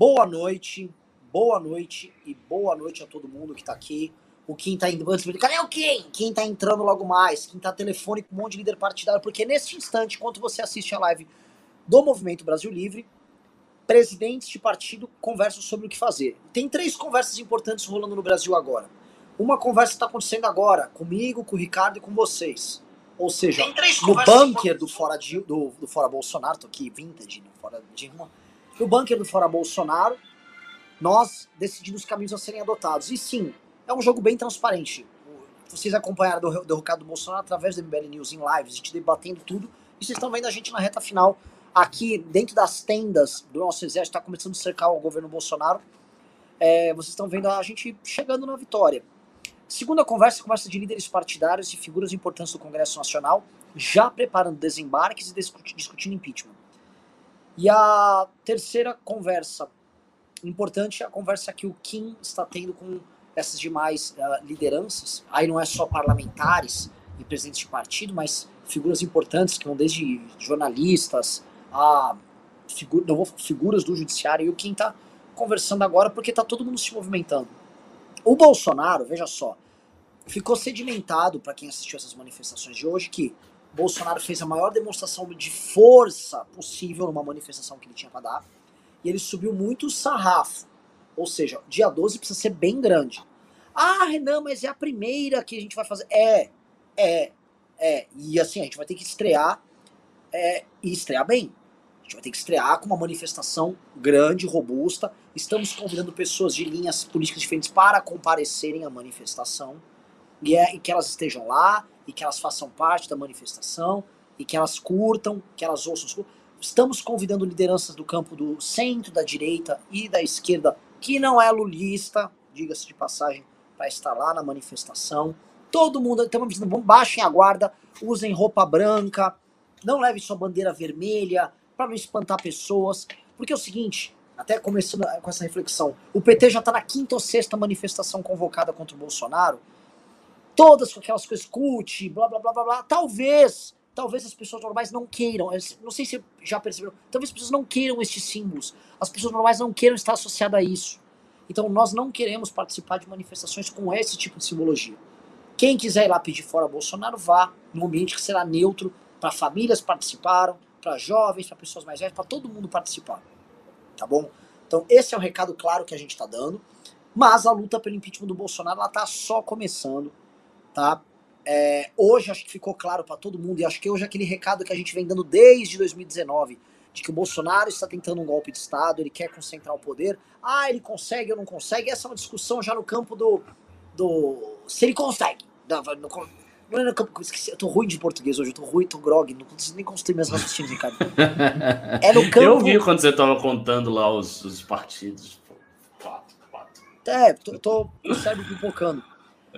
Boa noite, boa noite e boa noite a todo mundo que tá aqui. O Kim tá indo. Cadê o Kim? Quem tá entrando logo mais? Quem tá telefone com um monte de líder partidário? Porque neste instante, enquanto você assiste a live do Movimento Brasil Livre, presidentes de partido conversam sobre o que fazer. Tem três conversas importantes rolando no Brasil agora. Uma conversa está acontecendo agora, comigo, com o Ricardo e com vocês. Ou seja, no bunker do Fora, do, do Fora Bolsonaro, tô aqui, vintage, no Fora Dilma no bunker do Fora Bolsonaro, nós decidimos os caminhos a serem adotados. E sim, é um jogo bem transparente. Vocês acompanharam do derrocado do Bolsonaro através do MBL News em lives, a gente debatendo tudo. E vocês estão vendo a gente na reta final, aqui dentro das tendas do nosso exército, está começando a cercar o governo Bolsonaro. É, vocês estão vendo a gente chegando na vitória. Segunda conversa, conversa de líderes partidários e figuras importantes do Congresso Nacional, já preparando desembarques e discutindo impeachment. E a terceira conversa importante é a conversa que o Kim está tendo com essas demais uh, lideranças. Aí não é só parlamentares e presidentes de partido, mas figuras importantes que vão desde jornalistas a figu não, figuras do judiciário. E o Kim está conversando agora porque está todo mundo se movimentando. O Bolsonaro, veja só, ficou sedimentado para quem assistiu essas manifestações de hoje que Bolsonaro fez a maior demonstração de força possível numa manifestação que ele tinha para dar. E ele subiu muito o sarrafo. Ou seja, dia 12 precisa ser bem grande. Ah, Renan, mas é a primeira que a gente vai fazer. É, é, é. E assim, a gente vai ter que estrear é, e estrear bem. A gente vai ter que estrear com uma manifestação grande, robusta. Estamos convidando pessoas de linhas políticas diferentes para comparecerem à manifestação. E, é, e que elas estejam lá e que elas façam parte da manifestação e que elas curtam, que elas ouçam. Estamos convidando lideranças do campo do centro, da direita e da esquerda, que não é lulista, diga-se de passagem, para estar lá na manifestação. Todo mundo, estamos dizendo, baixem a guarda, usem roupa branca, não levem sua bandeira vermelha, para não espantar pessoas. Porque é o seguinte, até começando com essa reflexão, o PT já está na quinta ou sexta manifestação convocada contra o Bolsonaro, todas com aquelas coisas cult, blá blá blá blá blá. Talvez, talvez as pessoas normais não queiram, não sei se já perceberam, talvez as pessoas não queiram estes símbolos. As pessoas normais não queiram estar associadas a isso. Então nós não queremos participar de manifestações com esse tipo de simbologia. Quem quiser ir lá pedir fora Bolsonaro, vá num ambiente que será neutro, para famílias participaram, para jovens, para pessoas mais velhas, para todo mundo participar. Tá bom? Então esse é o recado claro que a gente está dando. Mas a luta pelo impeachment do Bolsonaro ela está só começando tá? É, hoje acho que ficou claro para todo mundo, e acho que hoje é aquele recado que a gente vem dando desde 2019, de que o Bolsonaro está tentando um golpe de Estado, ele quer concentrar o poder. Ah, ele consegue ou não consegue? Essa é uma discussão já no campo do. do se ele consegue. Não, no, não é no campo. Esqueci, eu tô ruim de português hoje, eu tô ruim, tô grog, não consigo nem construir minhas raciocínios, Ricardo. É no campo. Eu vi quando você tava contando lá os, os partidos. Quatro, quatro. É, tô, tô o cérebro pipocando.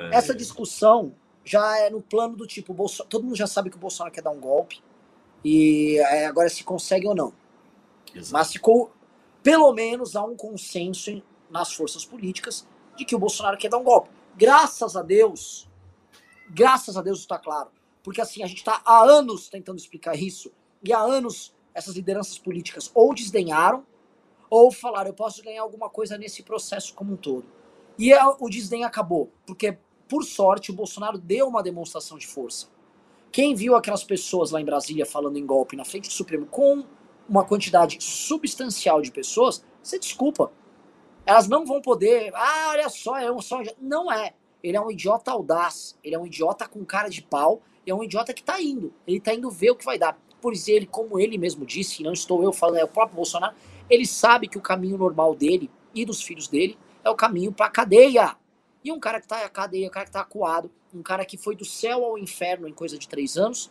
É. Essa discussão já é no plano do tipo, Bolso... todo mundo já sabe que o Bolsonaro quer dar um golpe, e é, agora se consegue ou não. Exato. Mas ficou, pelo menos, há um consenso nas forças políticas de que o Bolsonaro quer dar um golpe. Graças a Deus, graças a Deus está claro. Porque assim, a gente está há anos tentando explicar isso, e há anos essas lideranças políticas ou desdenharam, ou falaram, eu posso ganhar alguma coisa nesse processo como um todo. E é, o desdém acabou, porque, por sorte, o Bolsonaro deu uma demonstração de força. Quem viu aquelas pessoas lá em Brasília falando em golpe na frente do Supremo com uma quantidade substancial de pessoas, você desculpa. Elas não vão poder. Ah, olha só, é um só. Não é. Ele é um idiota audaz. Ele é um idiota com cara de pau. É um idiota que tá indo. Ele tá indo ver o que vai dar. Por isso, ele, como ele mesmo disse, não estou eu falando, é o próprio Bolsonaro, ele sabe que o caminho normal dele e dos filhos dele é o caminho para a cadeia. E um cara que tá na cadeia, um cara que tá acuado, um cara que foi do céu ao inferno em coisa de três anos,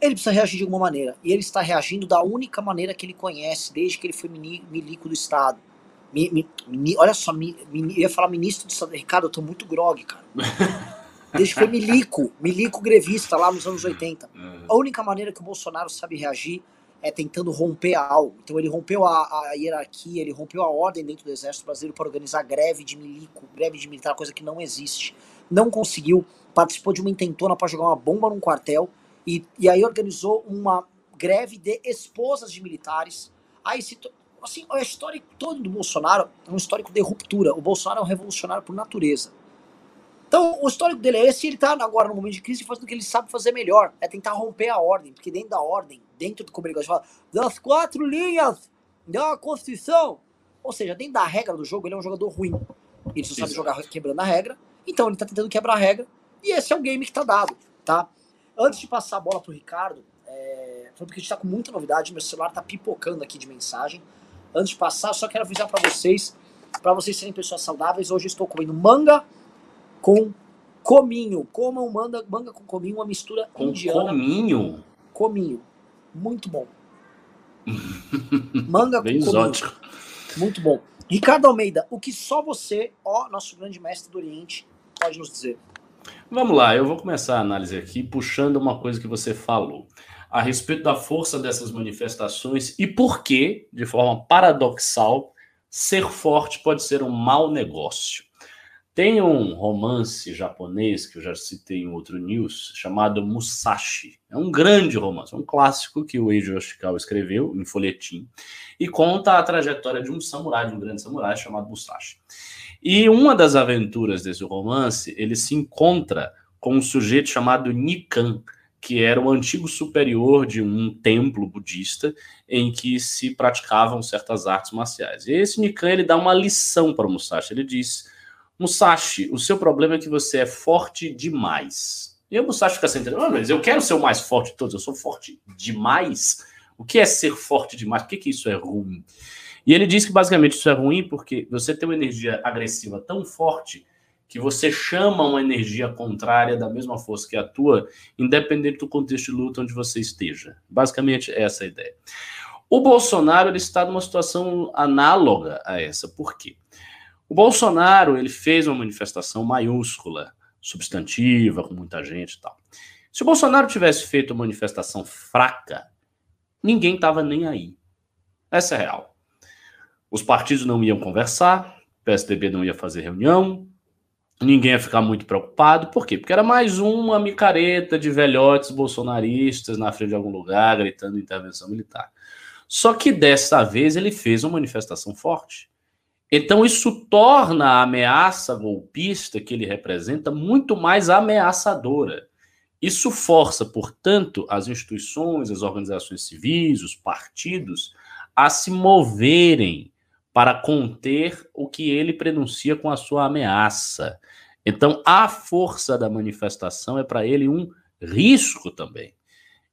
ele precisa reagir de alguma maneira. E ele está reagindo da única maneira que ele conhece, desde que ele foi milico do Estado. Mi, mi, mi, olha só, eu ia falar ministro do Estado. Ricardo, eu tô muito grog, cara. Desde que foi milico, milico grevista lá nos anos 80. É. A única maneira que o Bolsonaro sabe reagir é, tentando romper algo. Então ele rompeu a, a, hierarquia, ele rompeu a ordem dentro do exército brasileiro para organizar greve de milico, greve de militar, coisa que não existe. Não conseguiu, participou de uma intentona para jogar uma bomba num quartel e, e aí organizou uma greve de esposas de militares. Aí se assim, a história toda do Bolsonaro é um histórico de ruptura. O Bolsonaro é um revolucionário por natureza. Então, o histórico dele é esse, ele está agora no momento de crise fazendo o que ele sabe fazer melhor, é tentar romper a ordem, porque dentro da ordem, dentro do de falar, das quatro linhas da Constituição, ou seja, dentro da regra do jogo, ele é um jogador ruim. Ele só sabe jogar quebrando a regra, então ele está tentando quebrar a regra, e esse é o game que está dado, tá? Antes de passar a bola pro Ricardo, é, porque a gente está com muita novidade, meu celular está pipocando aqui de mensagem. Antes de passar, só quero avisar para vocês, para vocês serem pessoas saudáveis, hoje estou comendo manga com cominho. Comam manga, manga com cominho, uma mistura com indiana. Cominho? Cominho. Muito bom. manga Bem com exótico. Muito bom. Ricardo Almeida, o que só você, ó, nosso grande mestre do Oriente, pode nos dizer? Vamos lá, eu vou começar a análise aqui puxando uma coisa que você falou a respeito da força dessas manifestações e por que, de forma paradoxal, ser forte pode ser um mau negócio. Tem um romance japonês que eu já citei em outro news, chamado Musashi. É um grande romance, um clássico que o Eiji Yoshikawa escreveu em folhetim e conta a trajetória de um samurai, de um grande samurai chamado Musashi. E uma das aventuras desse romance, ele se encontra com um sujeito chamado Nikan, que era o antigo superior de um templo budista em que se praticavam certas artes marciais. E esse Nikan ele dá uma lição para o Musashi. Ele diz: Musashi, o seu problema é que você é forte demais. E o Musashi fica sem entender, mas eu quero ser o mais forte de todos, eu sou forte demais. O que é ser forte demais? Por que, que isso é ruim? E ele diz que basicamente isso é ruim porque você tem uma energia agressiva tão forte que você chama uma energia contrária da mesma força que a tua, independente do contexto de luta onde você esteja. Basicamente, é essa a ideia. O Bolsonaro ele está numa situação análoga a essa. Por quê? O Bolsonaro ele fez uma manifestação maiúscula, substantiva, com muita gente e tal. Se o Bolsonaro tivesse feito uma manifestação fraca, ninguém estava nem aí. Essa é real. Os partidos não iam conversar, o PSDB não ia fazer reunião, ninguém ia ficar muito preocupado. Por quê? Porque era mais uma micareta de velhotes bolsonaristas na frente de algum lugar gritando intervenção militar. Só que dessa vez ele fez uma manifestação forte. Então isso torna a ameaça golpista que ele representa muito mais ameaçadora. Isso força, portanto, as instituições, as organizações civis, os partidos a se moverem para conter o que ele prenuncia com a sua ameaça. Então, a força da manifestação é para ele um risco também.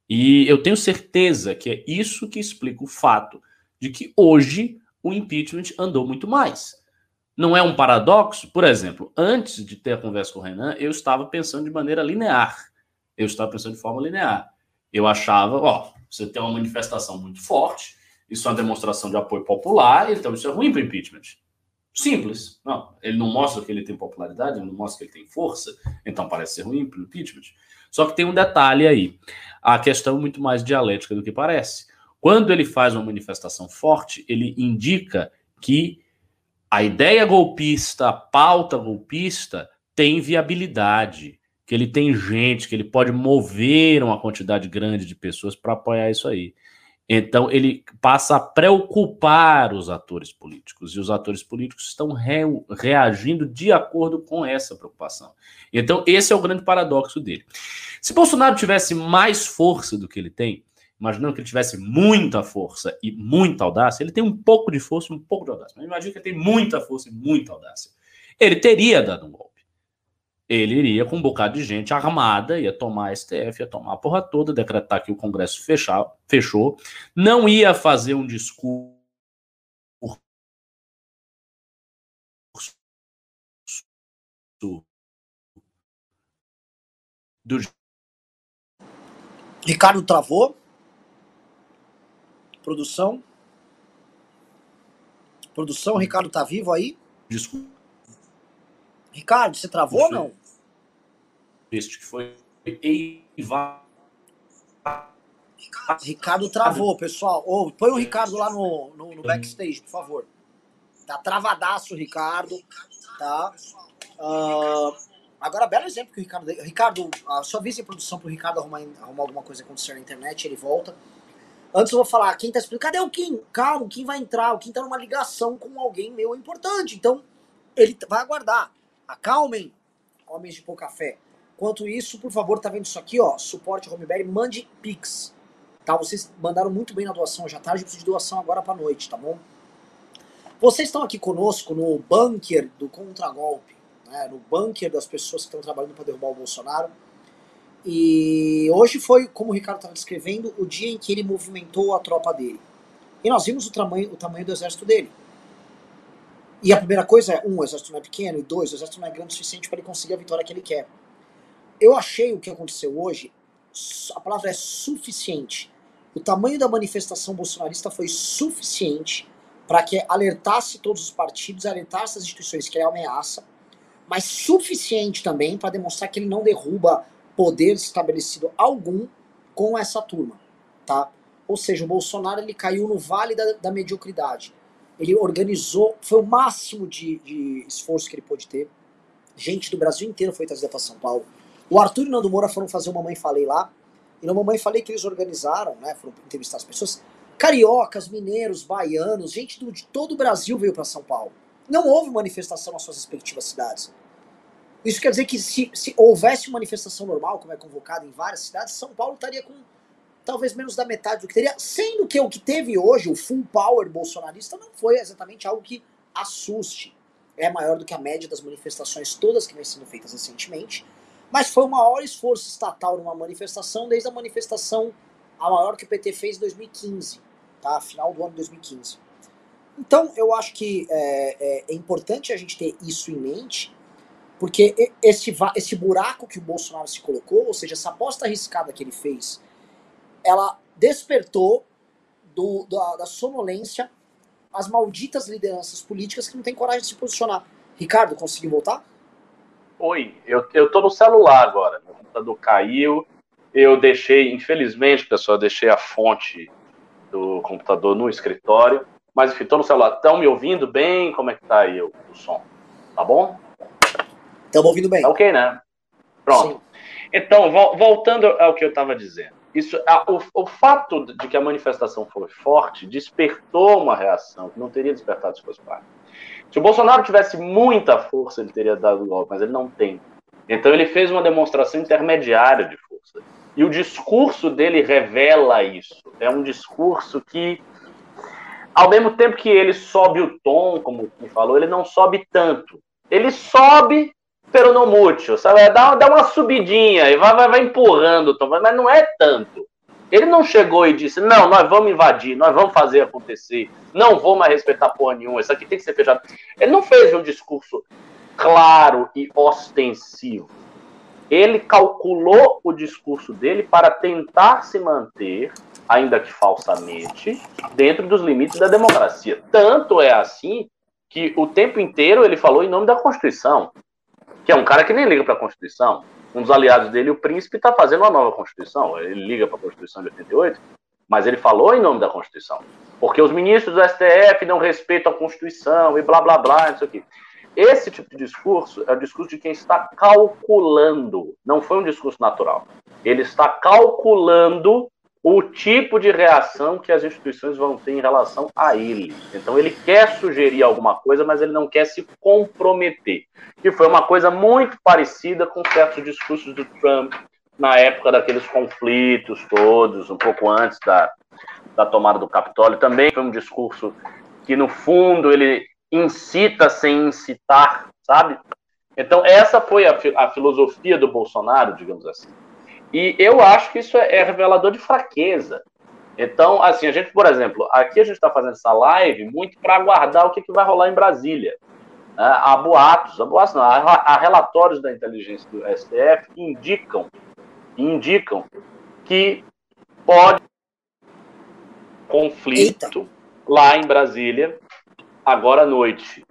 E eu tenho certeza que é isso que explica o fato de que hoje o impeachment andou muito mais. Não é um paradoxo? Por exemplo, antes de ter a conversa com o Renan, eu estava pensando de maneira linear. Eu estava pensando de forma linear. Eu achava, ó, você tem uma manifestação muito forte, isso é uma demonstração de apoio popular, então isso é ruim para o impeachment. Simples. Não, ele não mostra que ele tem popularidade, ele não mostra que ele tem força, então parece ser ruim para o impeachment. Só que tem um detalhe aí. A questão é muito mais dialética do que parece. Quando ele faz uma manifestação forte, ele indica que a ideia golpista, a pauta golpista, tem viabilidade, que ele tem gente, que ele pode mover uma quantidade grande de pessoas para apoiar isso aí. Então, ele passa a preocupar os atores políticos, e os atores políticos estão re reagindo de acordo com essa preocupação. Então, esse é o grande paradoxo dele. Se Bolsonaro tivesse mais força do que ele tem, imaginando que ele tivesse muita força e muita audácia, ele tem um pouco de força e um pouco de audácia, mas imagina que ele tem muita força e muita audácia. Ele teria dado um golpe ele iria com um bocado de gente armada, ia tomar a STF, ia tomar a porra toda, decretar que o Congresso fechar, fechou, não ia fazer um discurso do Ricardo travou. Produção. Produção, Ricardo tá vivo aí? Desculpa. Ricardo, você travou ou não? Este que foi Ricardo travou, pessoal. Oh, põe o Ricardo lá no, no, no, backstage, por favor. Tá travadaço o Ricardo, tá? Uh, agora, belo exemplo que o Ricardo... Ricardo, uh, só vice produção pro Ricardo arrumar, arrumar alguma coisa acontecer na internet, ele volta. Antes eu vou falar, quem tá explicando, cadê o Kim? Calma, o Kim vai entrar, o Kim tá numa ligação com alguém meu importante, então ele vai aguardar. Acalmem, homens de pouca fé. Enquanto isso, por favor, tá vendo isso aqui, ó, suporte Homeberry, mande Pix. Tá? Vocês mandaram muito bem na doação à tarde, eu preciso de doação agora pra noite, tá bom? Vocês estão aqui conosco no bunker do contragolpe, né, no bunker das pessoas que estão trabalhando para derrubar o Bolsonaro. E hoje foi, como o Ricardo estava descrevendo, o dia em que ele movimentou a tropa dele. E nós vimos o tamanho, o tamanho do exército dele. E a primeira coisa é, um, o exército não é pequeno, e dois, o exército não é grande o suficiente para ele conseguir a vitória que ele quer. Eu achei o que aconteceu hoje, a palavra é suficiente. O tamanho da manifestação bolsonarista foi suficiente para que alertasse todos os partidos, alertasse as instituições que ele ameaça, mas suficiente também para demonstrar que ele não derruba poder estabelecido algum com essa turma, tá? Ou seja, o Bolsonaro ele caiu no vale da, da mediocridade. Ele organizou, foi o máximo de, de, esforço que ele pôde ter. Gente do Brasil inteiro foi trazida para São Paulo. O Arthur e o Nando Moura foram fazer o Mamãe Falei lá. E no Mamãe Falei que eles organizaram, né? Foram entrevistar as pessoas. Cariocas, mineiros, baianos, gente do, de todo o Brasil veio para São Paulo. Não houve manifestação nas suas respectivas cidades. Isso quer dizer que se, se houvesse manifestação normal, como é convocada em várias cidades, São Paulo estaria com talvez menos da metade do que teria, sendo que o que teve hoje, o full power bolsonarista, não foi exatamente algo que assuste. É maior do que a média das manifestações todas que vêm sendo feitas recentemente, mas foi o maior esforço estatal numa manifestação desde a manifestação a maior que o PT fez em 2015 tá? Final do ano de 2015. Então, eu acho que é, é, é, importante a gente ter isso em mente, porque esse, esse buraco que o Bolsonaro se colocou, ou seja, essa aposta arriscada que ele fez, ela despertou do, da, da sonolência as malditas lideranças políticas que não têm coragem de se posicionar. Ricardo, conseguiu voltar? Oi, eu, eu tô no celular agora. Meu computador caiu. Eu deixei, infelizmente, pessoal, deixei a fonte do computador no escritório. Mas enfim, estou no celular. Estão me ouvindo bem? Como é que tá aí o, o som? Tá bom? Estamos ouvindo bem. Tá ok, né? Pronto. Sim. Então, voltando ao que eu estava dizendo. Isso, a, o, o, fato de que a manifestação foi forte despertou uma reação que não teria despertado se fosse parte. Se o Bolsonaro tivesse muita força, ele teria dado o golpe, mas ele não tem. Então ele fez uma demonstração intermediária de força. E o discurso dele revela isso. É um discurso que, ao mesmo tempo que ele sobe o tom, como me falou, ele não sobe tanto. Ele sobe pero não mútil, sabe? Dá, dá uma subidinha e vai, vai, vai empurrando mas não é tanto. Ele não chegou e disse, não, nós vamos invadir, nós vamos fazer acontecer, não vou mais respeitar porra nenhuma, isso aqui tem que ser fechado. Ele não fez um discurso claro e ostensivo ele calculou o discurso dele para tentar se manter, ainda que falsamente, dentro dos limites da democracia. Tanto é assim que o tempo inteiro ele falou em nome da Constituição, que é um cara que nem liga para a Constituição. Um dos aliados dele, o príncipe, está fazendo uma nova Constituição. Ele liga para a Constituição de 88, mas ele falou em nome da Constituição. Porque os ministros do STF não respeitam a Constituição e blá blá blá, não sei o quê. Esse tipo de discurso é o discurso de quem está calculando, não foi um discurso natural. Ele está calculando o tipo de reação que as instituições vão ter em relação a ele. Então ele quer sugerir alguma coisa, mas ele não quer se comprometer. Que foi uma coisa muito parecida com certos discursos do Trump na época daqueles conflitos todos, um pouco antes da, da tomada do Capitólio. Também foi um discurso que, no fundo, ele incita sem incitar, sabe? Então, essa foi a, a filosofia do Bolsonaro, digamos assim. E eu acho que isso é, é revelador de fraqueza. Então, assim, a gente, por exemplo, aqui a gente está fazendo essa live muito para aguardar o que, que vai rolar em Brasília. Né? Há boatos, há boatos não, há, há relatórios da inteligência do STF que indicam, indicam que pode conflito Eita. lá em Brasília agora à noite.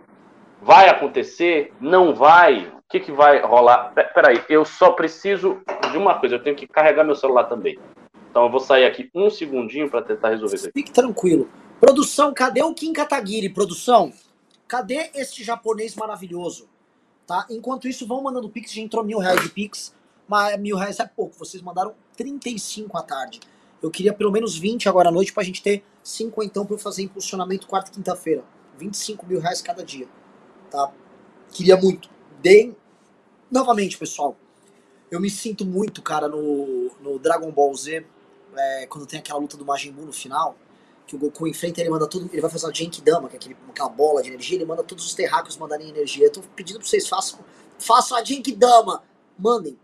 Vai acontecer? Não vai? O que, que vai rolar? Peraí, eu só preciso de uma coisa, eu tenho que carregar meu celular também. Então eu vou sair aqui um segundinho para tentar resolver isso aqui. Fique tranquilo. Produção, cadê o Kim Kataguiri? Produção, cadê este japonês maravilhoso? Tá? Enquanto isso, vão mandando pix, já entrou mil reais de pix, mas mil reais é pouco, vocês mandaram 35 à tarde. Eu Eu queria pelo menos 20 agora à noite pra gente ter 5 então pra eu fazer impulsionamento quarta e quinta-feira. 25 mil reais cada dia, tá? Queria muito. Novamente, pessoal, eu me sinto muito, cara, no, no Dragon Ball Z, é, quando tem aquela luta do Majin Buu no final, que o Goku enfrenta, ele manda tudo, ele vai fazer uma Genkidama, que é aquele, aquela bola de energia, ele manda todos os terráqueos mandarem energia. Eu tô pedindo pra vocês, façam, façam a Genkidama, mandem.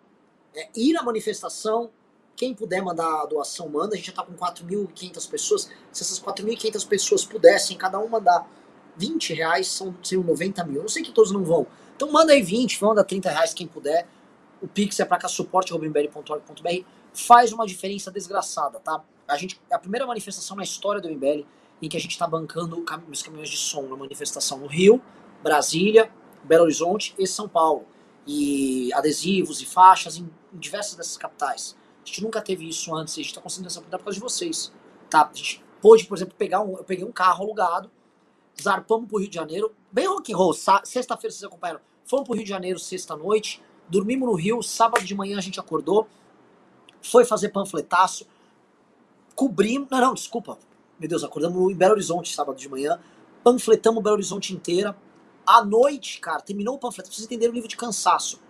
É, ir à manifestação, quem puder mandar a doação, manda. A gente já tá com 4.500 pessoas. Se essas 4.500 pessoas pudessem, cada um mandar 20 reais, são, seriam 90 mil. Eu sei que todos não vão. Então manda aí 20, manda 30 reais quem puder. O Pix é pra cá, suporte.mbl.org.br. Faz uma diferença desgraçada, tá? A, gente, é a primeira manifestação na história do MBL em que a gente está bancando os caminhões de som na manifestação no Rio, Brasília, Belo Horizonte e São Paulo. E adesivos e faixas em, em diversas dessas capitais. A gente nunca teve isso antes, a gente está conseguindo essa oportunidade por causa de vocês. Tá? A gente pôde, por exemplo, pegar um. Eu peguei um carro alugado, zarpamos pro Rio de Janeiro, bem rock and roll, sexta-feira vocês acompanharam. Fomos pro Rio de Janeiro sexta-noite, dormimos no Rio, sábado de manhã a gente acordou, foi fazer panfletaço, cobrimos. Não, não, desculpa. Meu Deus, acordamos em Belo Horizonte sábado de manhã, panfletamos Belo Horizonte inteira. À noite, cara, terminou o panfleto, vocês entenderem o nível de cansaço.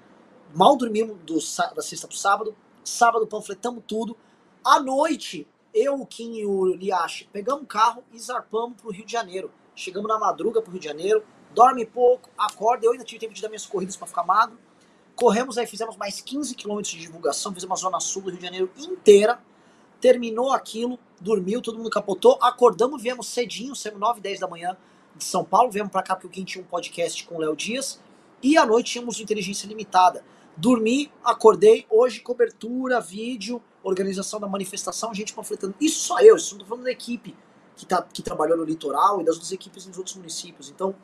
Mal dormimos do, da sexta pro sábado, sábado panfletamos tudo. À noite, eu, o Kim e o Liache pegamos um carro e zarpamos pro Rio de Janeiro. Chegamos na madruga pro Rio de Janeiro, dorme pouco, acorda. Eu ainda tive tempo de dar minhas corridas para ficar magro. Corremos aí, fizemos mais 15 quilômetros de divulgação, fizemos a zona sul do Rio de Janeiro inteira. Terminou aquilo, dormiu, todo mundo capotou. Acordamos, viemos cedinho, saímos 9, 10 da manhã de São Paulo. Viemos para cá porque o tinha um podcast com o Léo Dias. E à noite tínhamos Inteligência Limitada. Dormi, acordei, hoje cobertura, vídeo, organização da manifestação, gente panfletando. Isso só eu, isso não tô falando da equipe que, tá, que trabalhou no litoral e das outras equipes nos outros municípios. Então,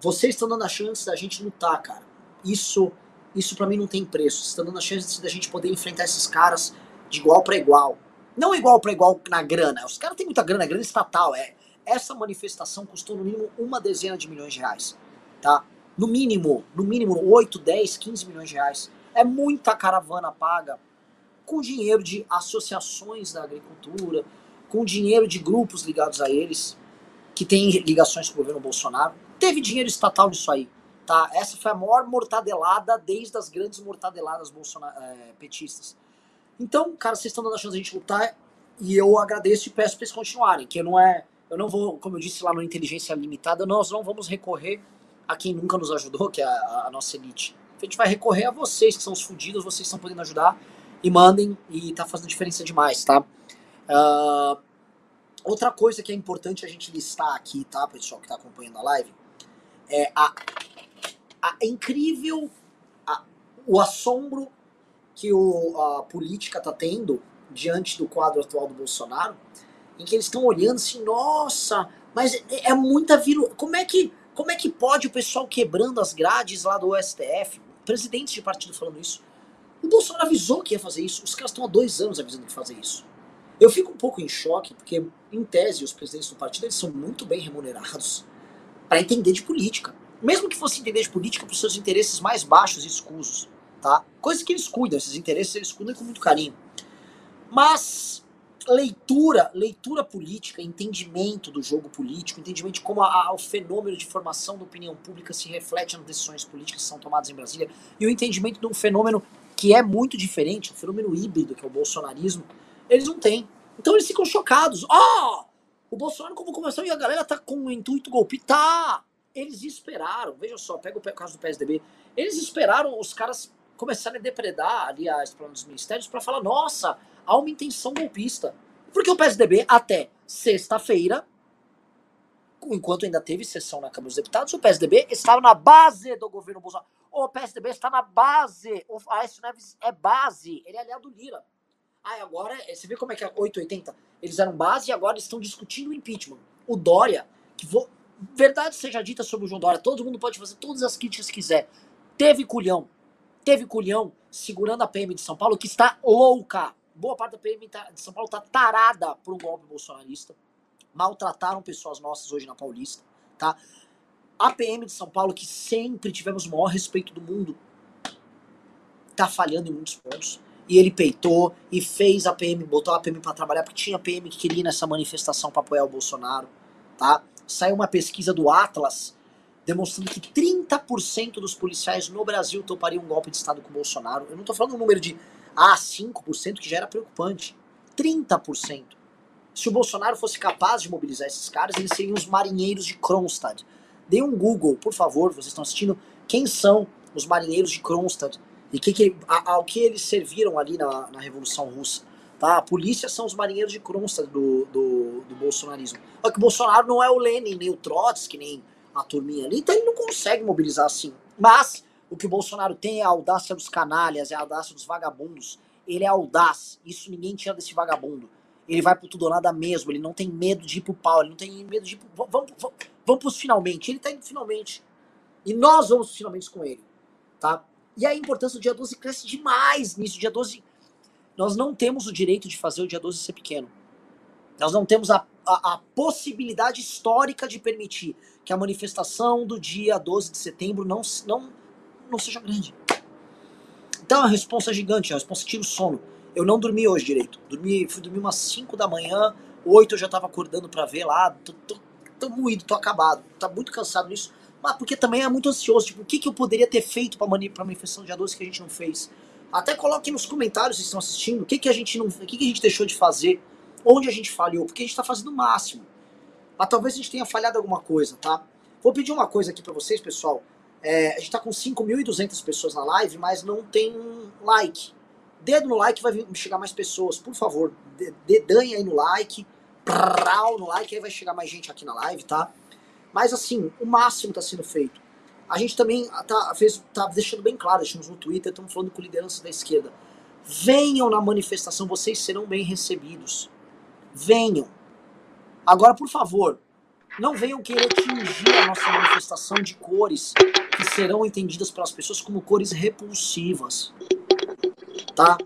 vocês estão dando a chance da gente lutar, cara. Isso, isso para mim não tem preço. Vocês estão dando a chance da gente poder enfrentar esses caras de igual para igual. Não igual para igual na grana. Os caras têm muita grana, grana estatal. É. Essa manifestação custou no mínimo uma dezena de milhões de reais. Tá? No mínimo, no mínimo 8, 10, 15 milhões de reais. É muita caravana paga com dinheiro de associações da agricultura, com dinheiro de grupos ligados a eles, que têm ligações com o governo Bolsonaro. Teve dinheiro estatal nisso aí. Tá? Essa foi a maior mortadelada desde as grandes mortadeladas bolsonar é, petistas. Então, cara, vocês estão dando a chance de a gente lutar e eu agradeço e peço para eles continuarem, que não é, eu não vou, como eu disse lá no Inteligência Limitada, nós não vamos recorrer a quem nunca nos ajudou, que é a, a nossa elite. A gente vai recorrer a vocês que são os fudidos, vocês estão podendo ajudar e mandem e tá fazendo diferença demais, tá? Uh, outra coisa que é importante a gente listar aqui, tá, pessoal que tá acompanhando a live, é a, a incrível, a, o assombro que o, a política tá tendo diante do quadro atual do Bolsonaro, em que eles estão olhando assim, nossa, mas é, é muita viro, como é que como é que pode o pessoal quebrando as grades lá do STF, presidentes de partido falando isso? O Bolsonaro avisou que ia fazer isso, os caras estão há dois anos avisando que fazer isso. Eu fico um pouco em choque, porque, em tese, os presidentes do partido eles são muito bem remunerados para entender de política. Mesmo que fosse entender de política para os seus interesses mais baixos e escusos, tá? Coisas que eles cuidam, esses interesses eles cuidam com muito carinho. Mas leitura, leitura política, entendimento do jogo político, entendimento de como a, a, o fenômeno de formação da opinião pública se reflete nas decisões políticas que são tomadas em Brasília, e o entendimento de um fenômeno que é muito diferente, um fenômeno híbrido, que é o bolsonarismo, eles não têm. Então eles ficam chocados. Ó, oh, o Bolsonaro como começou e a galera tá com o intuito golpista. Tá! Eles esperaram, veja só, pega o caso do PSDB, eles esperaram os caras começarem a depredar ali as planos dos ministérios para falar, nossa, há uma intenção golpista. Porque o PSDB, até sexta-feira, enquanto ainda teve sessão na Câmara dos Deputados, o PSDB estava na base do governo Bolsonaro. O PSDB está na base. O Aécio Neves é base. Ele é aliado do Lira. Ah, agora, você vê como é que é 880? Eles eram base e agora estão discutindo o impeachment. O Dória, que vou, verdade seja dita sobre o João Dória, todo mundo pode fazer todas as críticas que quiser. Teve culhão. Teve culhão segurando a PM de São Paulo, que está louca boa parte da PM tá, de São Paulo tá tarada por um golpe bolsonarista. Maltrataram pessoas nossas hoje na Paulista, tá? A PM de São Paulo, que sempre tivemos o maior respeito do mundo, tá falhando em muitos pontos. E ele peitou e fez a PM, botou a PM para trabalhar, porque tinha PM que queria nessa manifestação para apoiar o Bolsonaro, tá? Saiu uma pesquisa do Atlas demonstrando que 30% dos policiais no Brasil topariam um golpe de Estado com o Bolsonaro. Eu não tô falando um número de ah, 5%, que já era preocupante. 30%. Se o Bolsonaro fosse capaz de mobilizar esses caras, eles seriam os marinheiros de Kronstadt. Dê um Google, por favor, vocês estão assistindo, quem são os marinheiros de Kronstadt e que, que, a, ao que eles serviram ali na, na Revolução Russa. Tá? A polícia são os marinheiros de Kronstadt do, do, do bolsonarismo. Só que o Bolsonaro não é o Lenin, nem o Trotsky, nem a turminha ali, então ele não consegue mobilizar assim. Mas o que o Bolsonaro tem é a audácia dos canalhas, é a audácia dos vagabundos. Ele é audaz, isso ninguém tira desse vagabundo. Ele vai pro tudo ou nada mesmo, ele não tem medo de ir pro pau, ele não tem medo de ir pro... Vamos, vamos, vamos pros finalmente, ele tá indo finalmente. E nós vamos finalmente com ele, tá? E a importância do dia 12 cresce demais nisso. Dia 12, nós não temos o direito de fazer o dia 12 ser pequeno. Nós não temos a, a, a, possibilidade histórica de permitir que a manifestação do dia 12 de setembro não, não, não seja grande. Então a resposta é gigante, a resposta tira o sono. Eu não dormi hoje direito. Dormi, fui dormir umas 5 da manhã, 8 eu já tava acordando para ver lá. Tô, tô, tô moído, tô acabado. Tá muito cansado nisso. Mas porque também é muito ansioso. Tipo, o que, que eu poderia ter feito pra, pra manifestação dia 12 que a gente não fez? Até coloquem nos comentários se estão assistindo o que, que a gente não. O que, que a gente deixou de fazer, onde a gente falhou, porque a gente tá fazendo o máximo. Mas talvez a gente tenha falhado alguma coisa, tá? Vou pedir uma coisa aqui para vocês, pessoal. É, a gente tá com 5.200 pessoas na live, mas não tem like. Dedo no like vai chegar mais pessoas, por favor. Dedanha aí no like, prau no like, aí vai chegar mais gente aqui na live, tá? Mas assim, o máximo está sendo feito. A gente também tá, fez, tá deixando bem claro, deixamos no Twitter, estamos falando com lideranças da esquerda. Venham na manifestação, vocês serão bem recebidos. Venham. Agora, por favor, não venham querer tingir a nossa manifestação de cores que serão entendidas pelas pessoas como cores repulsivas. Tá?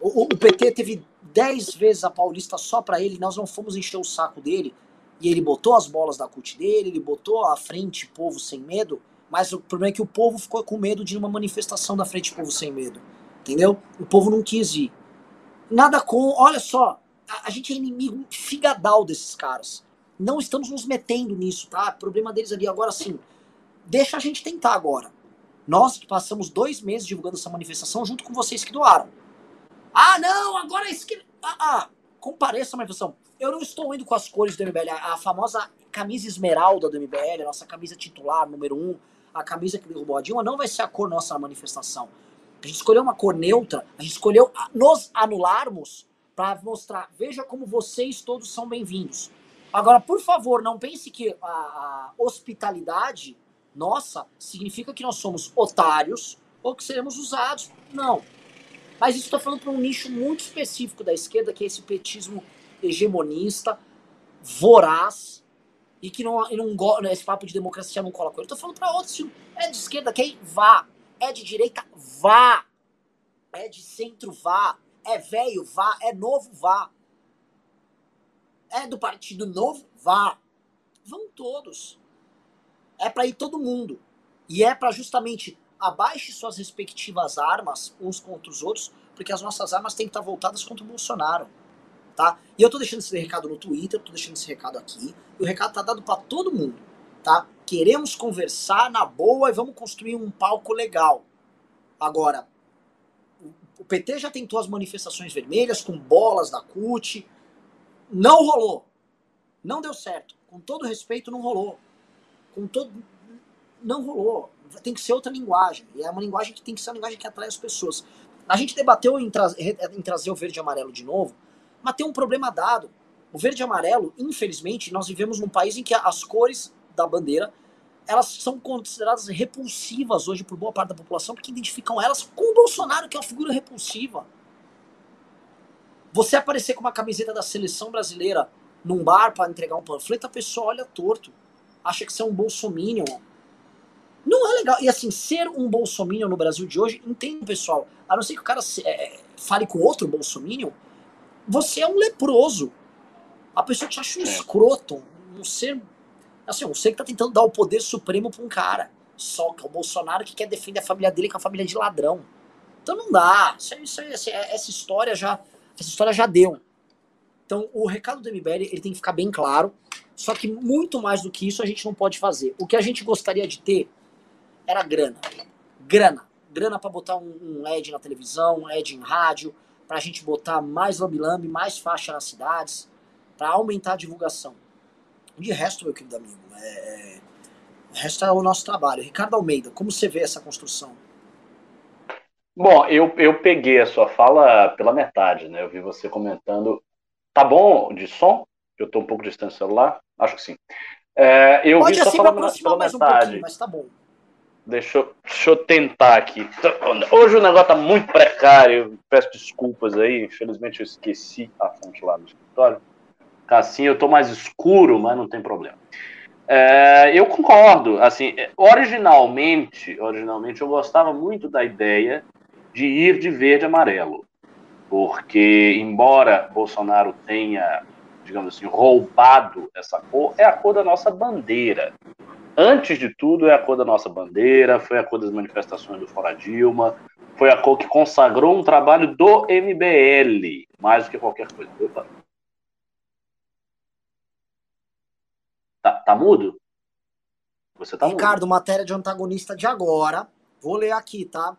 O, o PT teve 10 vezes a Paulista só para ele, nós não fomos encher o saco dele e ele botou as bolas da CUT dele, ele botou a frente Povo Sem Medo, mas o problema é que o povo ficou com medo de uma manifestação da frente Povo Sem Medo. Entendeu? O povo não quis ir. Nada com. Olha só, a, a gente é inimigo figadal desses caras. Não estamos nos metendo nisso, tá? Problema deles ali. Agora sim, deixa a gente tentar agora. Nós que passamos dois meses divulgando essa manifestação junto com vocês que doaram. Ah, não, agora é esquerda. Ah, ah, compareça a manifestação. Eu não estou indo com as cores do MBL. A, a famosa camisa esmeralda do MBL, a nossa camisa titular, número um, a camisa que derrubou a Dilma, não vai ser a cor nossa na manifestação. A gente escolheu uma cor neutra, a gente escolheu nos anularmos para mostrar, veja como vocês todos são bem-vindos. Agora, por favor, não pense que a, a, hospitalidade nossa significa que nós somos otários ou que seremos usados. Não. Mas isso está falando para um nicho muito específico da esquerda, que é esse petismo hegemonista, voraz, e que não, não esse papo de democracia não cola com ele. Tô falando para outros, é de esquerda, quem? Vá. É de direita, vá. É de centro, vá. É velho, vá. É novo, vá. É do partido novo, vá. Vão todos. É para ir todo mundo. E é para justamente abaixe suas respectivas armas uns contra os outros, porque as nossas armas têm que estar voltadas contra o Bolsonaro tá? E eu tô deixando esse recado no Twitter, tô deixando esse recado aqui, e o recado tá dado para todo mundo, tá? Queremos conversar na boa e vamos construir um palco legal. Agora, o PT já tentou as manifestações vermelhas com bolas da CUT, não rolou. Não deu certo. Com todo respeito, não rolou. Com todo não rolou. Tem que ser outra linguagem. E é uma linguagem que tem que ser uma linguagem que atrai as pessoas. A gente debateu em, tra em trazer o verde e amarelo de novo, mas tem um problema dado. O verde e amarelo, infelizmente, nós vivemos num país em que as cores da bandeira elas são consideradas repulsivas hoje por boa parte da população, porque identificam elas com o Bolsonaro, que é uma figura repulsiva. Você aparecer com uma camiseta da seleção brasileira num bar para entregar um panfleto, a pessoa olha torto. Acha que você é um bolsominion. Não é legal. E assim, ser um bolsominion no Brasil de hoje, entende, pessoal? A não ser que o cara é, fale com outro bolsominion, você é um leproso. A pessoa te acha um é. escroto, um ser. Assim, um ser que tá tentando dar o poder supremo pra um cara. Só que é o Bolsonaro que quer defender a família dele com a família de ladrão. Então não dá. Isso, isso, isso, essa história já essa história já deu. Então o recado do MBL ele tem que ficar bem claro. Só que muito mais do que isso a gente não pode fazer. O que a gente gostaria de ter era grana. Grana. Grana para botar um, um ad na televisão, um ad em rádio, para a gente botar mais lambi-lambi, mais faixa nas cidades, para aumentar a divulgação. De resto, meu querido amigo, é, é, o resto é o nosso trabalho. Ricardo Almeida, como você vê essa construção? Bom, eu, eu peguei a sua fala pela metade, né? Eu vi você comentando. Tá bom de som? Eu estou um pouco distante do celular? Acho que sim. É, eu Pode vi assim sua fala pela metade. Um mas tá bom. Deixa eu, deixa eu tentar aqui. Hoje o negócio tá muito precário. Peço desculpas aí. Infelizmente eu esqueci a fonte lá no escritório. Assim eu tô mais escuro, mas não tem problema. É, eu concordo. Assim, originalmente, originalmente eu gostava muito da ideia de ir de verde e amarelo, porque embora Bolsonaro tenha, digamos assim, roubado essa cor, é a cor da nossa bandeira antes de tudo, é a cor da nossa bandeira, foi a cor das manifestações do Fora Dilma, foi a cor que consagrou um trabalho do MBL, mais do que qualquer coisa. Opa. Tá, tá mudo? Você tá Ricardo, mudo. matéria de antagonista de agora. Vou ler aqui, tá?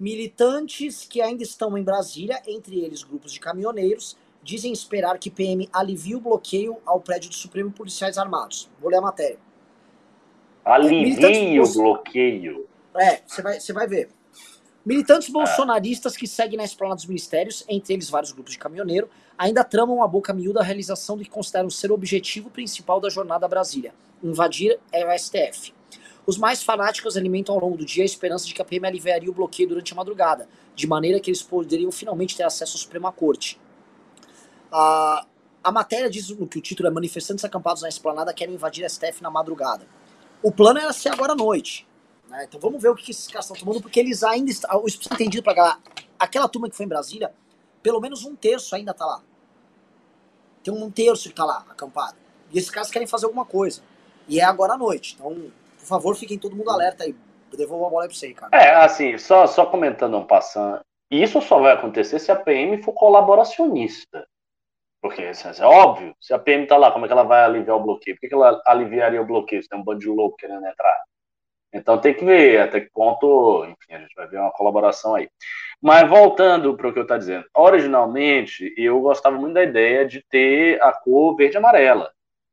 Militantes que ainda estão em Brasília, entre eles grupos de caminhoneiros, dizem esperar que PM alivie o bloqueio ao prédio do Supremo Policiais Armados. Vou ler a matéria. Alivie o bloqueio. É, você vai, você vai ver. Militantes é. bolsonaristas que seguem na esplanada dos ministérios, entre eles vários grupos de caminhoneiro, ainda tramam a boca miúda a realização do que consideram ser o objetivo principal da jornada Brasília, invadir o STF. Os mais fanáticos alimentam ao longo do dia a esperança de que a PM aliviaria o bloqueio durante a madrugada, de maneira que eles poderiam finalmente ter acesso à Suprema Corte. A, a matéria diz que o título é Manifestantes acampados na esplanada querem invadir a STF na madrugada. O plano era ser agora à noite. Né? Então vamos ver o que, esses caras estão tomando, porque eles ainda estão. O entendido pra galera. Aquela turma que foi em Brasília, pelo menos um terço ainda tá lá. Tem um terço que tá lá, acampado. E esses caras querem fazer alguma coisa. E é agora à noite. Então, por favor, fiquem todo mundo alerta aí. Eu devolvo a bola aí pra você, cara. É, assim, só, só comentando um passando. Isso só vai acontecer se a PM for colaboracionista. Porque assim, é óbvio, se a PM está lá, como é que ela vai aliviar o bloqueio? Por que, que ela aliviaria o bloqueio se tem um bando de louco querendo entrar? Então tem que ver até que ponto, enfim, a gente vai ver uma colaboração aí. Mas voltando para o que eu estou dizendo, originalmente eu gostava muito da ideia de ter a cor verde e amarela.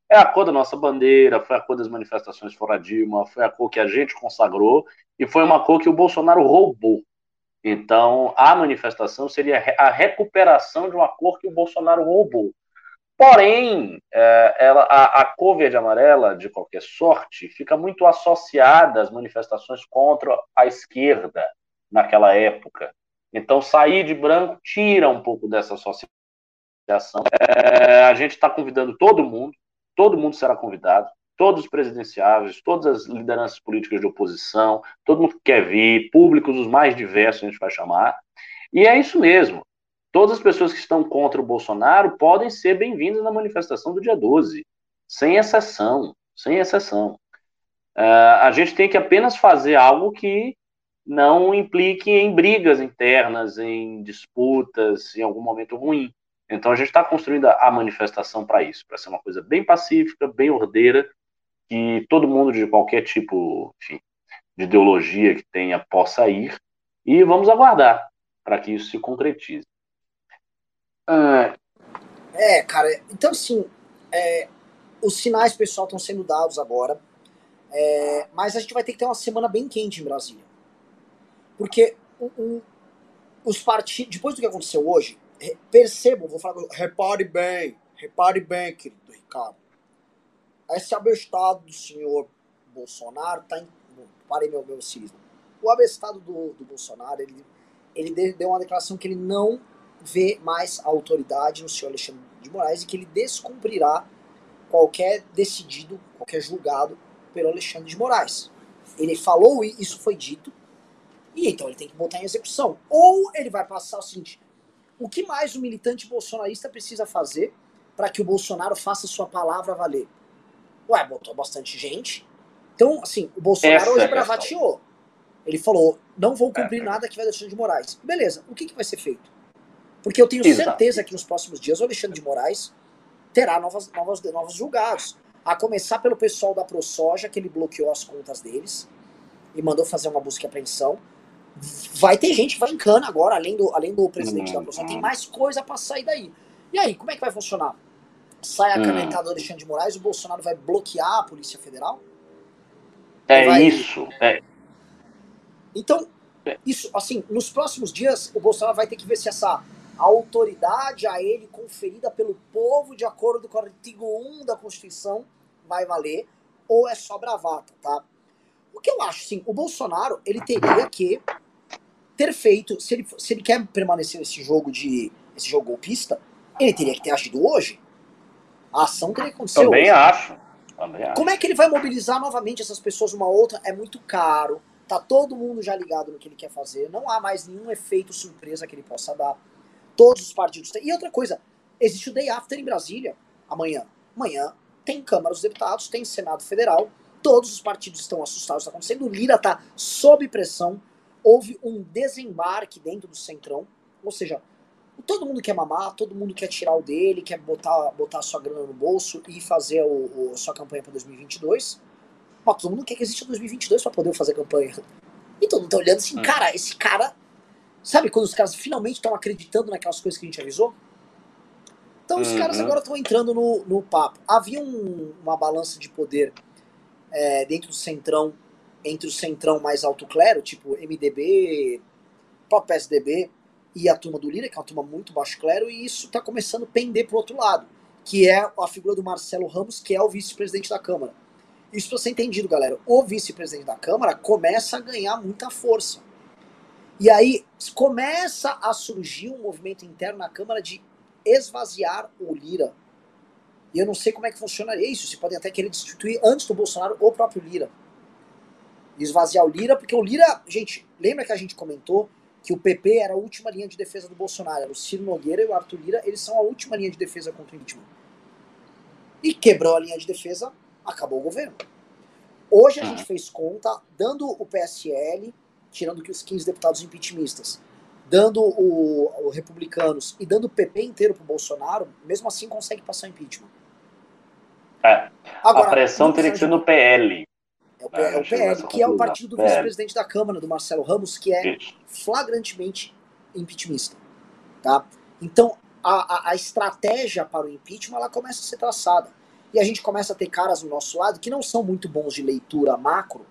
É a cor da nossa bandeira, foi a cor das manifestações fora Dilma, foi a cor que a gente consagrou e foi uma cor que o Bolsonaro roubou. Então, a manifestação seria a recuperação de uma cor que o Bolsonaro roubou. Porém, é, ela, a, a cor verde amarela, de qualquer sorte, fica muito associada às manifestações contra a esquerda naquela época. Então, sair de branco tira um pouco dessa associação. É, a gente está convidando todo mundo, todo mundo será convidado todos os presidenciáveis, todas as lideranças políticas de oposição, todo mundo que quer vir, públicos os mais diversos, a gente vai chamar. E é isso mesmo. Todas as pessoas que estão contra o Bolsonaro podem ser bem-vindas na manifestação do dia 12, sem exceção, sem exceção. Uh, a gente tem que apenas fazer algo que não implique em brigas internas, em disputas, em algum momento ruim. Então a gente está construindo a manifestação para isso, para ser uma coisa bem pacífica, bem ordeira, que todo mundo de qualquer tipo enfim, de ideologia que tenha possa ir e vamos aguardar para que isso se concretize. Ah, é, cara, então assim, é, os sinais, pessoal, estão sendo dados agora, é, mas a gente vai ter que ter uma semana bem quente em Brasília. Porque os partidos, depois do que aconteceu hoje, percebam, vou falar, repare bem, repare bem, querido Ricardo, esse abestado do senhor Bolsonaro tá em. Parei meu, meu cisma. O abestado do, do Bolsonaro, ele, ele deu uma declaração que ele não vê mais a autoridade no senhor Alexandre de Moraes e que ele descumprirá qualquer decidido, qualquer julgado pelo Alexandre de Moraes. Ele falou e isso foi dito, e então ele tem que botar em execução. Ou ele vai passar o seguinte: o que mais o militante bolsonarista precisa fazer para que o Bolsonaro faça sua palavra valer? Ué, botou bastante gente. Então, assim, o Bolsonaro Essa hoje é bravateou. Ele falou: não vou cumprir nada que vai do Alexandre de Moraes. Beleza, o que, que vai ser feito? Porque eu tenho Exato. certeza que nos próximos dias o Alexandre de Moraes terá novas, novas, novos julgados. A começar pelo pessoal da ProSoja, que ele bloqueou as contas deles e mandou fazer uma busca e apreensão. Vai ter gente que vai em cana agora, além do, além do presidente da ProSoja. Tem uhum. mais coisa para sair daí. E aí, como é que vai funcionar? Sai a hum. canetada do Alexandre de Moraes, o Bolsonaro vai bloquear a Polícia Federal? É vai... isso. É. Então, é. isso, assim, nos próximos dias, o Bolsonaro vai ter que ver se essa autoridade a ele conferida pelo povo de acordo com o artigo 1 da Constituição vai valer, ou é só bravata, tá? O que eu acho, sim, o Bolsonaro, ele teria que ter feito, se ele, se ele quer permanecer nesse jogo de, esse jogo golpista, ele teria que ter agido hoje. A ação que acontecer Também hoje. acho. Também acho. Como é que ele vai mobilizar novamente essas pessoas uma outra? É muito caro. Tá todo mundo já ligado no que ele quer fazer. Não há mais nenhum efeito surpresa que ele possa dar. Todos os partidos têm. E outra coisa, existe o Day After em Brasília, amanhã. Amanhã tem Câmara dos Deputados, tem Senado Federal, todos os partidos estão assustados, está acontecendo. O Lira está sob pressão. Houve um desembarque dentro do Centrão, ou seja, todo mundo quer mamar, todo mundo quer tirar o dele, quer botar, botar a sua grana no bolso e fazer o, o a sua campanha para 2022. Mas todo mundo quer que exista 2022 para poder fazer campanha. E todo mundo tá olhando assim, hum. cara, esse cara Sabe quando os caras finalmente estão acreditando naquelas coisas que a gente avisou? Então os uhum. caras agora estão entrando no, no papo. Havia um, uma balança de poder é, dentro do centrão, entre o centrão mais alto clero, tipo MDB, próprio PSDB e a turma do Lira, que é uma turma muito baixo clero, e isso está começando a pender para o outro lado, que é a figura do Marcelo Ramos, que é o vice-presidente da Câmara. Isso para ser entendido, galera. O vice-presidente da Câmara começa a ganhar muita força. E aí começa a surgir um movimento interno na Câmara de esvaziar o Lira. E eu não sei como é que funcionaria isso. Você pode até querer destituir antes do Bolsonaro o próprio Lira. Esvaziar o Lira, porque o Lira, gente, lembra que a gente comentou que o PP era a última linha de defesa do Bolsonaro. Era o Ciro Nogueira e o Arthur Lira, eles são a última linha de defesa contra o impeachment. E quebrou a linha de defesa, acabou o governo. Hoje a gente fez conta, dando o PSL, tirando que os 15 deputados impeachmentistas, dando o, o republicanos e dando o PP inteiro pro Bolsonaro, mesmo assim consegue passar o impeachment. É. Agora, a pressão teria que ser no PL. É o, é, é o PL, que é o partido do vice-presidente da Câmara, do Marcelo Ramos, que é flagrantemente impeachmentista. Tá? Então, a, a, a, estratégia para o impeachment ela começa a ser traçada. E a gente começa a ter caras do nosso lado que não são muito bons de leitura macro,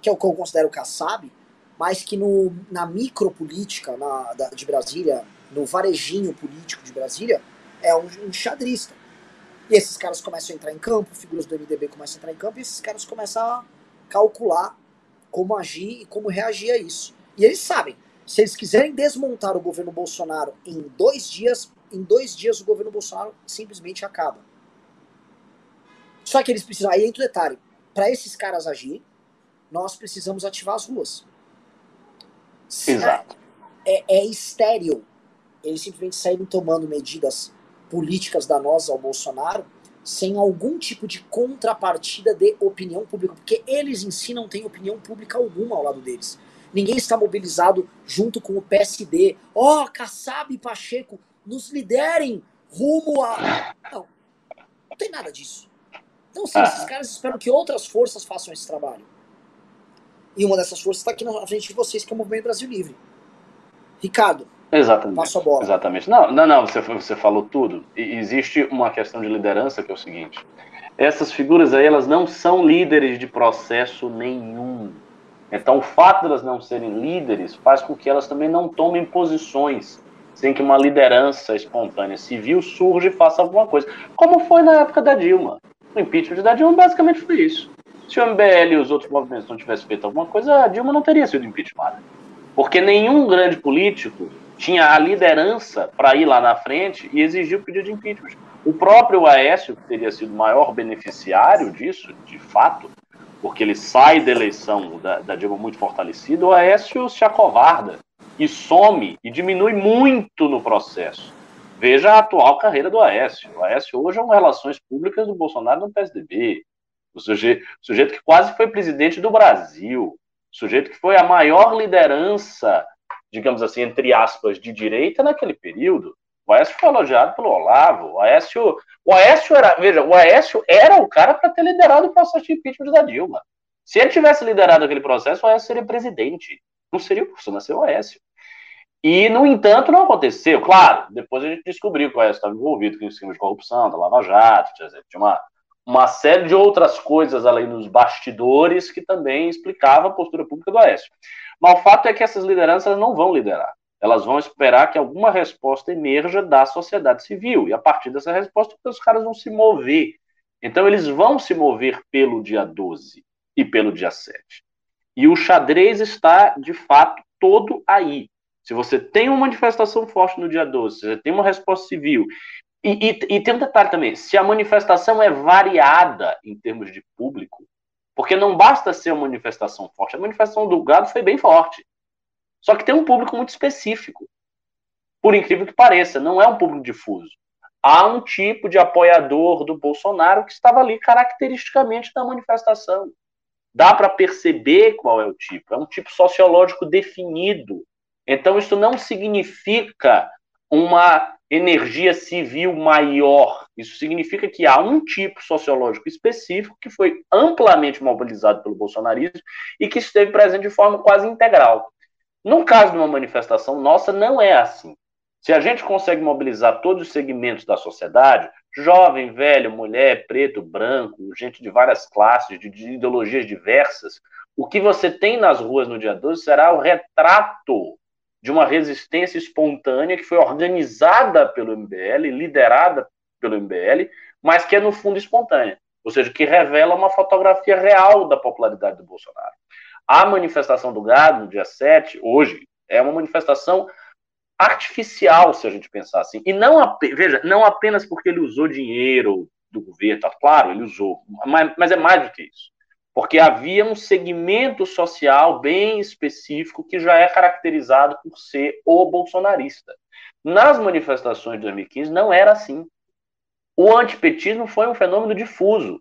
que é o que eu considero o Kassab, mas que no, na micropolítica na, da, de Brasília, no varejinho político de Brasília, é um, um xadrista. E esses caras começam a entrar em campo, figuras do MDB começam a entrar em campo, e esses caras começam a calcular como agir e como reagir a isso. E eles sabem, se eles quiserem desmontar o governo Bolsonaro em dois dias, em dois dias o governo Bolsonaro simplesmente acaba. Só que eles precisam, aí entra o detalhe, para esses caras agir, nós precisamos ativar as ruas. Exato. É, é estéreo eles simplesmente saírem tomando medidas políticas danosas ao Bolsonaro sem algum tipo de contrapartida de opinião pública, porque eles em si não têm opinião pública alguma ao lado deles. Ninguém está mobilizado junto com o PSD. Ó, oh, Kassab e Pacheco, nos liderem rumo a. Não, não tem nada disso. Então, sim, esses caras esperam que outras forças façam esse trabalho. E uma dessas forças está aqui na frente de vocês, que é o Movimento Brasil Livre. Ricardo, Exatamente. Passo a bola. Exatamente. Não, não, não, você, você falou tudo. E existe uma questão de liderança que é o seguinte: essas figuras aí, elas não são líderes de processo nenhum. Então, o fato de elas não serem líderes faz com que elas também não tomem posições sem que uma liderança espontânea civil surja e faça alguma coisa. Como foi na época da Dilma. O impeachment da Dilma basicamente foi isso. Se o MBL e os outros movimentos não tivessem feito alguma coisa, a Dilma não teria sido impeachmentada. Porque nenhum grande político tinha a liderança para ir lá na frente e exigir o pedido de impeachment. O próprio Aécio, que teria sido o maior beneficiário disso, de fato, porque ele sai da eleição da, da Dilma muito fortalecido, o Aécio se acovarda e some e diminui muito no processo. Veja a atual carreira do Aécio. O Aécio hoje é uma relações públicas do Bolsonaro no PSDB. O sujeito, o sujeito que quase foi presidente do Brasil. Sujeito que foi a maior liderança, digamos assim, entre aspas, de direita naquele período. O Aécio foi elogiado pelo Olavo. O Aécio, o Aécio era, veja, o Aécio era o cara para ter liderado o processo de impeachment da Dilma. Se ele tivesse liderado aquele processo, o Aécio seria presidente. Não seria o mas seria o Aécio. E, no entanto, não aconteceu. Claro, depois a gente descobriu que o Aécio estava envolvido com esquema de corrupção, da Lava Jato, tinha uma, uma série de outras coisas além nos bastidores que também explicava a postura pública do Aécio. Mas o fato é que essas lideranças não vão liderar. Elas vão esperar que alguma resposta emerja da sociedade civil. E a partir dessa resposta, os caras vão se mover. Então, eles vão se mover pelo dia 12 e pelo dia 7. E o xadrez está, de fato, todo aí. Se você tem uma manifestação forte no dia 12, se você tem uma resposta civil, e, e, e, tem um detalhe também: se a manifestação é variada em termos de público, porque não basta ser uma manifestação forte, a manifestação do gado foi bem forte. Só que tem um público muito específico. Por incrível que pareça, não é um público difuso. Há um tipo de apoiador do Bolsonaro que estava ali caracteristicamente na manifestação. Dá para perceber qual é o tipo. É um tipo sociológico definido. Então, isso não significa uma energia civil maior. Isso significa que há um tipo sociológico específico que foi amplamente mobilizado pelo bolsonarismo e que esteve presente de forma quase integral. No caso de uma manifestação nossa, não é assim. Se a gente consegue mobilizar todos os segmentos da sociedade, jovem, velho, mulher, preto, branco, gente de várias classes, de, de ideologias diversas, o que você tem nas ruas no dia 12 será o retrato de uma resistência espontânea que foi organizada pelo MBL, liderada pelo MBL, mas que é no fundo espontânea, ou seja, que revela uma fotografia real da popularidade do Bolsonaro. A manifestação do gado, no dia 7, hoje, é uma manifestação artificial, se a gente pensar assim. E não, veja, não apenas porque ele usou dinheiro do governo, tá claro, ele usou, mas, mas é mais do que isso porque havia um segmento social bem específico que já é caracterizado por ser o bolsonarista. Nas manifestações de 2015 não era assim. O antipetismo foi um fenômeno difuso.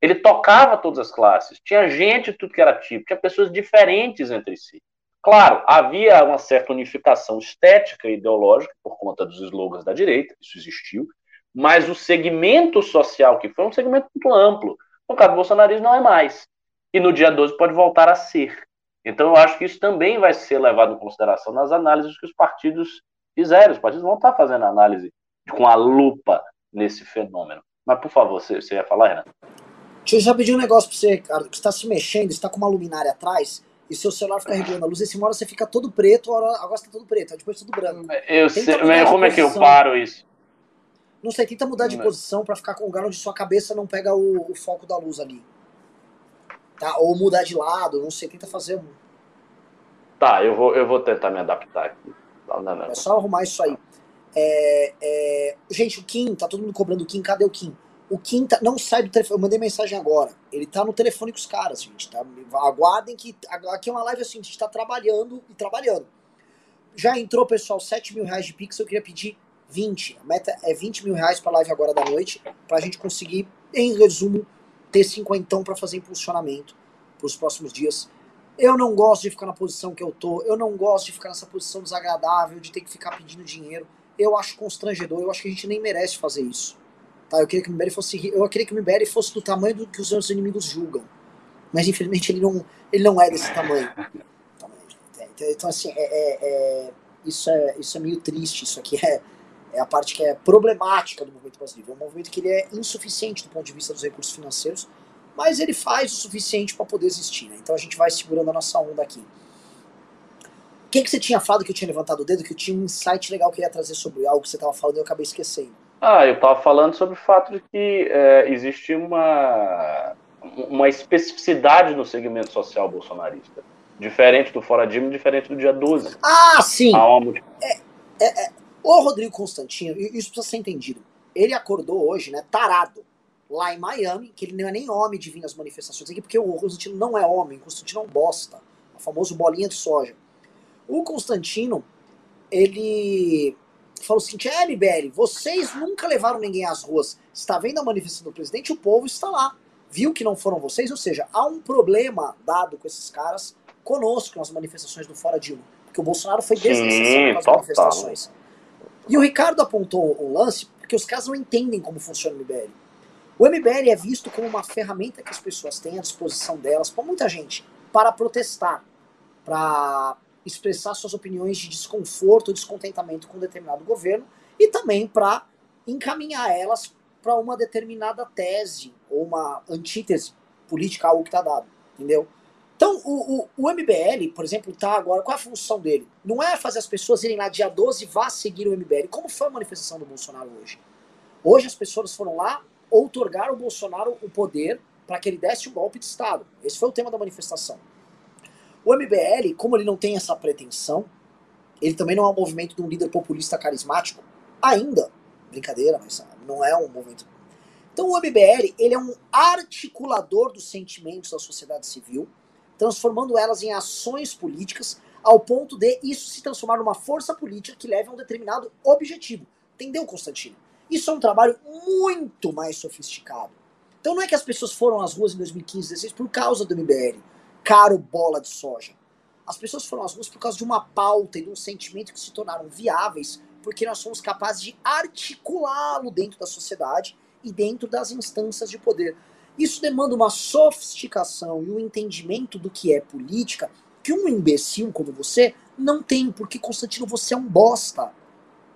Ele tocava todas as classes, tinha gente de tudo que era tipo, tinha pessoas diferentes entre si. Claro, havia uma certa unificação estética e ideológica por conta dos slogans da direita, isso existiu, mas o segmento social que foi um segmento muito amplo no caso do bolsonarismo, não é mais. E no dia 12 pode voltar a ser. Então, eu acho que isso também vai ser levado em consideração nas análises que os partidos fizeram. Os partidos vão estar fazendo análise com a lupa nesse fenômeno. Mas, por favor, você, você ia falar, Renan? Deixa eu já pedir um negócio para você, Ricardo. Que está se mexendo, está com uma luminária atrás e seu celular fica regulando a luz. Esse hora você fica todo preto, agora está todo preto, depois tudo branco. Eu sei, mas como é que eu paro isso? Não sei, tenta mudar de Não. posição para ficar com um lugar onde sua cabeça não pega o, o, foco da luz ali. Tá? Ou mudar de lado, não sei, tenta fazer um. Tá, eu vou, eu vou tentar me adaptar aqui. Não, não, não. É só arrumar isso aí. É, é... Gente, o Kim, tá todo mundo cobrando o Kim, cadê o Kim? O Kim tá, não sai do telefone, eu mandei mensagem agora. Ele tá no telefone com os caras, gente. Tá? Aguardem que. Aqui é uma live assim, a gente tá trabalhando e trabalhando. Já entrou, pessoal, 7 mil reais de Pix, eu queria pedir 20. A meta é 20 mil reais para live agora da noite, para a gente conseguir, em resumo, ter cinquentão para fazer impulsionamento para os próximos dias. Eu não gosto de ficar na posição que eu tô, eu não gosto de ficar nessa posição desagradável, de ter que ficar pedindo dinheiro. Eu acho constrangedor, eu acho que a gente nem merece fazer isso. Tá? Eu queria que o MBL fosse, eu queria que o MBL fosse do tamanho do que os nossos inimigos julgam. Mas infelizmente ele não, ele não é desse tamanho. Então assim, é, é, é, isso, é, isso é meio triste, isso aqui é, é a parte que é problemática do movimento brasileiro. É um movimento que ele é insuficiente do ponto de vista dos recursos financeiros, mas ele faz o suficiente para poder existir. Né? Então a gente vai segurando a nossa onda aqui. O que, você tinha falado que eu tinha levantado o dedo? Que eu tinha um insight legal que eu ia trazer sobre algo que você estava falando e eu acabei esquecendo. Ah, eu estava falando sobre o fato de que é, existe uma, uma especificidade no segmento social bolsonarista. Diferente do Fora Dilma, diferente do dia 12. Ah, sim! Uma... É, é, é, o Rodrigo Constantino, isso precisa ser entendido. Ele acordou hoje, né, tarado, lá em Miami, que ele não é nem homem de vir nas manifestações aqui, porque o Constantino não é homem, o Constantino é um bosta. O famoso bolinha de soja. O Constantino, ele falou assim: é, MBL, vocês nunca levaram ninguém às ruas. Está vendo a manifestação do presidente? O povo está lá. Viu que não foram vocês? Ou seja, há um problema dado com esses caras conosco nas manifestações do Fora Dilma. Porque o Bolsonaro foi desnecessário nas manifestações. E o Ricardo apontou um lance porque os caras não entendem como funciona o MBL. O MBL é visto como uma ferramenta que as pessoas têm à disposição delas, para muita gente, para protestar, para expressar suas opiniões de desconforto, descontentamento com determinado governo e também para encaminhar elas para uma determinada tese ou uma antítese política algo que está dado, entendeu? Então, o, o, o, MBL, por exemplo, tá agora. Qual é a função dele? Não é fazer as pessoas irem lá dia 12 e vá seguir o MBL. Como foi a manifestação do Bolsonaro hoje? Hoje as pessoas foram lá outorgar ao Bolsonaro o poder para que ele desse um golpe de Estado. Esse foi o tema da manifestação. O MBL, como ele não tem essa pretensão, ele também não é um movimento de um líder populista carismático, ainda. Brincadeira, mas não é um movimento. Então o MBL, ele é um articulador dos sentimentos da sociedade civil, transformando elas em ações políticas, ao ponto de isso se transformar numa força política que leve a um determinado objetivo. Entendeu, Constantino? Isso é um trabalho muito mais sofisticado. Então não é que as pessoas foram às ruas em 2015, 2016 por causa do MBL, caro bola de soja. As pessoas foram às ruas por causa de uma pauta e de um sentimento que se tornaram viáveis porque nós somos capazes de articulá-lo dentro da sociedade e dentro das instâncias de poder. Isso demanda uma sofisticação e um entendimento do que é política que um imbecil como você não tem, porque, Constantino, você é um bosta.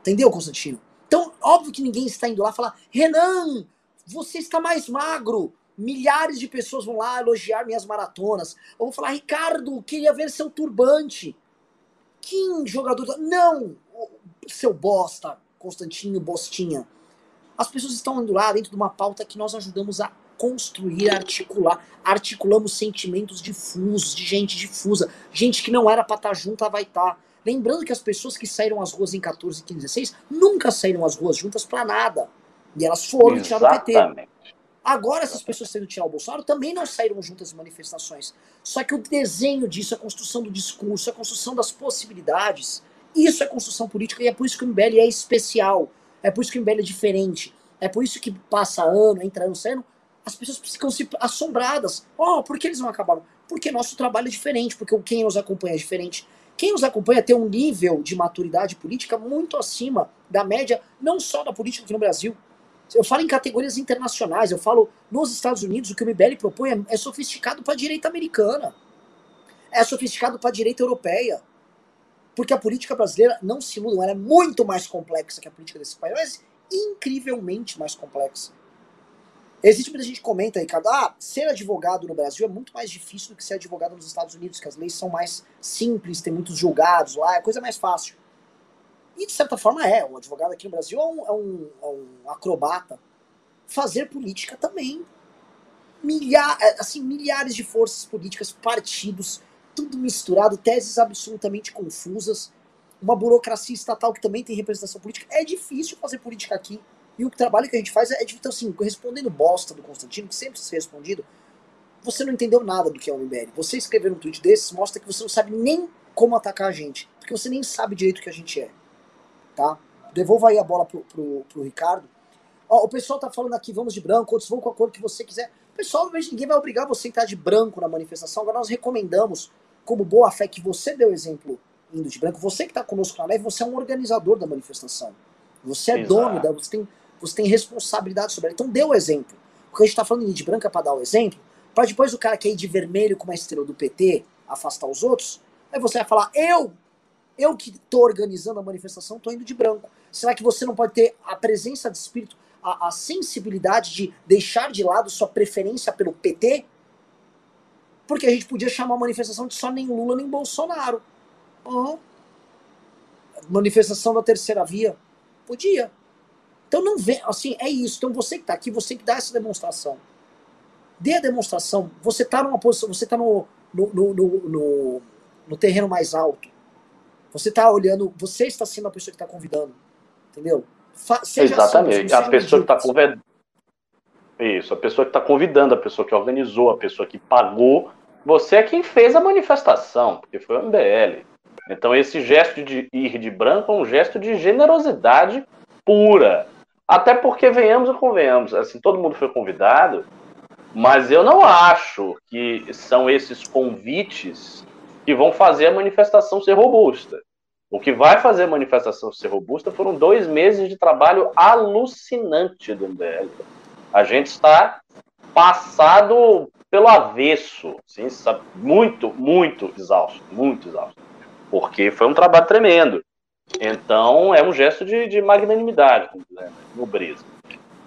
Entendeu, Constantino? Então, óbvio que ninguém está indo lá falar, Renan, você está mais magro. Milhares de pessoas vão lá elogiar minhas maratonas. Ou vão falar, Ricardo, queria ver seu turbante. Que jogador. Não! Seu bosta, Constantino Bostinha. As pessoas estão indo lá dentro de uma pauta que nós ajudamos a construir, articular. Articulamos sentimentos difusos, de gente difusa. Gente que não era pra estar tá junta, vai estar. Tá. Lembrando que as pessoas que saíram às ruas em 14, 15, 16 nunca saíram às ruas juntas para nada. E elas foram tirar o PT. Agora, essas pessoas sendo tirar o Bolsonaro também não saíram juntas em manifestações. Só que o desenho disso, a construção do discurso, a construção das possibilidades, isso é construção política e é por isso que o MBL é especial. É por isso que o MBL é diferente. É por isso que passa ano, entra ano, sai ano, as pessoas ficam se assombradas. Oh, por que eles não acabaram? Porque nosso trabalho é diferente, porque quem nos acompanha é diferente. Quem nos acompanha tem um nível de maturidade política muito acima da média, não só da política aqui no Brasil. Eu falo em categorias internacionais, eu falo nos Estados Unidos, o que o MBL propõe é, é sofisticado para a direita americana, é sofisticado para a direita europeia. Porque a política brasileira, não se iludam, ela é muito mais complexa que a política desse país, mas incrivelmente mais complexa. Existe muita gente que comenta, Ricardo, ah, ser advogado no Brasil é muito mais difícil do que ser advogado nos Estados Unidos, que as leis são mais simples, tem muitos julgados lá, é coisa mais fácil. E de certa forma é, um advogado aqui no Brasil é um, é um, é um acrobata. Fazer política também. Milha, é, assim, milhares de forças políticas, partidos, tudo misturado, teses absolutamente confusas, uma burocracia estatal que também tem representação política. É difícil fazer política aqui. E o trabalho que a gente faz é, então, assim, respondendo bosta do Constantino, que sempre ser respondido, você não entendeu nada do que é o MBL. Você escrever um tweet desses mostra que você não sabe nem como atacar a gente, porque você nem sabe direito o que a gente é. Tá? Devolva aí a bola pro, pro, pro Ricardo. Ó, o pessoal tá falando aqui, vamos de branco, outros vão com a cor que você quiser. Pessoal, ninguém vai obrigar você a entrar de branco na manifestação. Agora nós recomendamos, como boa fé que você deu exemplo indo de branco, você que está conosco na live, você é um organizador da manifestação. Você é Exato. dono da. Você tem você tem responsabilidade sobre ela. Então dê o exemplo. Porque a gente está falando de branca para dar o exemplo, para depois o cara que é de vermelho com uma estrela do PT afastar os outros, aí você vai falar, eu, eu que estou organizando a manifestação, estou indo de branco. Será que você não pode ter a presença de espírito, a, a sensibilidade de deixar de lado sua preferência pelo PT? Porque a gente podia chamar a manifestação de só nem Lula nem Bolsonaro. Uhum. Manifestação da terceira via. Podia. Então não vê, assim, é isso. Então você que está aqui, você que dá essa demonstração. Dê a demonstração. Você está numa posição, você está no, no, no, no, no terreno mais alto. Você está olhando, você está sendo a pessoa que está convidando. Entendeu? Fa Exatamente. Assim, a pessoa que está convidando. Isso, a pessoa que está convidando, a pessoa que organizou, a pessoa que pagou. Você é quem fez a manifestação, porque foi o MBL. Então esse gesto de ir de branco é um gesto de generosidade pura. Até porque, venhamos e convenhamos, assim, todo mundo foi convidado, mas eu não acho que são esses convites que vão fazer a manifestação ser robusta. O que vai fazer a manifestação ser robusta foram dois meses de trabalho alucinante do MBL. A gente está passado pelo avesso, assim, muito, muito exausto, muito exausto, porque foi um trabalho tremendo. Então, é um gesto de, de magnanimidade, né, nobreza.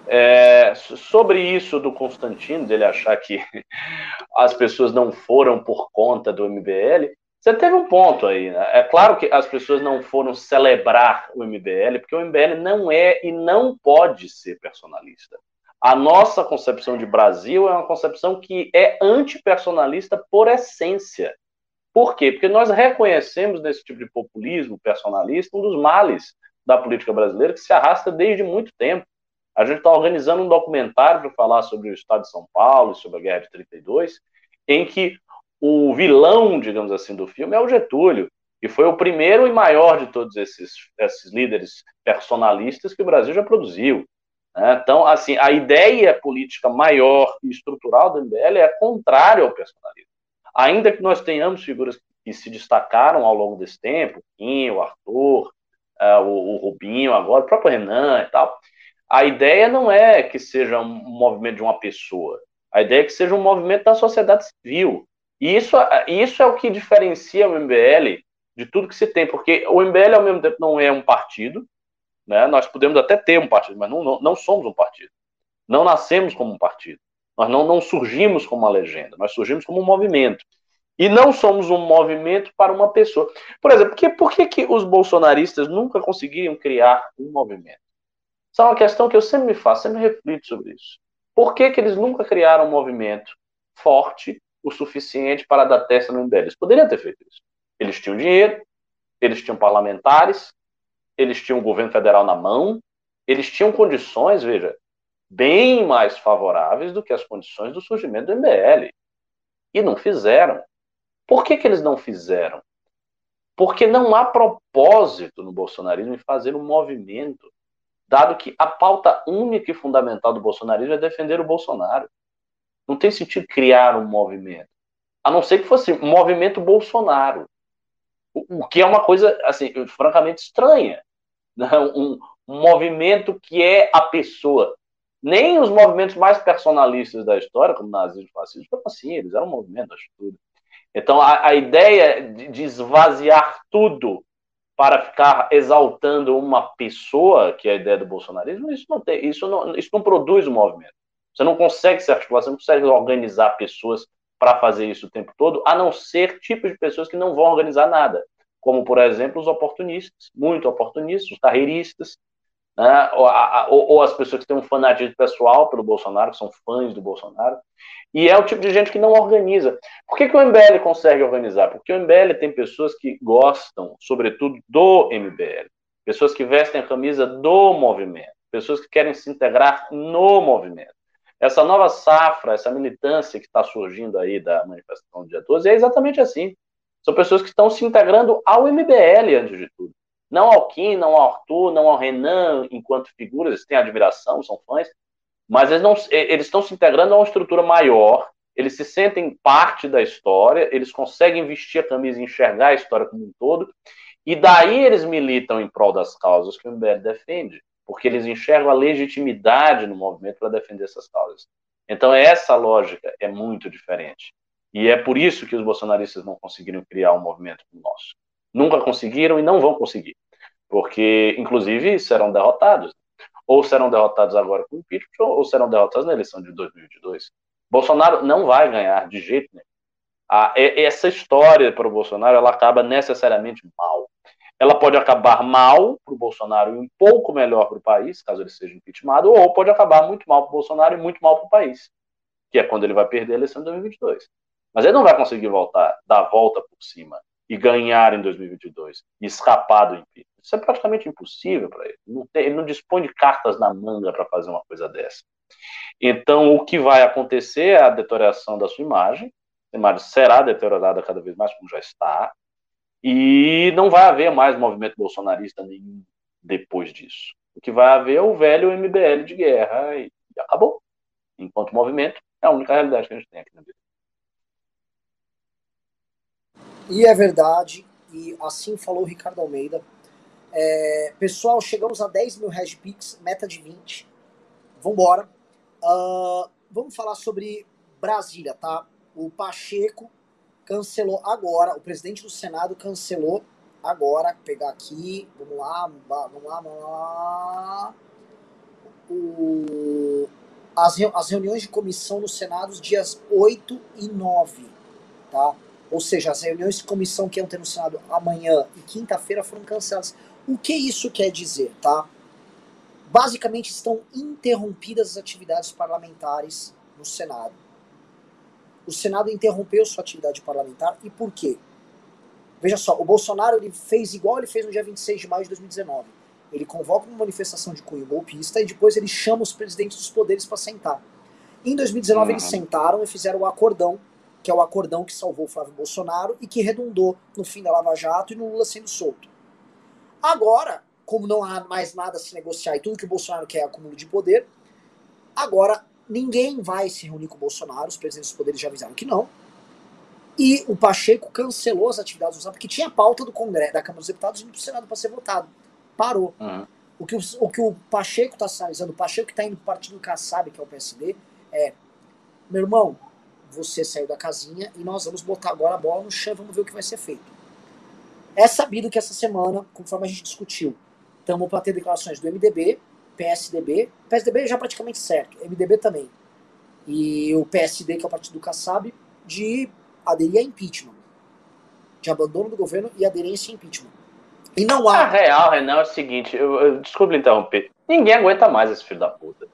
É, sobre isso do Constantino, dele achar que as pessoas não foram por conta do MBL, você teve um ponto aí. Né? É claro que as pessoas não foram celebrar o MBL, porque o MBL não é e não pode ser personalista. A nossa concepção de Brasil é uma concepção que é antipersonalista por essência. Por quê? Porque nós reconhecemos nesse tipo de populismo personalista um dos males da política brasileira que se arrasta desde muito tempo. A gente está organizando um documentário para falar sobre o Estado de São Paulo e sobre a Guerra de 32, em que o vilão, digamos assim, do filme é o Getúlio, que foi o primeiro e maior de todos esses, esses líderes personalistas que o Brasil já produziu. Né? Então, assim, a ideia política maior e estrutural do MBL é contrária ao personalismo. Ainda que nós tenhamos figuras que se destacaram ao longo desse tempo, o Kim, o Arthur, uh, o, o Rubinho agora, o próprio Renan e tal, a ideia não é que seja um movimento de uma pessoa. A ideia é que seja um movimento da sociedade civil. E isso, isso é o que diferencia o MBL de tudo que se tem, porque o MBL, ao mesmo tempo, não é um partido, né? nós podemos até ter um partido, mas não, não, não somos um partido. Não nascemos como um partido. Nós não, não surgimos como uma legenda, nós surgimos como um movimento. E não somos um movimento para uma pessoa. Por exemplo, por que, por que, que os bolsonaristas nunca conseguiriam criar um movimento? Isso é uma questão que eu sempre me faço, sempre reflito sobre isso. Por que, que eles nunca criaram um movimento forte o suficiente para dar testa no MBL? Eles poderiam ter feito isso. Eles tinham dinheiro, eles tinham parlamentares, eles tinham o governo federal na mão, eles tinham condições, veja, bem mais favoráveis do que as condições do surgimento do MBL. E não fizeram. Por que, que eles não fizeram? Porque não há propósito no bolsonarismo em fazer um movimento dado que a pauta única e fundamental do bolsonarismo é defender o Bolsonaro. Não tem sentido criar um movimento. A não ser que fosse um movimento Bolsonaro. O, que é uma coisa, assim, francamente estranha. Né? Um, um movimento que é a pessoa. Nem os movimentos mais personalistas da história, como nazismo e fascismo, foram assim, eles eram movimento, acho tudo. Então, a, a ideia de, de esvaziar tudo para ficar exaltando uma pessoa, que é a ideia do bolsonarismo, isso não, tem, isso não, isso não produz o um movimento. Você não consegue se articular, você não consegue organizar pessoas para fazer isso o tempo todo, a não ser tipos de pessoas que não vão organizar nada, como, por exemplo, os oportunistas, muito oportunistas, os carreiristas, né? ou, a, ou, ou, as pessoas que têm um fanatismo pessoal pelo Bolsonaro, que são fãs do Bolsonaro, e é o tipo de gente que não organiza. Por que, que o MBL consegue organizar? Porque o MBL tem pessoas que gostam, sobretudo, do MBL, pessoas que vestem a camisa do movimento, pessoas que querem se integrar no movimento. Essa nova safra, essa militância que está surgindo aí da manifestação do dia 12 é exatamente assim. São pessoas que estão se integrando ao MBL, antes de tudo. Não ao Kim, não ao Arthur, não ao Renan, enquanto figuras, eles têm admiração, são fãs, mas eles, não, eles estão se integrando a uma estrutura maior, eles se sentem parte da história, eles conseguem vestir a camisa e enxergar a história como um todo, e daí eles militam em prol das causas que o MBL defende, porque eles enxergam a legitimidade no movimento para defender essas causas. Então, essa lógica é muito diferente. E é por isso que os bolsonaristas não conseguiram criar um movimento como o nosso. Nunca conseguiram e não vão conseguir. Porque, inclusive, serão derrotados. Ou serão derrotados agora com o impeachment, ou serão derrotados na eleição de 2022. Bolsonaro não vai ganhar de jeito nenhum. A, essa história para o Bolsonaro ela acaba necessariamente mal. Ela pode acabar mal para o Bolsonaro e um pouco melhor para o país, caso ele seja impeachmentado, ou pode acabar muito mal para o Bolsonaro e muito mal para o país, que é quando ele vai perder a eleição de 2022. Mas ele não vai conseguir voltar, dar a volta por cima e ganhar em 2022 e escapar do impeachment. Isso é praticamente impossível para ele. Não tem, ele não dispõe de cartas na manga para fazer uma coisa dessa. Então, o que vai acontecer é a deterioração da sua imagem. A imagem será deteriorada cada vez mais, como já está. E não vai haver mais movimento bolsonarista nenhum depois disso. O que vai haver é o velho MBL de guerra e, acabou. Enquanto movimento, é a única realidade que a gente tem aqui na vida. E é verdade, e assim falou Ricardo Almeida. É, pessoal, chegamos a 10 mil Pix, meta de 20. Vambora. Uh, vamos falar sobre Brasília, tá? O Pacheco cancelou agora, o presidente do Senado cancelou agora, pegar aqui, vamos lá, vamos lá, vamos lá. O, as, as reuniões de comissão no Senado dias 8 e 9, tá? Ou seja, as reuniões de comissão que iam ter no Senado amanhã e quinta-feira foram canceladas. O que isso quer dizer, tá? Basicamente estão interrompidas as atividades parlamentares no Senado. O Senado interrompeu sua atividade parlamentar e por quê? Veja só, o Bolsonaro ele fez igual ele fez no dia 26 de maio de 2019. Ele convoca uma manifestação de cunho golpista e depois ele chama os presidentes dos poderes para sentar. Em 2019 uhum. eles sentaram e fizeram o acordão, que é o acordão que salvou o Flávio Bolsonaro e que redundou no fim da Lava Jato e no Lula sendo solto. Agora, como não há mais nada a se negociar e tudo que o Bolsonaro quer é acúmulo de poder, agora ninguém vai se reunir com o Bolsonaro, os presidentes dos poderes já avisaram que não. E o Pacheco cancelou as atividades do Senado, porque tinha pauta do Congresso, da Câmara dos Deputados indo para o Senado para ser votado. Parou. Uhum. O, que o, o que o Pacheco está sinalizando, o Pacheco que está indo para o partido Kassab, que é o PSD, é: meu irmão, você saiu da casinha e nós vamos botar agora a bola no chão e vamos ver o que vai ser feito. É sabido que essa semana, conforme a gente discutiu, estamos para ter declarações do MDB, PSDB, PSDB já praticamente certo, MDB também, e o PSD, que é o partido do Kassab, de aderir a impeachment. De abandono do governo e aderência a impeachment. E não há. A real, Renan, é o seguinte, eu, eu, desculpa interromper. Ninguém aguenta mais esse filho da puta.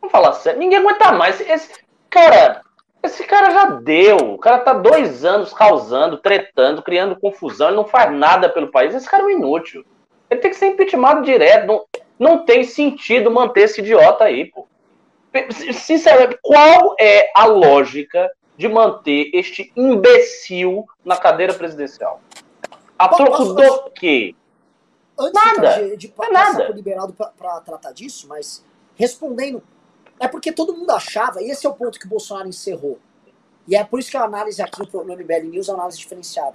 Vamos falar sério, ninguém aguenta mais. Esse, cara, esse cara já deu. O cara tá dois anos causando, tretando, criando confusão. Ele não faz nada pelo país. Esse cara é um inútil. Ele tem que ser impeachmentado direto. Não, não tem sentido manter esse idiota aí, pô. Sinceramente, qual é a lógica de manter este imbecil na cadeira presidencial? A troco do quê? Antes nada. de, de é passar nada. liberado para tratar disso, mas respondendo, é porque todo mundo achava, e esse é o ponto que o Bolsonaro encerrou. E é por isso que a análise aqui no MBL News é uma análise diferenciada.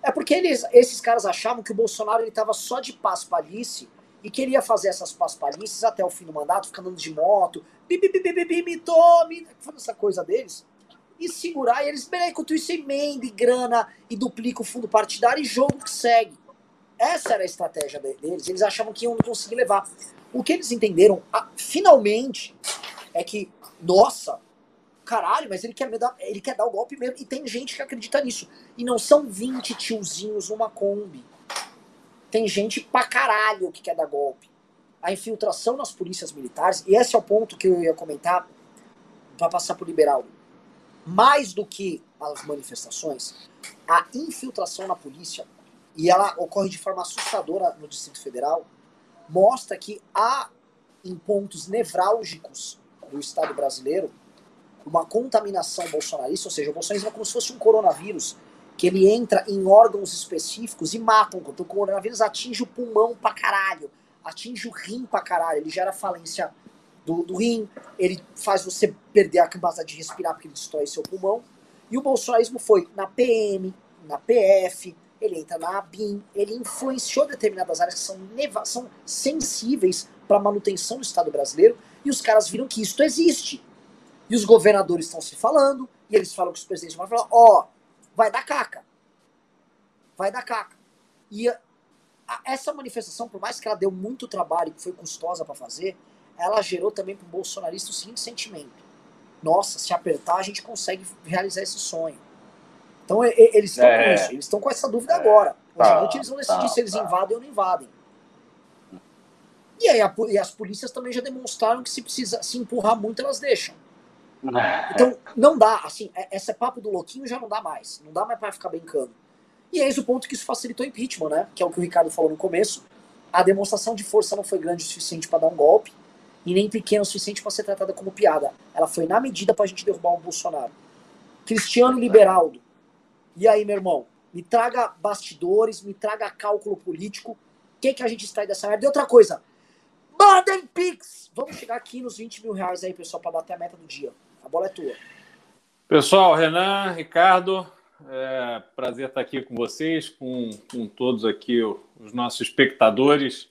É porque eles, esses caras achavam que o Bolsonaro estava só de paspalhice e queria fazer essas paspalhices até o fim do mandato, ficando andando de moto, me tome, fazendo essa coisa deles e segurar. E eles, bem, enquanto isso, emenda e grana e duplica o fundo partidário e jogo que segue. Essa era a estratégia deles. Eles achavam que iam conseguir levar. O que eles entenderam, ah, finalmente, é que, nossa, caralho, mas ele quer, dar, ele quer dar o golpe mesmo. E tem gente que acredita nisso. E não são 20 tiozinhos numa Kombi. Tem gente pra caralho que quer dar golpe. A infiltração nas polícias militares, e esse é o ponto que eu ia comentar para passar pro liberal mais do que as manifestações, a infiltração na polícia, e ela ocorre de forma assustadora no Distrito Federal, mostra que há, em pontos nevrálgicos do Estado brasileiro, uma contaminação bolsonarista, ou seja, o bolsonarismo é como se fosse um coronavírus, que ele entra em órgãos específicos e mata. Então, o coronavírus atinge o pulmão pra caralho, atinge o rim pra caralho, ele gera falência do, do rim, ele faz você perder a capacidade de respirar porque ele destrói seu pulmão. E o bolsonarismo foi na PM, na PF, ele entra na ABIN, ele influenciou determinadas áreas que são, são sensíveis para a manutenção do Estado brasileiro, e os caras viram que isso existe. E os governadores estão se falando, e eles falam que os presidentes vão falar, ó, oh, vai dar caca. Vai dar caca. E a, a, essa manifestação, por mais que ela deu muito trabalho e foi custosa para fazer, ela gerou também para o bolsonarista o seguinte sentimento: nossa, se apertar a gente consegue realizar esse sonho. Então eles estão é, com isso, eles estão com essa dúvida é, agora. Hoje à noite eles vão decidir tá, se eles tá. invadem ou não invadem. E aí a, e as polícias também já demonstraram que se precisa se empurrar muito, elas deixam. É. Então, não dá, assim, é, esse papo do louquinho já não dá mais. Não dá mais para ficar brincando. E eis o ponto que isso facilitou o impeachment, né? Que é o que o Ricardo falou no começo. A demonstração de força não foi grande o suficiente para dar um golpe e nem pequena o suficiente para ser tratada como piada. Ela foi na medida para a gente derrubar o Bolsonaro. Cristiano Liberaldo. E aí, meu irmão? Me traga bastidores, me traga cálculo político. O que, que a gente extrai dessa merda? E outra coisa. Mandem Pix! Vamos chegar aqui nos 20 mil reais aí, pessoal, para bater a meta do dia. A bola é tua. Pessoal, Renan, Ricardo, É prazer estar aqui com vocês, com, com todos aqui os nossos espectadores,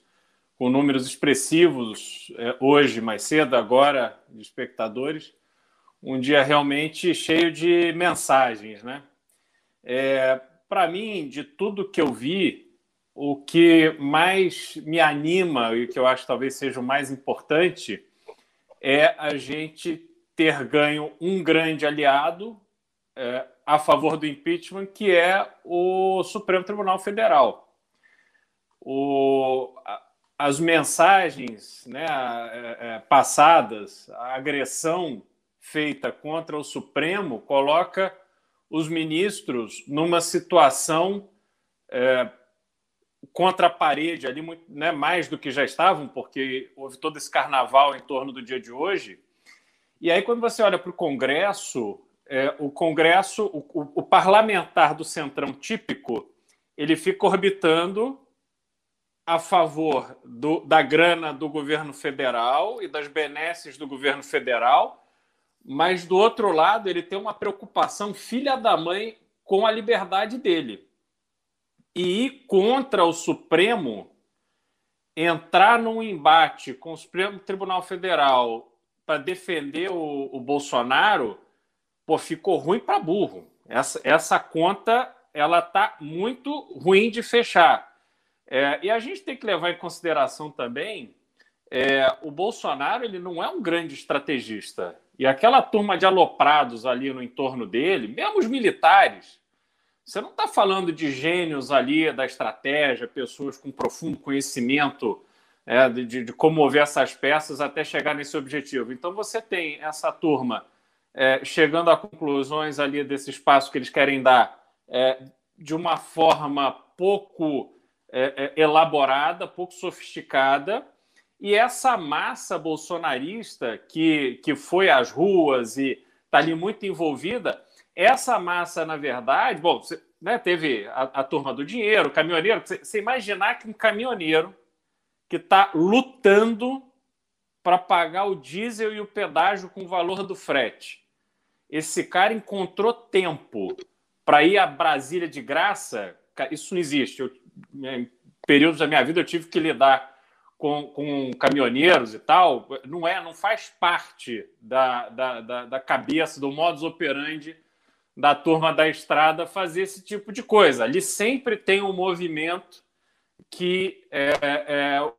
com números expressivos é, hoje, mais cedo, agora, de espectadores. Um dia realmente cheio de mensagens, né? É, Para mim, de tudo que eu vi, o que mais me anima e que eu acho talvez seja o mais importante é a gente ter ganho um grande aliado é, a favor do impeachment, que é o Supremo Tribunal Federal. O, as mensagens né, é, é, passadas, a agressão feita contra o Supremo coloca os ministros numa situação é, contra a parede ali, né, mais do que já estavam, porque houve todo esse carnaval em torno do dia de hoje. E aí, quando você olha para o Congresso, é, o Congresso, o, o, o, parlamentar do centrão típico, ele fica orbitando a favor do, da grana do governo federal e das benesses do governo federal, mas do outro lado ele tem uma preocupação filha da mãe com a liberdade dele. E ir contra o Supremo, entrar num embate com o Supremo Tribunal Federal para defender o, o Bolsonaro pô, ficou ruim para burro. Essa, essa conta ela tá muito ruim de fechar. É, e a gente tem que levar em consideração também é, o Bolsonaro ele não é um grande estrategista. E aquela turma de aloprados ali no entorno dele, mesmo os militares, você não está falando de gênios ali da estratégia, pessoas com profundo conhecimento é, de, de, como mover essas peças até chegar nesse objetivo. Então você tem essa turma é, chegando a conclusões ali desse espaço que eles querem dar é, de uma forma pouco é, é, elaborada, pouco sofisticada, e essa massa bolsonarista que, que foi às ruas e está ali muito envolvida, essa massa, na verdade, bom, você, né, teve a, a, turma do dinheiro, caminhoneiro, você, você imaginar que um caminhoneiro que está lutando para pagar o diesel e o pedágio com o valor do frete esse cara encontrou tempo para ir a Brasília de graça, isso não existe. Eu, em períodos da minha vida eu tive que lidar com, com caminhoneiros e tal. Não é, não faz parte da, da, da, da cabeça, do modus operandi da turma da estrada fazer esse tipo de coisa. Ali sempre tem um movimento que é, é,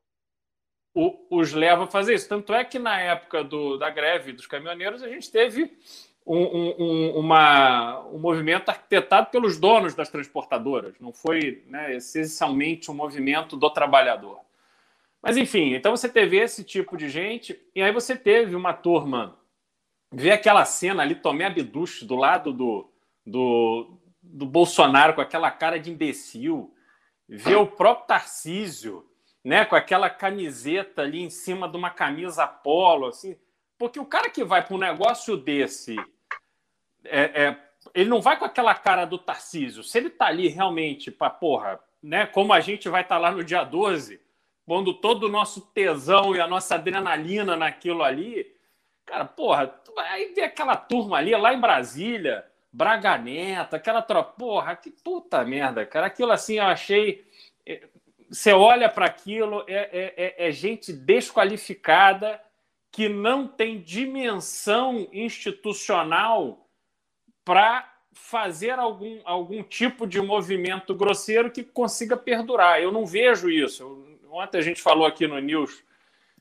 o, os leva a fazer isso. Tanto é que na época do, da greve dos caminhoneiros a gente teve um, um, uma, um movimento arquitetado pelos donos das transportadoras, não foi né, essencialmente um movimento do trabalhador. Mas, enfim, então você teve esse tipo de gente, e aí você teve uma turma. Ver aquela cena ali, Tomé Abduch, do lado do, do, do Bolsonaro, com aquela cara de imbecil, ver o próprio Tarcísio, né, com aquela camiseta ali em cima de uma camisa polo, assim. Porque o cara que vai para um negócio desse é, é, ele não vai com aquela cara do Tarcísio. Se ele tá ali realmente para, porra, né? Como a gente vai estar tá lá no dia 12, pondo todo o nosso tesão e a nossa adrenalina naquilo ali, cara, porra, vai ver aquela turma ali lá em Brasília, Braga Neto, aquela tropa, porra, que puta merda, cara. Aquilo assim eu achei. É, você olha para aquilo, é, é, é, é gente desqualificada que não tem dimensão institucional para fazer algum, algum tipo de movimento grosseiro que consiga perdurar. Eu não vejo isso. Ontem a gente falou aqui no News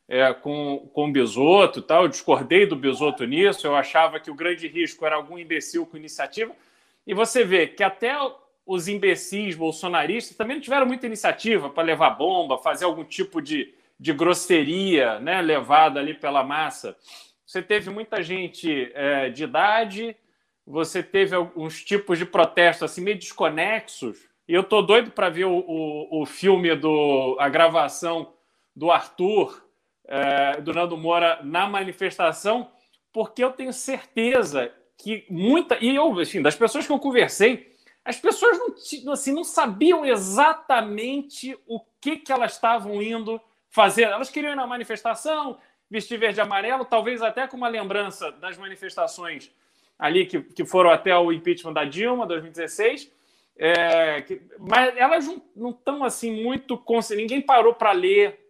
é, com, com o Bisoto, tal. eu discordei do Bisoto nisso, eu achava que o grande risco era algum imbecil com iniciativa. E você vê que até os imbecis bolsonaristas também não tiveram muita iniciativa para levar bomba, fazer algum tipo de, de grosseria né, levada ali pela massa. Você teve muita gente é, de idade, você teve alguns tipos de protestos assim meio desconexos. E eu tô doido para ver o, o, o, filme do a gravação do Arthur, é, do Nando Moura na manifestação, porque eu tenho certeza que muita e eu, assim, das pessoas que eu conversei, as pessoas não, assim, não sabiam exatamente o que, que elas estavam indo fazer. Elas queriam ir na manifestação, vestir verde e amarelo, talvez até com uma lembrança das manifestações ali que, que foram até o impeachment da Dilma, 2016. É, que, mas elas não estão assim muito. Ninguém parou para ler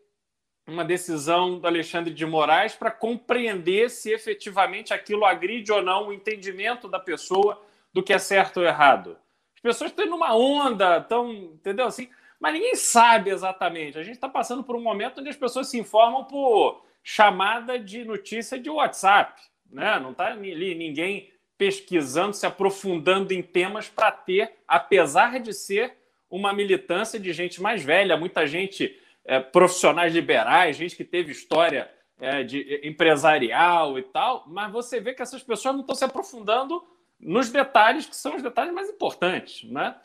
uma decisão do Alexandre de Moraes para compreender se efetivamente aquilo agride ou não o entendimento da pessoa do que é certo ou errado. As pessoas estão numa onda, estão, entendeu assim? Mas ninguém sabe exatamente. A gente está passando por um momento onde as pessoas se informam por chamada de notícia de WhatsApp, né? Não está ali ninguém pesquisando, se aprofundando em temas para ter, apesar de ser uma militância de gente mais velha, muita gente é, profissionais liberais, gente que teve história é, de empresarial e tal, mas você vê que essas pessoas não estão se aprofundando nos detalhes que são os detalhes mais importantes, né?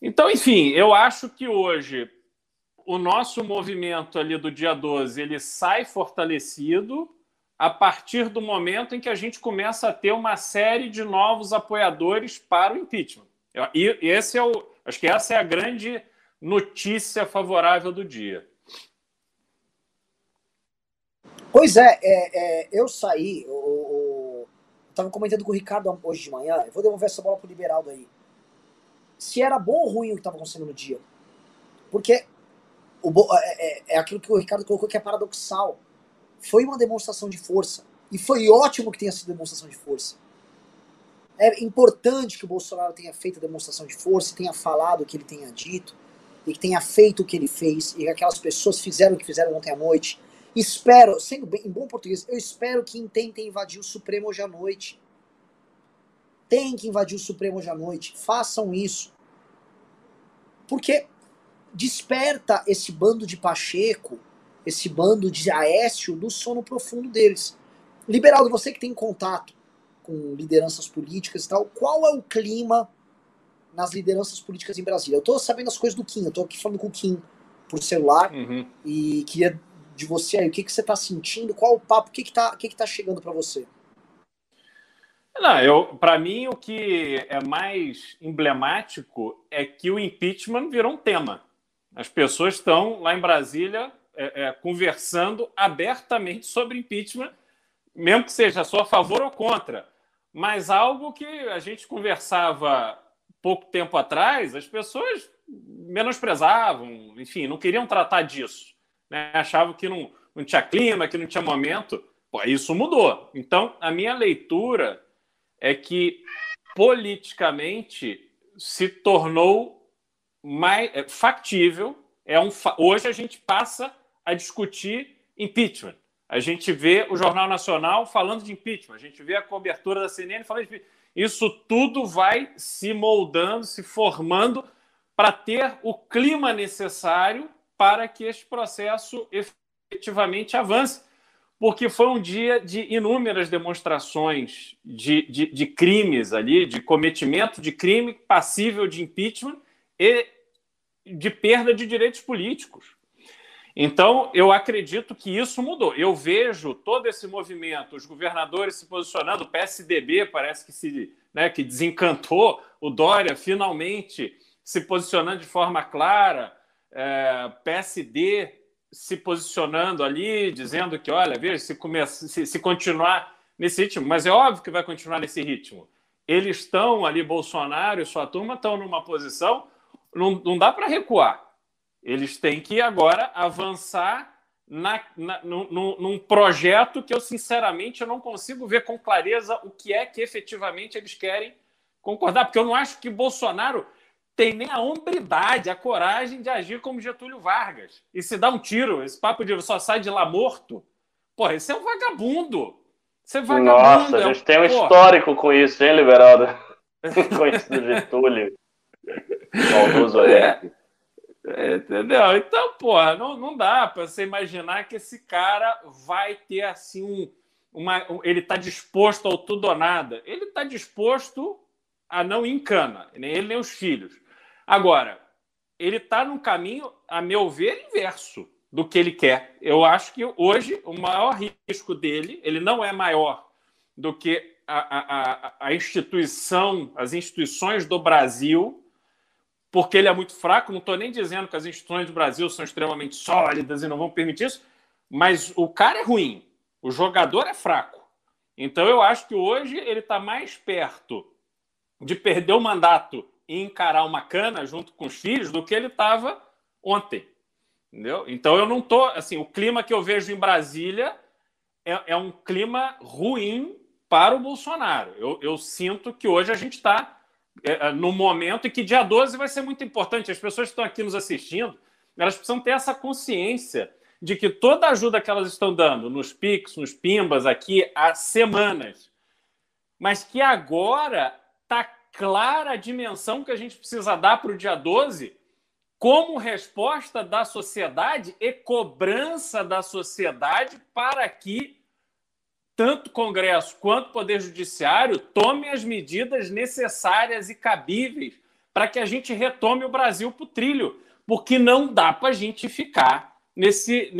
Então, enfim, eu acho que hoje o nosso movimento ali do dia 12 ele sai fortalecido a partir do momento em que a gente começa a ter uma série de novos apoiadores para o impeachment. E esse é o, acho que essa é a grande notícia favorável do dia. Pois é, é, é eu saí, estava comentando com o Ricardo hoje de manhã, eu vou devolver essa bola pro Liberaldo aí. Se era bom ou ruim o que estava acontecendo no dia. Porque o, é, é, é aquilo que o Ricardo colocou que é paradoxal foi uma demonstração de força. E foi ótimo que tenha sido demonstração de força. É importante que o Bolsonaro tenha feito a demonstração de força, tenha falado o que ele tenha dito, e que tenha feito o que ele fez, e que aquelas pessoas fizeram o que fizeram ontem à noite. Espero, sendo bem, em bom português, eu espero que intentem invadir o Supremo hoje à noite. Tem que invadir o Supremo hoje à noite. Façam isso. Porque desperta esse bando de Pacheco esse bando de Aécio do sono profundo deles. Liberaldo, você que tem contato com lideranças políticas e tal, qual é o clima nas lideranças políticas em Brasília? Eu tô sabendo as coisas do Kim, eu tô aqui falando com o Kim por celular uhum. e queria de você aí, o que, que você tá sentindo, qual o papo, o que que tá, que que tá chegando para você? Não, eu, para mim o que é mais emblemático é que o impeachment virou um tema. As pessoas estão lá em Brasília é, é, conversando abertamente sobre impeachment, mesmo que seja só a favor ou contra. Mas algo que a gente conversava pouco tempo atrás, as pessoas menosprezavam, enfim, não queriam tratar disso. Né? Achavam que não, não tinha clima, que não tinha momento. Pô, isso mudou. Então, a minha leitura é que politicamente se tornou mais é, factível. É um, hoje a gente passa a discutir impeachment. A gente vê o Jornal Nacional falando de impeachment, a gente vê a cobertura da CNN falando de impeachment. Isso tudo vai se moldando, se formando para ter o clima necessário para que este processo efetivamente avance. Porque foi um dia de inúmeras demonstrações de, de, de crimes ali, de cometimento de crime passível de impeachment e de perda de direitos políticos. Então, eu acredito que isso mudou. Eu vejo todo esse movimento, os governadores se posicionando, o PSDB parece que se né, que desencantou, o Dória finalmente se posicionando de forma clara, é, PSD se posicionando ali, dizendo que, olha, veja, se, começa, se, se continuar nesse ritmo, mas é óbvio que vai continuar nesse ritmo. Eles estão ali, Bolsonaro e sua turma estão numa posição, não, não dá para recuar eles têm que agora avançar na, na, num, num, projeto que eu, sinceramente, eu não consigo ver com clareza o que é que efetivamente eles querem concordar, porque eu não acho que Bolsonaro tem nem a hombridade, a coragem de agir como Getúlio Vargas e se dá um tiro. Esse papo de só sai de lá morto. Porra, esse é um vagabundo. Você é vagabundo. Nossa, a gente é... tem um Porra. histórico com isso, hein, Liberaldo? com isso do Getúlio. Maldoso é. Entendeu? Então, porra, não, não dá para você imaginar que esse cara vai ter assim um. Uma, ele está disposto ao tudo ou nada. Ele está disposto a não encana, nem ele nem os filhos. Agora, ele está num caminho, a meu ver, inverso do que ele quer. Eu acho que hoje o maior risco dele, ele não é maior do que a, a, a instituição, as instituições do Brasil porque ele é muito fraco. Não estou nem dizendo que as instituições do Brasil são extremamente sólidas e não vão permitir isso, mas o cara é ruim, o jogador é fraco. Então eu acho que hoje ele está mais perto de perder o mandato e encarar uma cana junto com os filhos do que ele estava ontem. Entendeu? Então eu não tô assim, o clima que eu vejo em Brasília é, é um clima ruim para o Bolsonaro. Eu, eu sinto que hoje a gente está no momento em que dia 12 vai ser muito importante. As pessoas que estão aqui nos assistindo, elas precisam ter essa consciência de que toda a ajuda que elas estão dando nos PIX, nos PIMBAs aqui há semanas, mas que agora está clara a dimensão que a gente precisa dar para o dia 12 como resposta da sociedade e cobrança da sociedade para que tanto Congresso quanto o Poder Judiciário tomem as medidas necessárias e cabíveis para que a gente retome o Brasil para o trilho, porque não dá para a gente ficar nesse,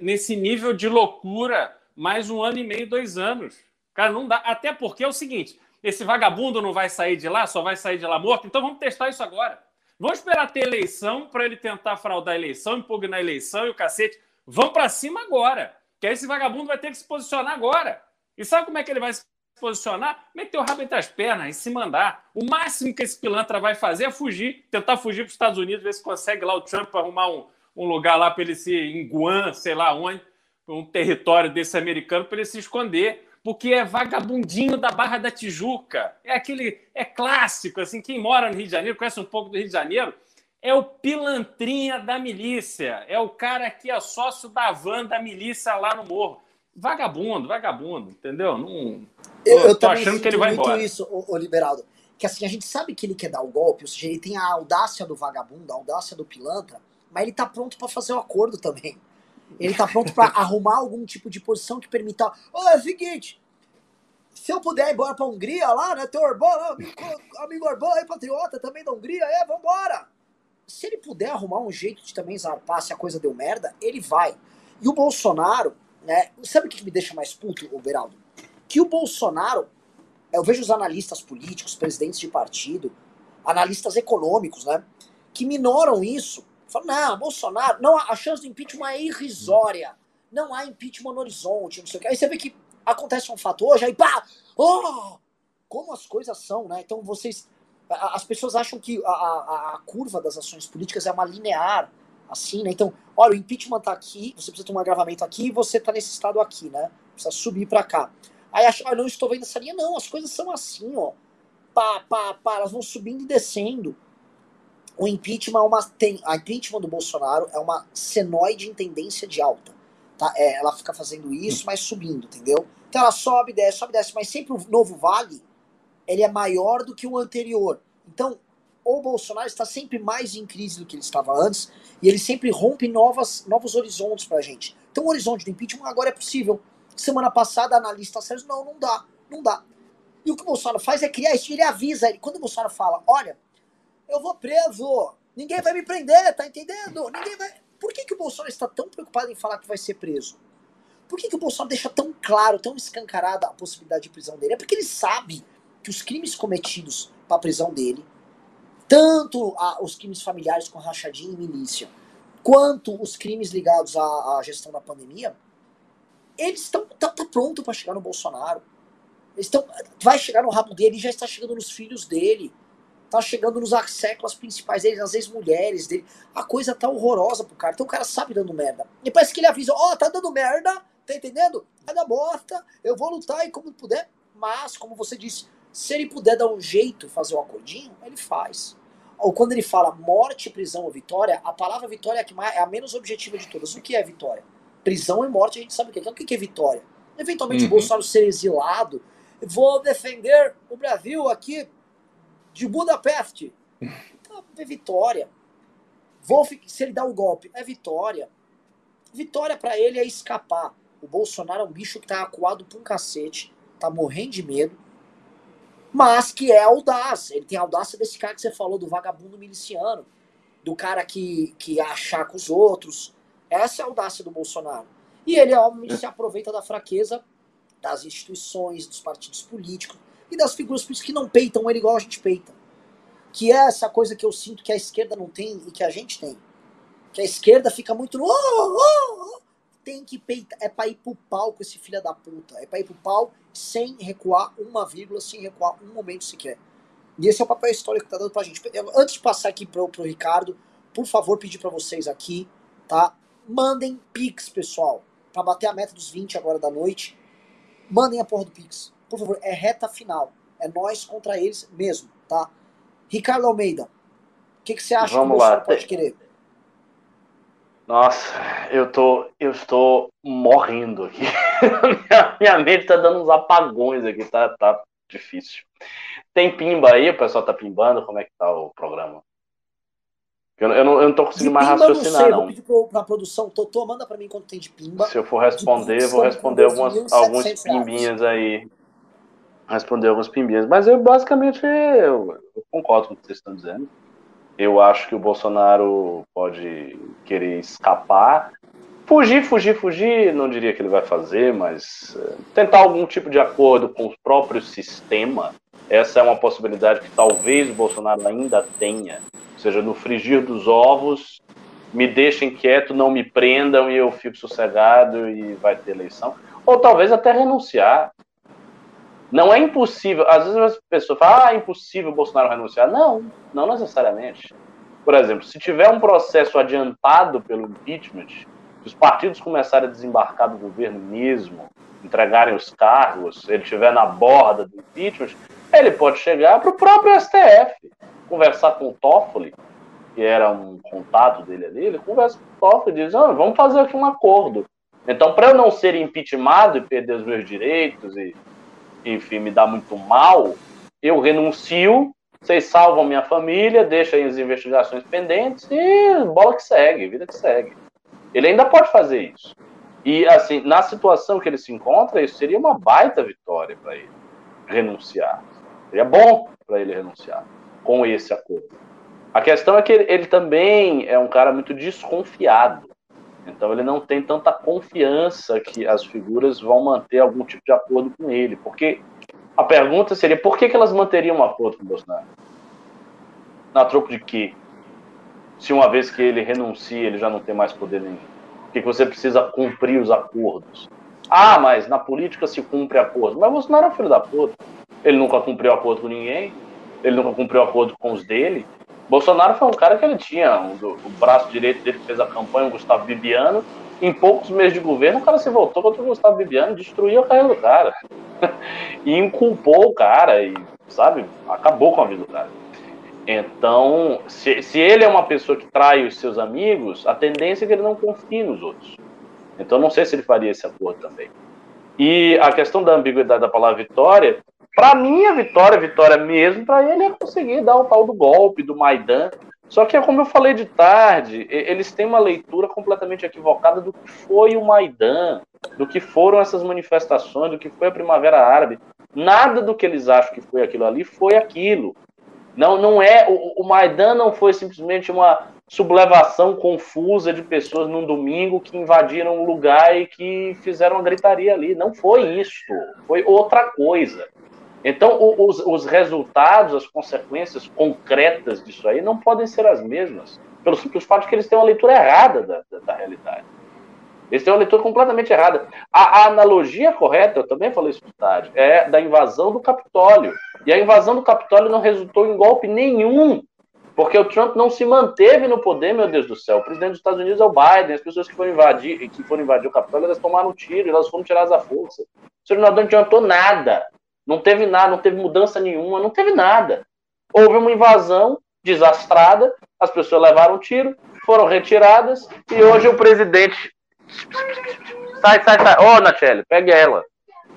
nesse nível de loucura mais um ano e meio, dois anos. Cara, não dá. Até porque é o seguinte: esse vagabundo não vai sair de lá, só vai sair de lá morto, então vamos testar isso agora. Vamos esperar ter eleição para ele tentar fraudar a eleição, impugnar a eleição e o cacete. Vamos para cima agora. Que aí esse vagabundo vai ter que se posicionar agora. E sabe como é que ele vai se posicionar? Meter o rabo entre as pernas e se mandar. O máximo que esse pilantra vai fazer é fugir, tentar fugir para os Estados Unidos, ver se consegue lá o Trump arrumar um, um lugar lá para ele se em Guam, sei lá onde, um território desse americano para ele se esconder, porque é vagabundinho da Barra da Tijuca. É aquele é clássico assim, quem mora no Rio de Janeiro, conhece um pouco do Rio de Janeiro, é o pilantrinha da milícia, é o cara que é sócio da van da milícia lá no morro vagabundo, vagabundo, entendeu? Não, eu, eu tô achando que ele vai muito embora. isso, o, o Liberaldo. Que assim, a gente sabe que ele quer dar o golpe, ou seja, ele tem a audácia do vagabundo, a audácia do pilantra, mas ele tá pronto para fazer o um acordo também. Ele tá pronto para arrumar algum tipo de posição que permita. Olha, é o seguinte, se eu puder ir embora pra Hungria lá, né? Teu Orbán, amigo, amigo Orbán aí, patriota também da Hungria, é, vambora! Se ele puder arrumar um jeito de também zarpar se a coisa deu merda, ele vai. E o Bolsonaro, né? Sabe o que me deixa mais puto, Beraldo? Que o Bolsonaro, eu vejo os analistas políticos, presidentes de partido, analistas econômicos, né? Que minoram isso. Falam, não, Bolsonaro, não, a chance do impeachment é irrisória. Não há impeachment no horizonte, não sei o que. Aí você vê que acontece um fato hoje, aí pá! Oh! Como as coisas são, né? Então vocês. As pessoas acham que a, a, a curva das ações políticas é uma linear assim, né? Então, olha, o impeachment tá aqui, você precisa ter um agravamento aqui você tá nesse estado aqui, né? Precisa subir para cá. Aí acha, ah, não estou vendo essa linha. Não, as coisas são assim, ó. Pá, pá, pá, elas vão subindo e descendo. O impeachment é uma. Tem, a impeachment do Bolsonaro é uma senoide em tendência de alta. Tá? É, ela fica fazendo isso, mas subindo, entendeu? Então ela sobe, desce, sobe, desce, mas sempre o novo vale ele é maior do que o anterior. Então, o Bolsonaro está sempre mais em crise do que ele estava antes, e ele sempre rompe novas, novos horizontes para a gente. Então o horizonte do impeachment agora é possível. Semana passada, analista sérios, não, não dá, não dá. E o que o Bolsonaro faz é criar isso, ele avisa, ele, quando o Bolsonaro fala, olha, eu vou preso, ninguém vai me prender, tá entendendo? Ninguém vai... Por que, que o Bolsonaro está tão preocupado em falar que vai ser preso? Por que, que o Bolsonaro deixa tão claro, tão escancarada a possibilidade de prisão dele? É porque ele sabe que os crimes cometidos para a prisão dele tanto a, os crimes familiares com rachadinha e milícia, quanto os crimes ligados à, à gestão da pandemia, eles estão tá, tá pronto para chegar no Bolsonaro. Eles estão, vai chegar no rabo dele, já está chegando nos filhos dele, tá chegando nos séculos principais dele, nas ex-mulheres dele. A coisa tá horrorosa pro cara. Então o cara sabe dando merda. E parece que ele avisa, ó, oh, tá dando merda, tá entendendo? Vai dar bosta, eu vou lutar e como puder. Mas, como você disse, se ele puder dar um jeito, fazer um acordinho, ele faz. Ou quando ele fala morte, prisão ou vitória, a palavra vitória é a, que mais, é a menos objetiva de todas. O que é vitória? Prisão e morte a gente sabe o que é. Então o que é vitória? Eventualmente uhum. o Bolsonaro ser exilado. Vou defender o Brasil aqui de Budapeste. Então, é vitória. Vou, se ele dá o um golpe, é vitória. Vitória para ele é escapar. O Bolsonaro é um bicho que tá acuado pra um cacete, tá morrendo de medo mas que é audaz. Ele tem a audácia desse cara que você falou, do vagabundo miliciano, do cara que, que achaca os outros. Essa é a audácia do Bolsonaro. E ele, obviamente, se aproveita da fraqueza das instituições, dos partidos políticos e das figuras políticas que não peitam ele igual a gente peita. Que é essa coisa que eu sinto que a esquerda não tem e que a gente tem. Que a esquerda fica muito. Oh, oh, oh. Tem que peitar, é pra ir pro pau com esse filho da puta. É pra ir pro pau sem recuar uma vírgula, sem recuar um momento sequer. E esse é o papel histórico que tá dando pra gente. Antes de passar aqui pro, pro Ricardo, por favor, pedir para vocês aqui, tá? Mandem Pix, pessoal. Pra bater a meta dos 20 agora da noite. Mandem a porra do Pix. Por favor, é reta final. É nós contra eles mesmo, tá? Ricardo Almeida, o que, que você acha Vamos que lá. pode querer? Nossa, eu tô, eu estou morrendo aqui. minha, minha mente tá dando uns apagões aqui, tá, tá difícil. Tem pimba aí? O pessoal tá pimbando? Como é que tá o programa? Eu, eu, não, eu não tô conseguindo mais pimba, raciocinar, não. não. Vou pedir pro, pra produção. Totô, manda pra mim quanto tem de pimba. Se eu for responder, eu vou responder algumas, alguns pimbinhas aí. Responder alguns pimbinhas. Mas eu basicamente eu, eu concordo com o que vocês estão dizendo. Eu acho que o Bolsonaro pode querer escapar. Fugir, fugir, fugir, não diria que ele vai fazer, mas uh, tentar algum tipo de acordo com o próprio sistema. Essa é uma possibilidade que talvez o Bolsonaro ainda tenha. Ou seja, no frigir dos ovos, me deixem quieto, não me prendam e eu fico sossegado e vai ter eleição. Ou talvez até renunciar. Não é impossível. Às vezes as pessoas falam, ah, é impossível o Bolsonaro renunciar. Não, não necessariamente. Por exemplo, se tiver um processo adiantado pelo impeachment, se os partidos começarem a desembarcar do governo mesmo, entregarem os cargos, ele estiver na borda do impeachment, ele pode chegar para o próprio STF, conversar com o Toffoli, que era um contato dele ali, ele conversa com o Toffoli e diz, ah, vamos fazer aqui um acordo. Então, para eu não ser impeachmentado e perder os meus direitos e enfim, me dá muito mal, eu renuncio, vocês salvam minha família, deixam as investigações pendentes e bola que segue, vida que segue. Ele ainda pode fazer isso. E, assim, na situação que ele se encontra, isso seria uma baita vitória para ele renunciar. Seria bom para ele renunciar com esse acordo. A questão é que ele, ele também é um cara muito desconfiado. Então ele não tem tanta confiança que as figuras vão manter algum tipo de acordo com ele. Porque a pergunta seria por que, que elas manteriam um acordo com o Bolsonaro? Na troco de quê? Se uma vez que ele renuncia, ele já não tem mais poder nenhum. Por que, que você precisa cumprir os acordos? Ah, mas na política se cumpre acordo. Mas Bolsonaro é filho da puta. Ele nunca cumpriu acordo com ninguém. Ele nunca cumpriu acordo com os dele. Bolsonaro foi um cara que ele tinha um, o braço direito dele que fez a campanha, o Gustavo Bibiano. Em poucos meses de governo, o cara se voltou contra o Gustavo Bibiano, destruiu a carreira do cara. e inculpou o cara, e, sabe, acabou com a vida do cara. Então, se, se ele é uma pessoa que trai os seus amigos, a tendência é que ele não confie nos outros. Então, não sei se ele faria esse acordo também. E a questão da ambiguidade da palavra vitória, para mim, a vitória, vitória mesmo, para ele é conseguir dar o tal do golpe, do Maidan. Só que é como eu falei de tarde, eles têm uma leitura completamente equivocada do que foi o Maidan, do que foram essas manifestações, do que foi a Primavera Árabe. Nada do que eles acham que foi aquilo ali foi aquilo. Não, não é o, o Maidan não foi simplesmente uma sublevação confusa de pessoas num domingo que invadiram um lugar e que fizeram uma gritaria ali. Não foi isso. Foi outra coisa. Então, os, os, resultados, as consequências concretas disso aí não podem ser as mesmas, pelo simples fato de que eles têm uma leitura errada da, da, da realidade. Eles têm uma leitura completamente errada. A, a, analogia correta, eu também falei isso tarde, é da invasão do Capitólio. E a invasão do Capitólio não resultou em golpe nenhum, porque o Trump não se manteve no poder, meu Deus do céu. O presidente dos Estados Unidos é o Biden, as pessoas que foram invadir, que foram invadir o Capitólio, elas tomaram tiro, elas foram tiradas à força. O senador não adiantou nada. Não teve nada, não teve mudança nenhuma, não teve nada. Houve uma invasão desastrada, as pessoas levaram um tiro, foram retiradas e hoje o presidente. Sai, sai, sai. Ô, oh, Nachelle, pegue ela.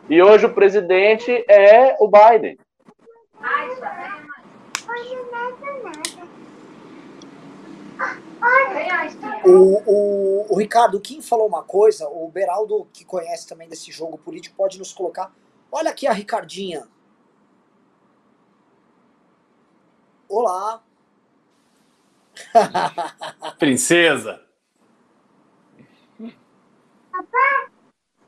E hoje o presidente é o Biden. O, o, o Ricardo, o Kim falou uma coisa, o Beraldo, que conhece também desse jogo político, pode nos colocar Olha aqui a Ricardinha. Olá. Princesa.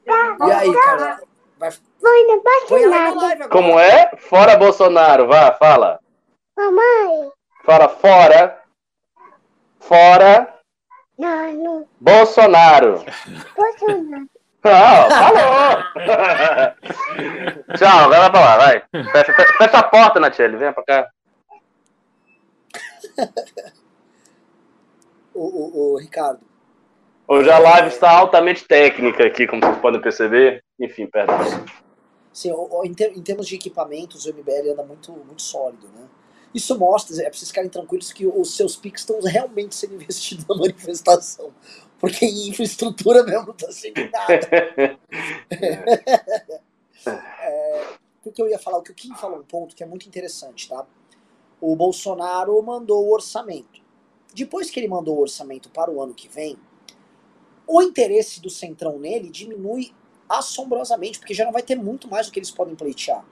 E aí, cara? Vai... Mãe, não pode nada. Como é? Fora Bolsonaro, vá, fala. Mamãe. Fala fora. Fora. Não, não. Bolsonaro. Bolsonaro. Ah, falou! Tchau, vai lá pra lá, vai. Fecha, fecha, fecha a porta, Natiele, vem pra cá. O, o, o Ricardo. Hoje a live está altamente técnica aqui, como vocês podem perceber. Enfim, perdão. Sim, em termos de equipamentos, o MBL anda muito, muito sólido, né? Isso mostra, é pra vocês ficarem tranquilos que os seus pics estão realmente sendo investidos na manifestação. Porque em infraestrutura mesmo não tá sendo nada. É, porque eu ia falar, o que o Kim falou um ponto que é muito interessante, tá? O Bolsonaro mandou o orçamento. Depois que ele mandou o orçamento para o ano que vem, o interesse do Centrão nele diminui assombrosamente, porque já não vai ter muito mais o que eles podem pleitear.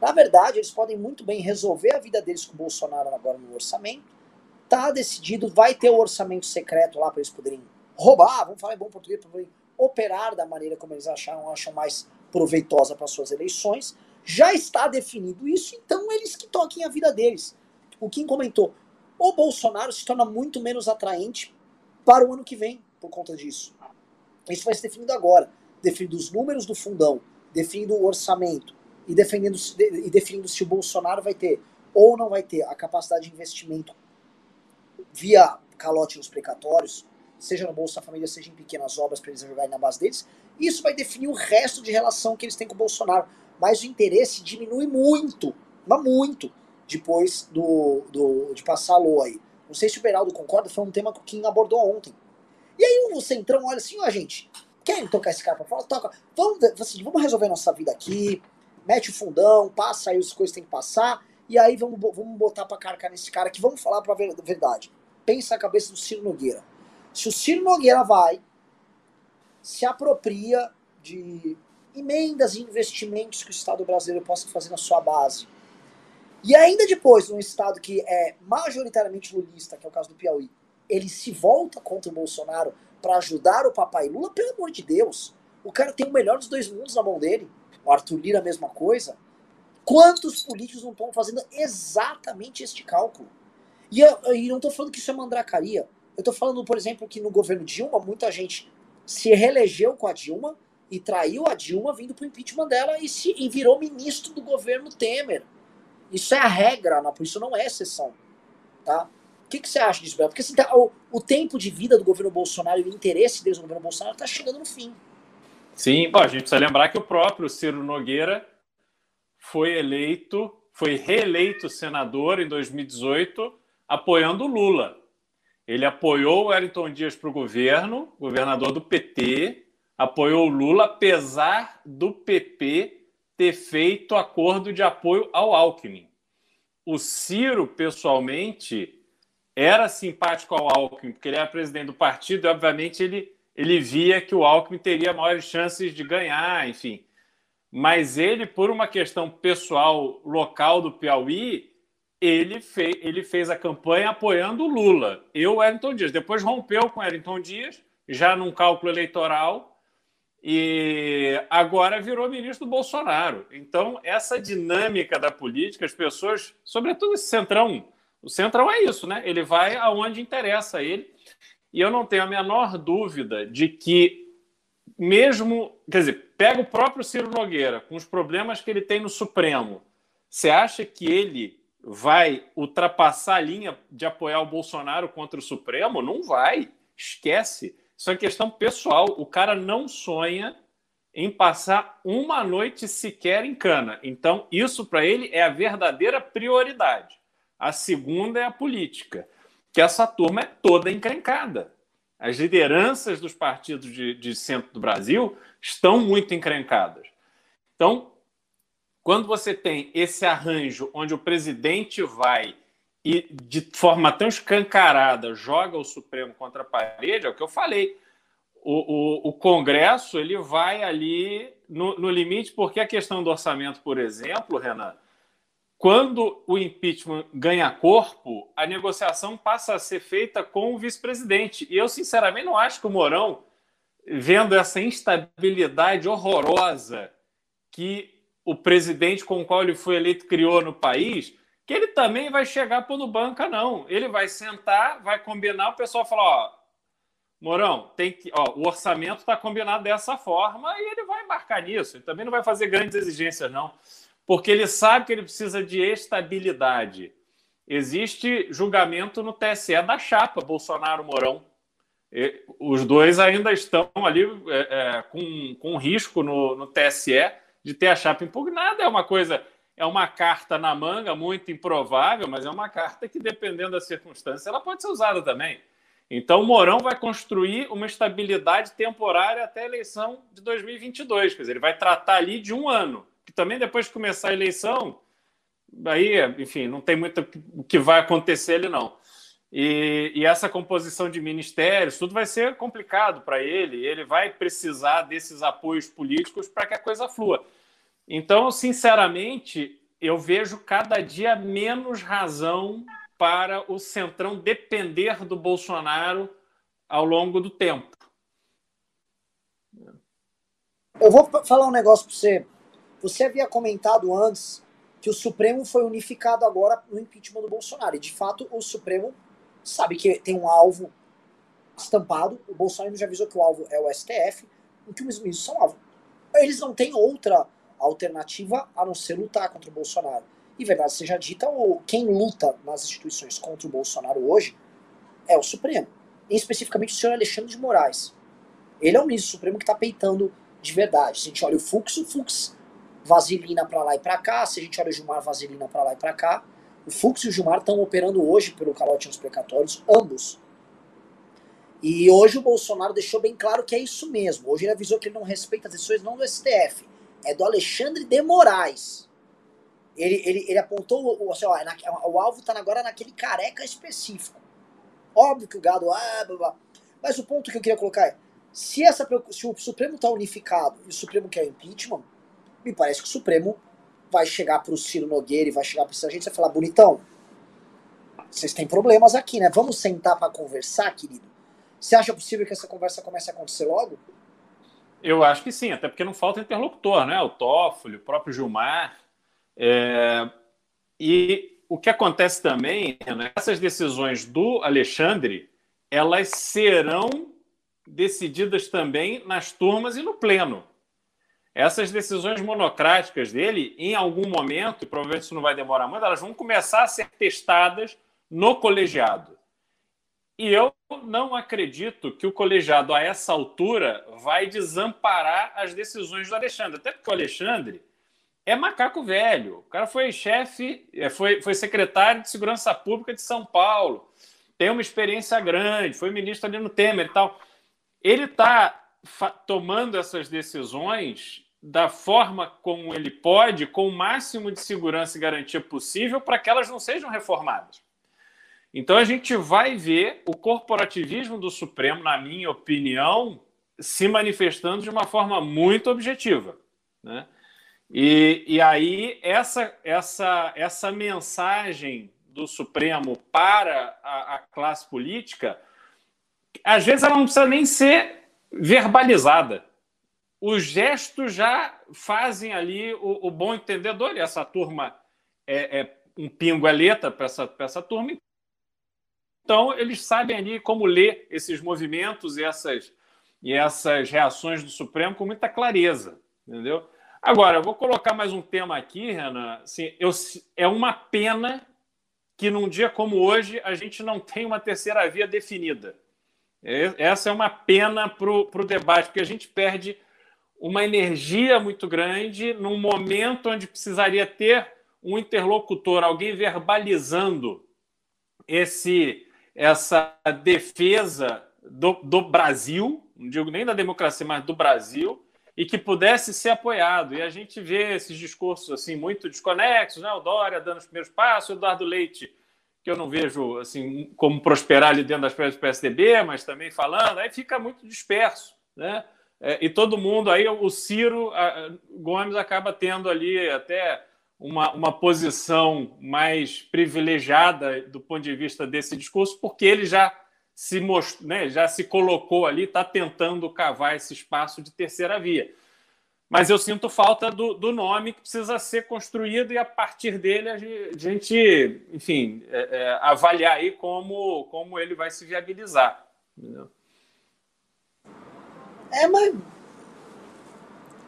Na verdade, eles podem muito bem resolver a vida deles com o Bolsonaro agora no orçamento. Tá decidido, vai ter o orçamento secreto lá para eles poderem roubar, vamos falar em bom português, para operar da maneira como eles acharam, acham mais proveitosa para suas eleições. Já está definido isso, então eles que toquem a vida deles. O Kim comentou, o Bolsonaro se torna muito menos atraente para o ano que vem por conta disso. Isso vai ser definido agora, definindo os números do fundão, definindo o orçamento e definindo, e definindo se o Bolsonaro vai ter ou não vai ter a capacidade de investimento via calote nos precatórios, seja no Bolsa Família, seja em pequenas obras para eles jogarem na base deles, isso vai definir o resto de relação que eles têm com o Bolsonaro. Mas o interesse diminui muito, mas muito, depois do, do, de passar a LOA aí. Não sei se o Beraldo concorda, foi um tema que o Kim abordou ontem. E aí o Centrão olha assim, ó gente, querem tocar esse cara pra fora? Toca. Vamos, assim, vamos resolver nossa vida aqui, mete o fundão, passa aí as coisas que tem que passar, e aí vamos, vamos botar pra carcar nesse cara que vamos falar pra verdade. Pensa a cabeça do Ciro Nogueira. Se o Ciro Nogueira vai, se apropria de emendas e investimentos que o Estado brasileiro possa fazer na sua base, e ainda depois, num Estado que é majoritariamente lulista, que é o caso do Piauí, ele se volta contra o Bolsonaro para ajudar o papai Lula, pelo amor de Deus. O cara tem o melhor dos dois mundos na mão dele. O Arthur Lira, a mesma coisa. Quantos políticos não estão fazendo exatamente este cálculo? E eu, eu não estou falando que isso é mandracaria. Eu estou falando, por exemplo, que no governo Dilma, muita gente se reelegeu com a Dilma e traiu a Dilma vindo para o impeachment dela e, se, e virou ministro do governo Temer. Isso é a regra, não, isso não é exceção. Tá? O que, que você acha disso, Bel? Porque assim, tá, o, o, tempo de vida do governo Bolsonaro e o interesse deles no governo Bolsonaro está chegando no fim. Sim, bom, a gente precisa lembrar que o próprio Ciro Nogueira foi eleito, foi reeleito senador em 2018, apoiando o Lula. Ele apoiou o Wellington Dias para o governo, governador do PT, apoiou o Lula, apesar do PP ter feito acordo de apoio ao Alckmin. O Ciro, pessoalmente, era simpático ao Alckmin, porque ele era presidente do partido e, obviamente, ele, ele via que o Alckmin teria maiores chances de ganhar, enfim. Mas ele, por uma questão pessoal local do Piauí, ele, fez, ele fez a campanha apoiando o Lula e o Wellington Dias. Depois rompeu com Wellington Dias, já num cálculo eleitoral, e agora virou ministro do Bolsonaro. Então, essa dinâmica da política, as pessoas, sobretudo esse centrão, o centrão é isso, né? Ele vai aonde interessa a ele. E eu não tenho a menor dúvida de que, mesmo. Quer dizer, pega o próprio Ciro Nogueira, com os problemas que ele tem no Supremo. Você acha que ele vai ultrapassar a linha de apoiar o Bolsonaro contra o Supremo? Não vai. Esquece. Isso é questão pessoal. O cara não sonha em passar uma noite sequer em cana. Então, isso para ele é a verdadeira prioridade. A segunda é a política, que essa turma é toda encrencada. As lideranças dos partidos de, de centro do Brasil estão muito encrencadas. Então, quando você tem esse arranjo onde o presidente vai e de forma tão escancarada joga o Supremo contra a parede, é o que eu falei. O, o, o Congresso ele vai ali no, no, limite, porque a questão do orçamento, por exemplo, Renan, quando o impeachment ganha corpo, a negociação passa a ser feita com o vice-presidente. E eu, sinceramente, não acho que o Mourão, vendo essa instabilidade horrorosa que o presidente com o qual ele foi eleito criou no país, que ele também vai chegar por no banca, não. Ele vai sentar, vai combinar, o pessoal fala, ó, Morão, tem que, ó, o orçamento está combinado dessa forma e ele vai embarcar nisso. Ele também não vai fazer grandes exigências, não, porque ele sabe que ele precisa de estabilidade. Existe julgamento no TSE da chapa Bolsonaro-Mourão. Os dois ainda estão ali é, é, com, com risco no, no TSE de ter a chapa impugnada. É uma coisa, é uma carta na manga muito improvável, mas é uma carta que, dependendo da circunstância, ela pode ser usada também. Então, o Mourão vai construir uma estabilidade temporária até a eleição de 2022. Quer dizer, ele vai tratar ali de um ano, que também depois de começar a eleição, aí, enfim, não tem muito o que vai acontecer ali, não. E, e, essa composição de ministérios, tudo vai ser complicado para ele. Ele vai precisar desses apoios políticos para que a coisa flua. Então, sinceramente, eu vejo cada dia menos razão para o Centrão depender do Bolsonaro ao longo do tempo. Eu vou falar um negócio para você. Você havia comentado antes que o Supremo foi unificado agora no impeachment do Bolsonaro. E, de fato, o Supremo sabe que tem um alvo estampado. O Bolsonaro já avisou que o alvo é o STF, em que os ministros são alvo. Eles não têm outra alternativa a não ser lutar contra o Bolsonaro. E verdade seja dita, o, quem luta nas instituições contra o Bolsonaro hoje é o Supremo. E especificamente o senhor Alexandre de Moraes. Ele é o ministro Supremo que está peitando de verdade. A gente olha o Fux, o Fux vaselina para lá e para cá. Se a gente olha o Gilmar, vaselina para lá e para cá. O Fux e o Gilmar estão operando hoje pelo calote nos precatórios, ambos. E hoje o Bolsonaro deixou bem claro que é isso mesmo. Hoje ele avisou que ele não respeita as decisões não do STF, é do Alexandre de Moraes ele, ele, ele apontou o, assim, ó, é o alvo está agora naquele careca específico. Óbvio que o gado. Ah, blá, blá. Mas o ponto que eu queria colocar é: se, essa, se o Supremo está unificado e o Supremo quer impeachment, me parece que o Supremo vai chegar para o Ciro Nogueira e vai chegar para essa gente e falar: bonitão, vocês têm problemas aqui, né? Vamos sentar para conversar, querido. Você acha possível que essa conversa comece a acontecer logo? Eu acho que sim, até porque não falta interlocutor, né? O Toffoli, o próprio Gilmar. É, e o que acontece também, né, essas decisões do Alexandre, elas serão decididas também nas turmas e no pleno. Essas decisões monocráticas dele, em algum momento, e provavelmente isso não vai demorar muito, elas vão começar a ser testadas no colegiado. E eu não acredito que o colegiado, a essa altura, vai desamparar as decisões do Alexandre. Até porque o Alexandre é macaco velho. O cara foi chefe, é, foi, foi secretário de Segurança Pública de São Paulo, tem uma experiência grande, foi ministro ali no Temer e tal. Ele está tomando essas decisões da forma como ele pode, com o máximo de segurança e garantia possível, para que elas não sejam reformadas. Então a gente vai ver o corporativismo do Supremo, na minha opinião, se manifestando de uma forma muito objetiva. Né? E, e aí, essa, essa, essa mensagem do Supremo para a, a, classe política, às vezes ela não precisa nem ser verbalizada. Os gestos já fazem ali o, o bom entendedor, e essa turma é, é um pingo é letra para essa, essa turma. Então, eles sabem ali como ler esses movimentos e essas, e essas reações do Supremo com muita clareza, entendeu? Agora, eu vou colocar mais um tema aqui, Renan. Assim, eu, é uma pena que num dia como hoje a gente não tem uma terceira via definida. Essa é uma pena para o debate, porque a gente perde uma energia muito grande num momento onde precisaria ter um interlocutor, alguém verbalizando esse essa defesa do, do Brasil, não digo nem da democracia, mas do Brasil, e que pudesse ser apoiado. E a gente vê esses discursos assim muito desconexos, né? O Dória dando os primeiros passos, o Eduardo Leite, que eu não vejo assim como prosperar ali dentro das pernas do PSDB, mas também falando, aí fica muito disperso, né? É, e todo mundo, aí o Ciro a, Gomes acaba tendo ali até uma, uma posição mais privilegiada do ponto de vista desse discurso, porque ele já se mostrou, né, já se colocou ali, está tentando cavar esse espaço de terceira via. Mas eu sinto falta do, do, nome que precisa ser construído e a partir dele a gente, enfim, é, é, avaliar aí como, como ele vai se viabilizar. Entendeu? É, mas.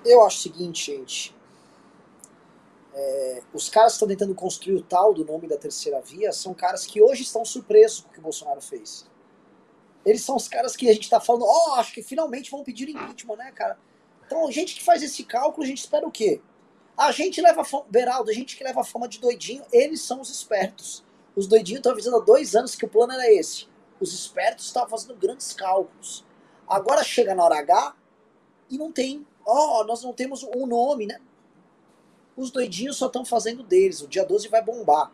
Eu acho o seguinte, gente. É, os caras que estão tentando construir o tal do nome da terceira via são caras que hoje estão surpresos com o que o Bolsonaro fez. Eles são os caras que a gente tá falando, ó, oh, acho que finalmente vão pedir impeachment, né, cara? Então, gente que faz esse cálculo, a gente espera o quê? A gente leva fama, Beraldo, a gente que leva a fama de doidinho, eles são os espertos. Os doidinhos estão avisando há dois anos que o plano era esse. Os espertos estavam fazendo grandes cálculos. Agora chega na hora H e não tem. Ó, oh, nós não temos um nome, né? Os doidinhos só estão fazendo deles. O dia 12 vai bombar.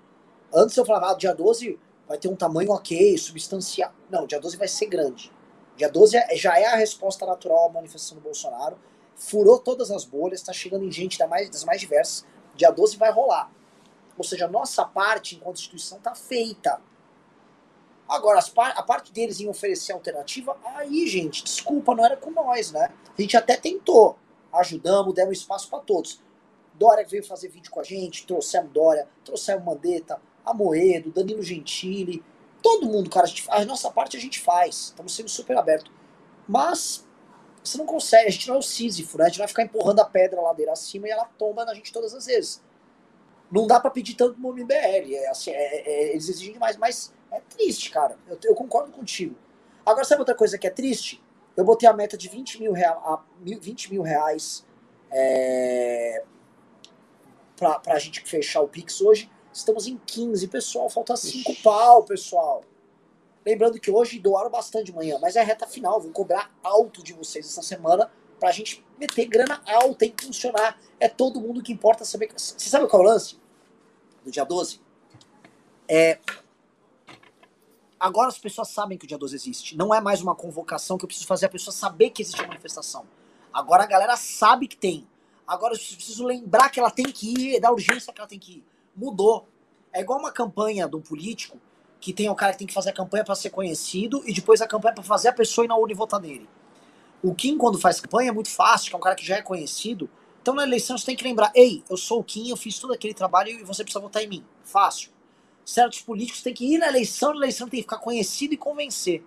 Antes eu falava, ah, dia 12 vai ter um tamanho ok, substancial. Não, dia 12 vai ser grande. Dia 12 é, já é a resposta natural à manifestação do Bolsonaro. Furou todas as bolhas, está chegando em gente das mais, das mais diversas. Dia 12 vai rolar. Ou seja, a nossa parte enquanto instituição está feita. Agora, a parte deles em oferecer alternativa, aí, gente, desculpa, não era com nós, né? A gente até tentou. Ajudamos, demos espaço para todos. Dória veio fazer vídeo com a gente, trouxemos Dória, trouxemos Mandetta, Amoedo, Danilo Gentili, todo mundo, cara, a, gente, a nossa parte a gente faz, estamos sendo super abertos. Mas você não consegue, a gente não é o Sísifo, né? A gente vai ficar empurrando a pedra ladeira acima e ela tomba na gente todas as vezes. Não dá para pedir tanto no MBL, é, assim, é, é, eles exigem demais, mas é triste, cara. Eu, eu, concordo contigo. Agora, sabe outra coisa que é triste? Eu botei a meta de 20 mil, rea, 20 mil reais é, pra, pra gente fechar o Pix hoje. Estamos em 15, pessoal. Falta 5 pau, pessoal. Lembrando que hoje doaram bastante de manhã, mas é reta final. Vou cobrar alto de vocês essa semana pra gente meter grana alta e funcionar. É todo mundo que importa saber. Você sabe qual é o lance? Do dia 12? É. Agora as pessoas sabem que o dia 12 existe. Não é mais uma convocação que eu preciso fazer a pessoa saber que existe a manifestação. Agora a galera sabe que tem. Agora eu preciso lembrar que ela tem que ir, da urgência que ela tem que ir. Mudou. É igual uma campanha de um político que tem o cara que tem que fazer a campanha para ser conhecido e depois a campanha para fazer a pessoa ir na urna e votar nele. O Kim, quando faz campanha, é muito fácil, que é um cara que já é conhecido. Então na eleição você tem que lembrar: ei, eu sou o Kim, eu fiz todo aquele trabalho e você precisa votar em mim. Fácil. Certos políticos têm que ir na eleição, na eleição tem que ficar conhecido e convencer.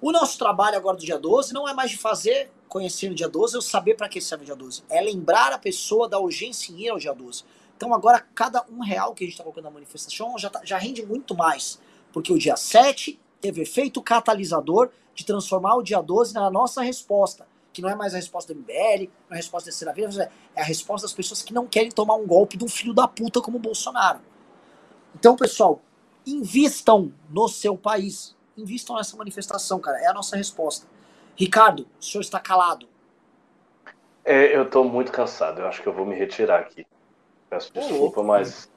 O nosso trabalho agora do dia 12 não é mais de fazer conhecer no dia 12, eu saber para que serve o dia 12. É lembrar a pessoa da urgência em ir ao dia 12. Então agora, cada um real que a gente está colocando na manifestação já, tá, já rende muito mais. Porque o dia 7 teve efeito catalisador de transformar o dia 12 na nossa resposta. Que não é mais a resposta do MBL, não é a resposta da terceira via, é a resposta das pessoas que não querem tomar um golpe de um filho da puta como o Bolsonaro. Então, pessoal, invistam no seu país. Invistam nessa manifestação, cara. É a nossa resposta. Ricardo, o senhor está calado. É, eu estou muito cansado. Eu acho que eu vou me retirar aqui. Peço desculpa, mas.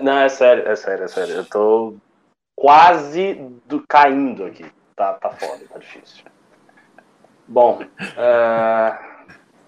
Não, é sério, é sério, é sério. Eu estou quase do... caindo aqui. Tá, tá foda, tá difícil. Bom, é,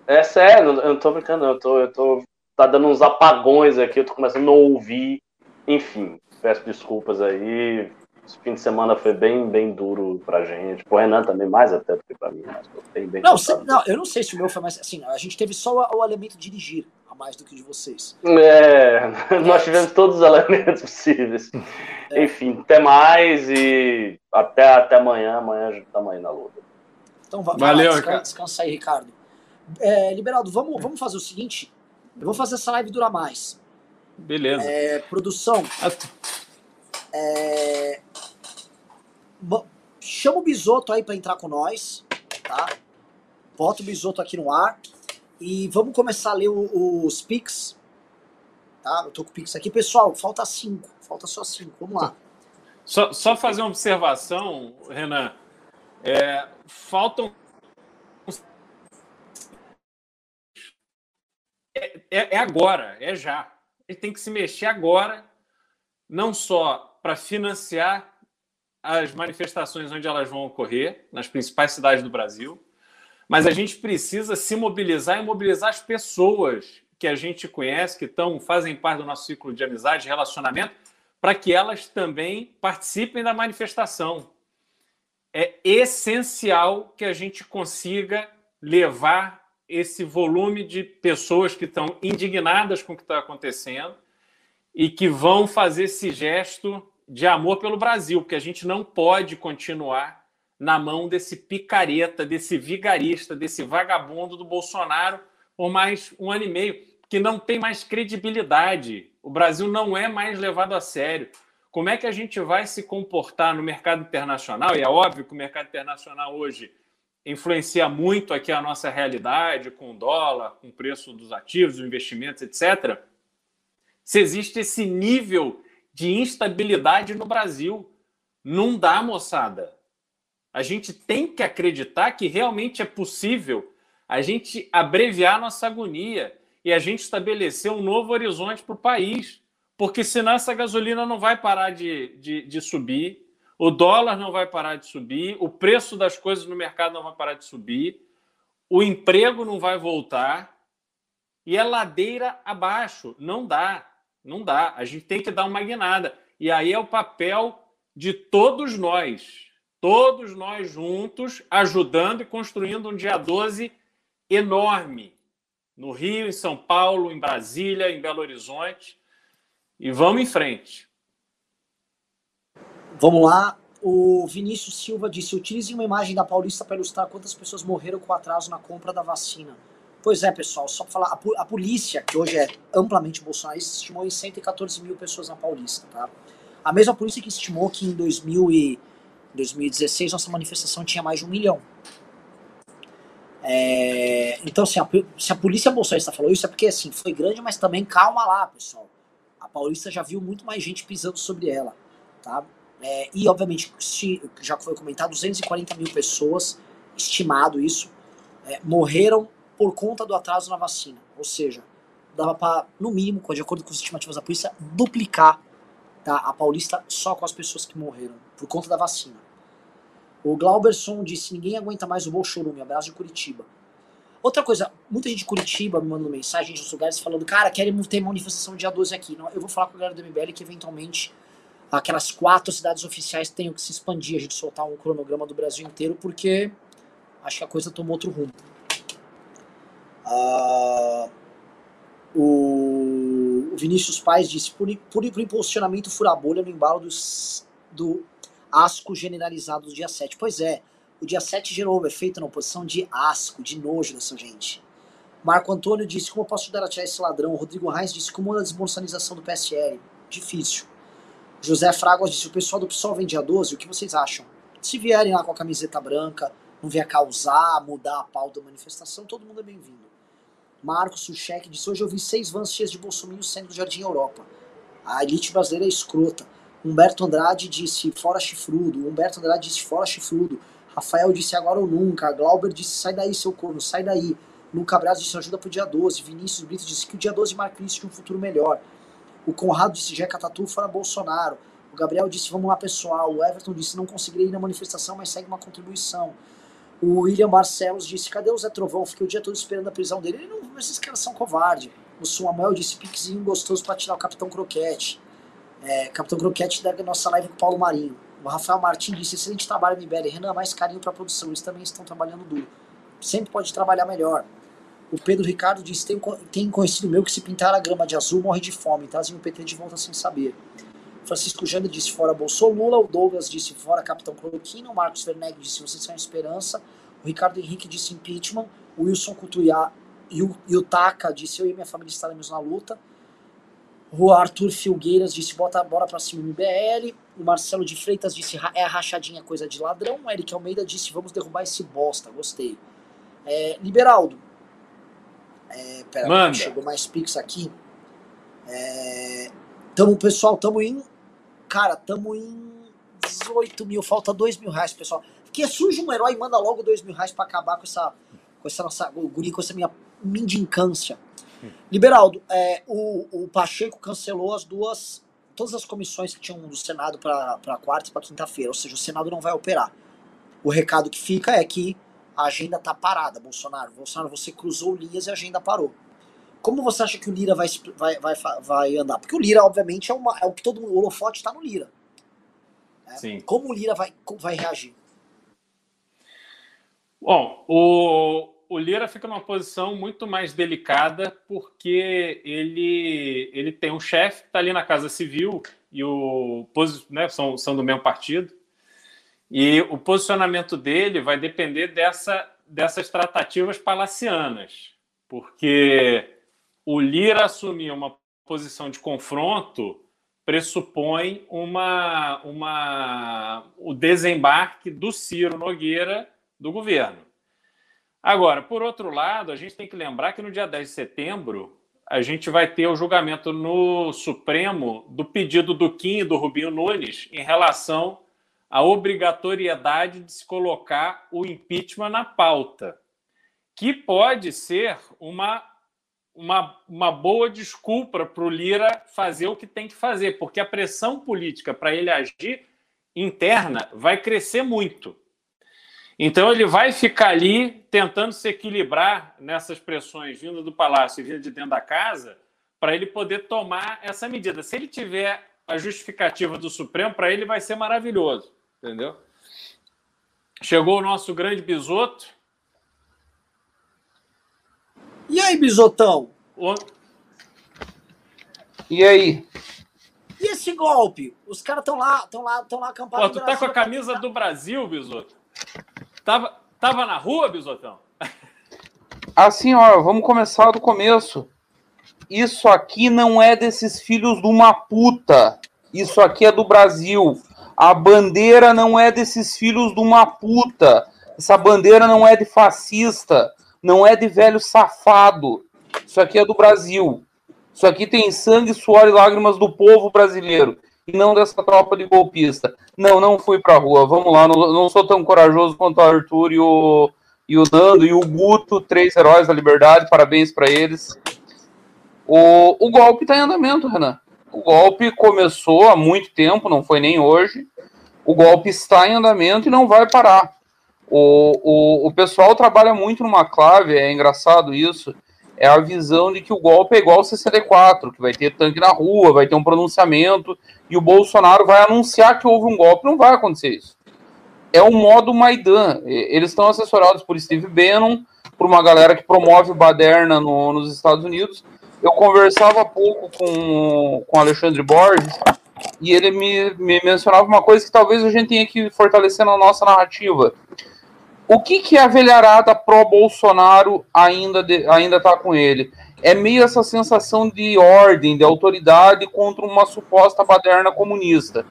é sério, eu não tô brincando, eu tô, eu tô. Tá dando uns apagões aqui, eu tô começando a não ouvir. Enfim, peço desculpas aí. Esse fim de semana foi bem, bem duro pra gente. Pro Renan também, mais até do que pra mim. Mas bem, bem não, se, não, eu não sei se o meu foi mais. Assim, a gente teve só o, o elemento de dirigir mais do que de vocês. É, nós tivemos todos os elementos possíveis. É. Enfim, até mais e até, até amanhã. Amanhã estamos aí na luta. Então vai, Valeu, lá, descansa, descansa aí, Ricardo. É, Liberaldo, vamos, vamos fazer o seguinte. Eu vou fazer essa live durar mais. Beleza. É, produção. É... Chama o Bisoto aí para entrar com nós, tá? Bota o Bisoto aqui no ar e vamos começar a ler os Pix. Tá? Eu tô com o Pix aqui. Pessoal, falta cinco. Falta só cinco. Vamos lá. Só, só fazer uma observação, Renan. É, faltam. É, é, é agora, é já. Ele tem que se mexer agora, não só para financiar as manifestações onde elas vão ocorrer, nas principais cidades do Brasil, mas a gente precisa se mobilizar e mobilizar as pessoas que a gente conhece, que estão, fazem parte do nosso ciclo de amizade, de relacionamento, para que elas também participem da manifestação. É essencial que a gente consiga levar esse volume de pessoas que estão indignadas com o que está acontecendo e que vão fazer esse gesto de amor pelo Brasil, porque a gente não pode continuar na mão desse picareta, desse vigarista, desse vagabundo do Bolsonaro por mais um ano e meio, que não tem mais credibilidade. O Brasil não é mais levado a sério. Como é que a gente vai se comportar no mercado internacional? E é óbvio que o mercado internacional hoje influencia muito aqui a nossa realidade, com o dólar, com o preço dos ativos, dos investimentos, etc. Se existe esse nível de instabilidade no Brasil, não dá, moçada. A gente tem que acreditar que realmente é possível a gente abreviar nossa agonia e a gente estabelecer um novo horizonte para o país. Porque senão essa gasolina não vai parar de, de, de subir, o dólar não vai parar de subir, o preço das coisas no mercado não vai parar de subir, o emprego não vai voltar e é ladeira abaixo. Não dá, não dá. A gente tem que dar uma guinada. E aí é o papel de todos nós, todos nós juntos, ajudando e construindo um dia 12 enorme no Rio, em São Paulo, em Brasília, em Belo Horizonte. E vamos em frente. Vamos lá. O Vinícius Silva disse: utilize uma imagem da Paulista para ilustrar quantas pessoas morreram com atraso na compra da vacina. Pois é, pessoal, só para falar, a, polícia, que hoje é amplamente bolsonarista, estimou em 114 mil pessoas na Paulista, tá? A mesma polícia que estimou que em 2000 e 2016 nossa manifestação tinha mais de um milhão. É, então, assim, a, se a polícia bolsonarista falou isso, é porque assim, foi grande, mas também calma lá, pessoal. A Paulista já viu muito mais gente pisando sobre ela, tá? É, e, obviamente, já foi comentado, 240 mil pessoas, estimado isso, é, morreram por conta do atraso na vacina. Ou seja, dava para, no mínimo, de acordo com as estimativas da polícia, duplicar tá, a Paulista só com as pessoas que morreram por conta da vacina. O Glauberson disse: ninguém aguenta mais o Bolchorume, abraço de Curitiba. Outra coisa, muita gente de Curitiba me mandando mensagem de lugares falando: cara, querem ter manifestação dia 12 aqui. Eu vou falar com a galera do MBL que eventualmente aquelas quatro cidades oficiais tenham que se expandir, a gente soltar um cronograma do Brasil inteiro, porque acho que a coisa tomou outro rumo. Uh, o, Vinícius Pais disse: por, por, por impulsionamento fura-bolha no embalo dos, do asco generalizado do dia 7. Pois é, o dia 7 gerou o efeito na oposição de asco, de nojo dessa gente. Marco Antônio disse: Como eu posso ajudar a tirar esse ladrão? Rodrigo Reis disse: Como a desbolsonização do PSL? Difícil. José Fraguas disse: O pessoal do PSOL vem dia 12, o que vocês acham? Se vierem lá com a camiseta branca, não vier causar, mudar a pauta da manifestação, todo mundo é bem-vindo. Marcos Suchek disse: Hoje eu vi seis vans cheias de bolsominions saindo do Jardim Europa. A elite brasileira é escrota. Humberto Andrade disse: Fora chifrudo. Humberto Andrade disse: Fora chifrudo. Rafael disse: Agora ou nunca. Glauber disse: Sai daí, seu corno, sai daí. Luca Braz disse: Ajuda pro dia 12. Vinícius Brito disse que o dia 12 marca isso de um futuro melhor. O Conrado disse: Jeca Tatu fora Bolsonaro. O Gabriel disse: Vamos lá, pessoal. O Everton disse: Não conseguirei ir na manifestação, mas segue uma contribuição. O William Barcelos disse: Cadê o Zé Trovão? Fiquei o dia todo esperando a prisão dele. Ele não, esses caras são covardes. O Samuel disse: Piquezinho gostoso para tirar o Capitão Croquete. É, Capitão Croquete da nossa live com o Paulo Marinho. O Rafael Martins disse: excelente trabalho, MBL. Renan, mais carinho para a produção. Eles também estão trabalhando duro. Sempre pode trabalhar melhor. O Pedro Ricardo disse: tem, tem conhecido meu que se pintar a grama de azul morre de fome. Trazem o PT de volta sem saber. Francisco Jander disse: fora Bolsonaro. O Douglas disse: fora Capitão Cloroquina. O Marcos Verneg disse: vocês são esperança. O Ricardo Henrique disse: impeachment. O Wilson Cutuiá e o Taka disse: eu e minha família estaremos na luta. O Arthur Filgueiras disse: bota, bora pra cima no BL. O Marcelo de Freitas disse: é a rachadinha coisa de ladrão. O Eric Almeida disse: vamos derrubar esse bosta. Gostei. É, Liberaldo. É, pera, Manda. chegou mais pix aqui. É, tamo, pessoal, tamo em. Cara, tamo em 18 mil. Falta 2 mil reais, pessoal. Porque surge um herói e manda logo 2 mil reais pra acabar com essa. Com essa nossa. Guri, com essa minha mendincância. Liberaldo, é, o, o Pacheco cancelou as duas, todas as comissões que tinham do Senado para quarta e para quinta-feira, ou seja, o Senado não vai operar. O recado que fica é que a agenda está parada, Bolsonaro. Bolsonaro, você cruzou linhas e a agenda parou. Como você acha que o Lira vai, vai, vai, vai andar? Porque o Lira, obviamente, é, uma, é o que todo mundo, o holofote está no Lira. Né? Sim. Como o Lira vai, vai reagir? Bom, o, o Lira fica numa posição muito mais delicada porque ele, ele tem um chefe que está ali na Casa Civil e o né, são, são do mesmo partido. E o posicionamento dele vai depender dessa, dessas tratativas palacianas, porque o Lira assumir uma posição de confronto pressupõe uma, uma, o desembarque do Ciro Nogueira do governo. Agora, por outro lado, a gente tem que lembrar que no dia 10 de setembro a gente vai ter o julgamento no Supremo do pedido do Kim e do Rubinho Nunes em relação à obrigatoriedade de se colocar o impeachment na pauta, que pode ser uma, uma, uma boa desculpa para o Lira fazer o que tem que fazer, porque a pressão política para ele agir interna vai crescer muito. Então ele vai ficar ali tentando se equilibrar nessas pressões vindo do palácio e vindo de dentro da casa para ele poder tomar essa medida. Se ele tiver a justificativa do Supremo, para ele vai ser maravilhoso, entendeu? Chegou o nosso grande bisoto. E aí, bisotão? O... E aí? E esse golpe? Os caras estão lá, estão lá, estão lá acampados. Pô, tu tá com a camisa do Brasil, bisoto? Tava, tava na rua, Bisotão? Assim, ó, vamos começar do começo. Isso aqui não é desses filhos de uma puta. Isso aqui é do Brasil. A bandeira não é desses filhos de uma puta. Essa bandeira não é de fascista. Não é de velho safado. Isso aqui é do Brasil. Isso aqui tem sangue, suor e lágrimas do povo brasileiro não dessa tropa de golpista. Não, não fui pra rua. Vamos lá, não, não sou tão corajoso quanto o Arthur e o, e o Nando e o Guto, três heróis da liberdade, parabéns para eles. O, o golpe está em andamento, Renan. O golpe começou há muito tempo, não foi nem hoje. O golpe está em andamento e não vai parar. O, o, o pessoal trabalha muito numa clave, é engraçado isso é a visão de que o golpe é igual ao 64, que vai ter tanque na rua, vai ter um pronunciamento, e o Bolsonaro vai anunciar que houve um golpe. Não vai acontecer isso. É o modo Maidan. Eles estão assessorados por Steve Bannon, por uma galera que promove baderna no, nos Estados Unidos. Eu conversava há pouco com, com Alexandre Borges, e ele me, me mencionava uma coisa que talvez a gente tenha que fortalecer na nossa narrativa o que, que a velharada pró-Bolsonaro ainda, de, ainda tá com ele? É meio essa sensação de ordem, de autoridade contra uma suposta baderna comunista.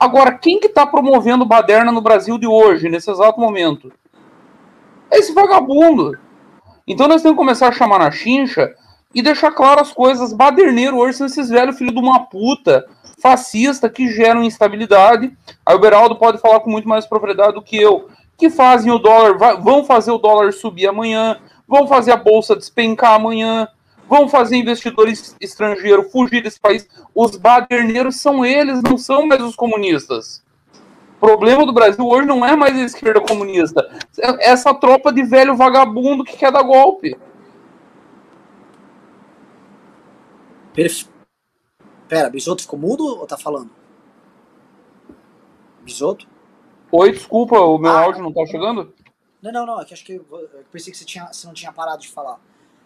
Agora, quem que tá promovendo baderna no Brasil de hoje, nesse exato momento? É esse vagabundo. Então nós temos que começar a chamar na chincha e deixar claro as coisas. Baderneiro hoje são esses velhos filhos de uma puta, fascista, que geram instabilidade. Aí o Beraldo pode falar com muito mais propriedade do que eu que fazem o dólar, vão fazer o dólar subir amanhã, vão fazer a bolsa despencar amanhã, vão fazer investidores estrangeiros fugir desse país. Os baderneiros são eles, não são mais os comunistas. O problema do Brasil hoje não é mais a esquerda comunista, é essa tropa de velho vagabundo que quer dar golpe. Perfe... Pera, Bisoto ficou mudo ou tá falando? Bisoto? Oi, desculpa, o meu ah, áudio não tá chegando? Não, não, não, é que acho que eu pensei que você, tinha, você não tinha parado de falar.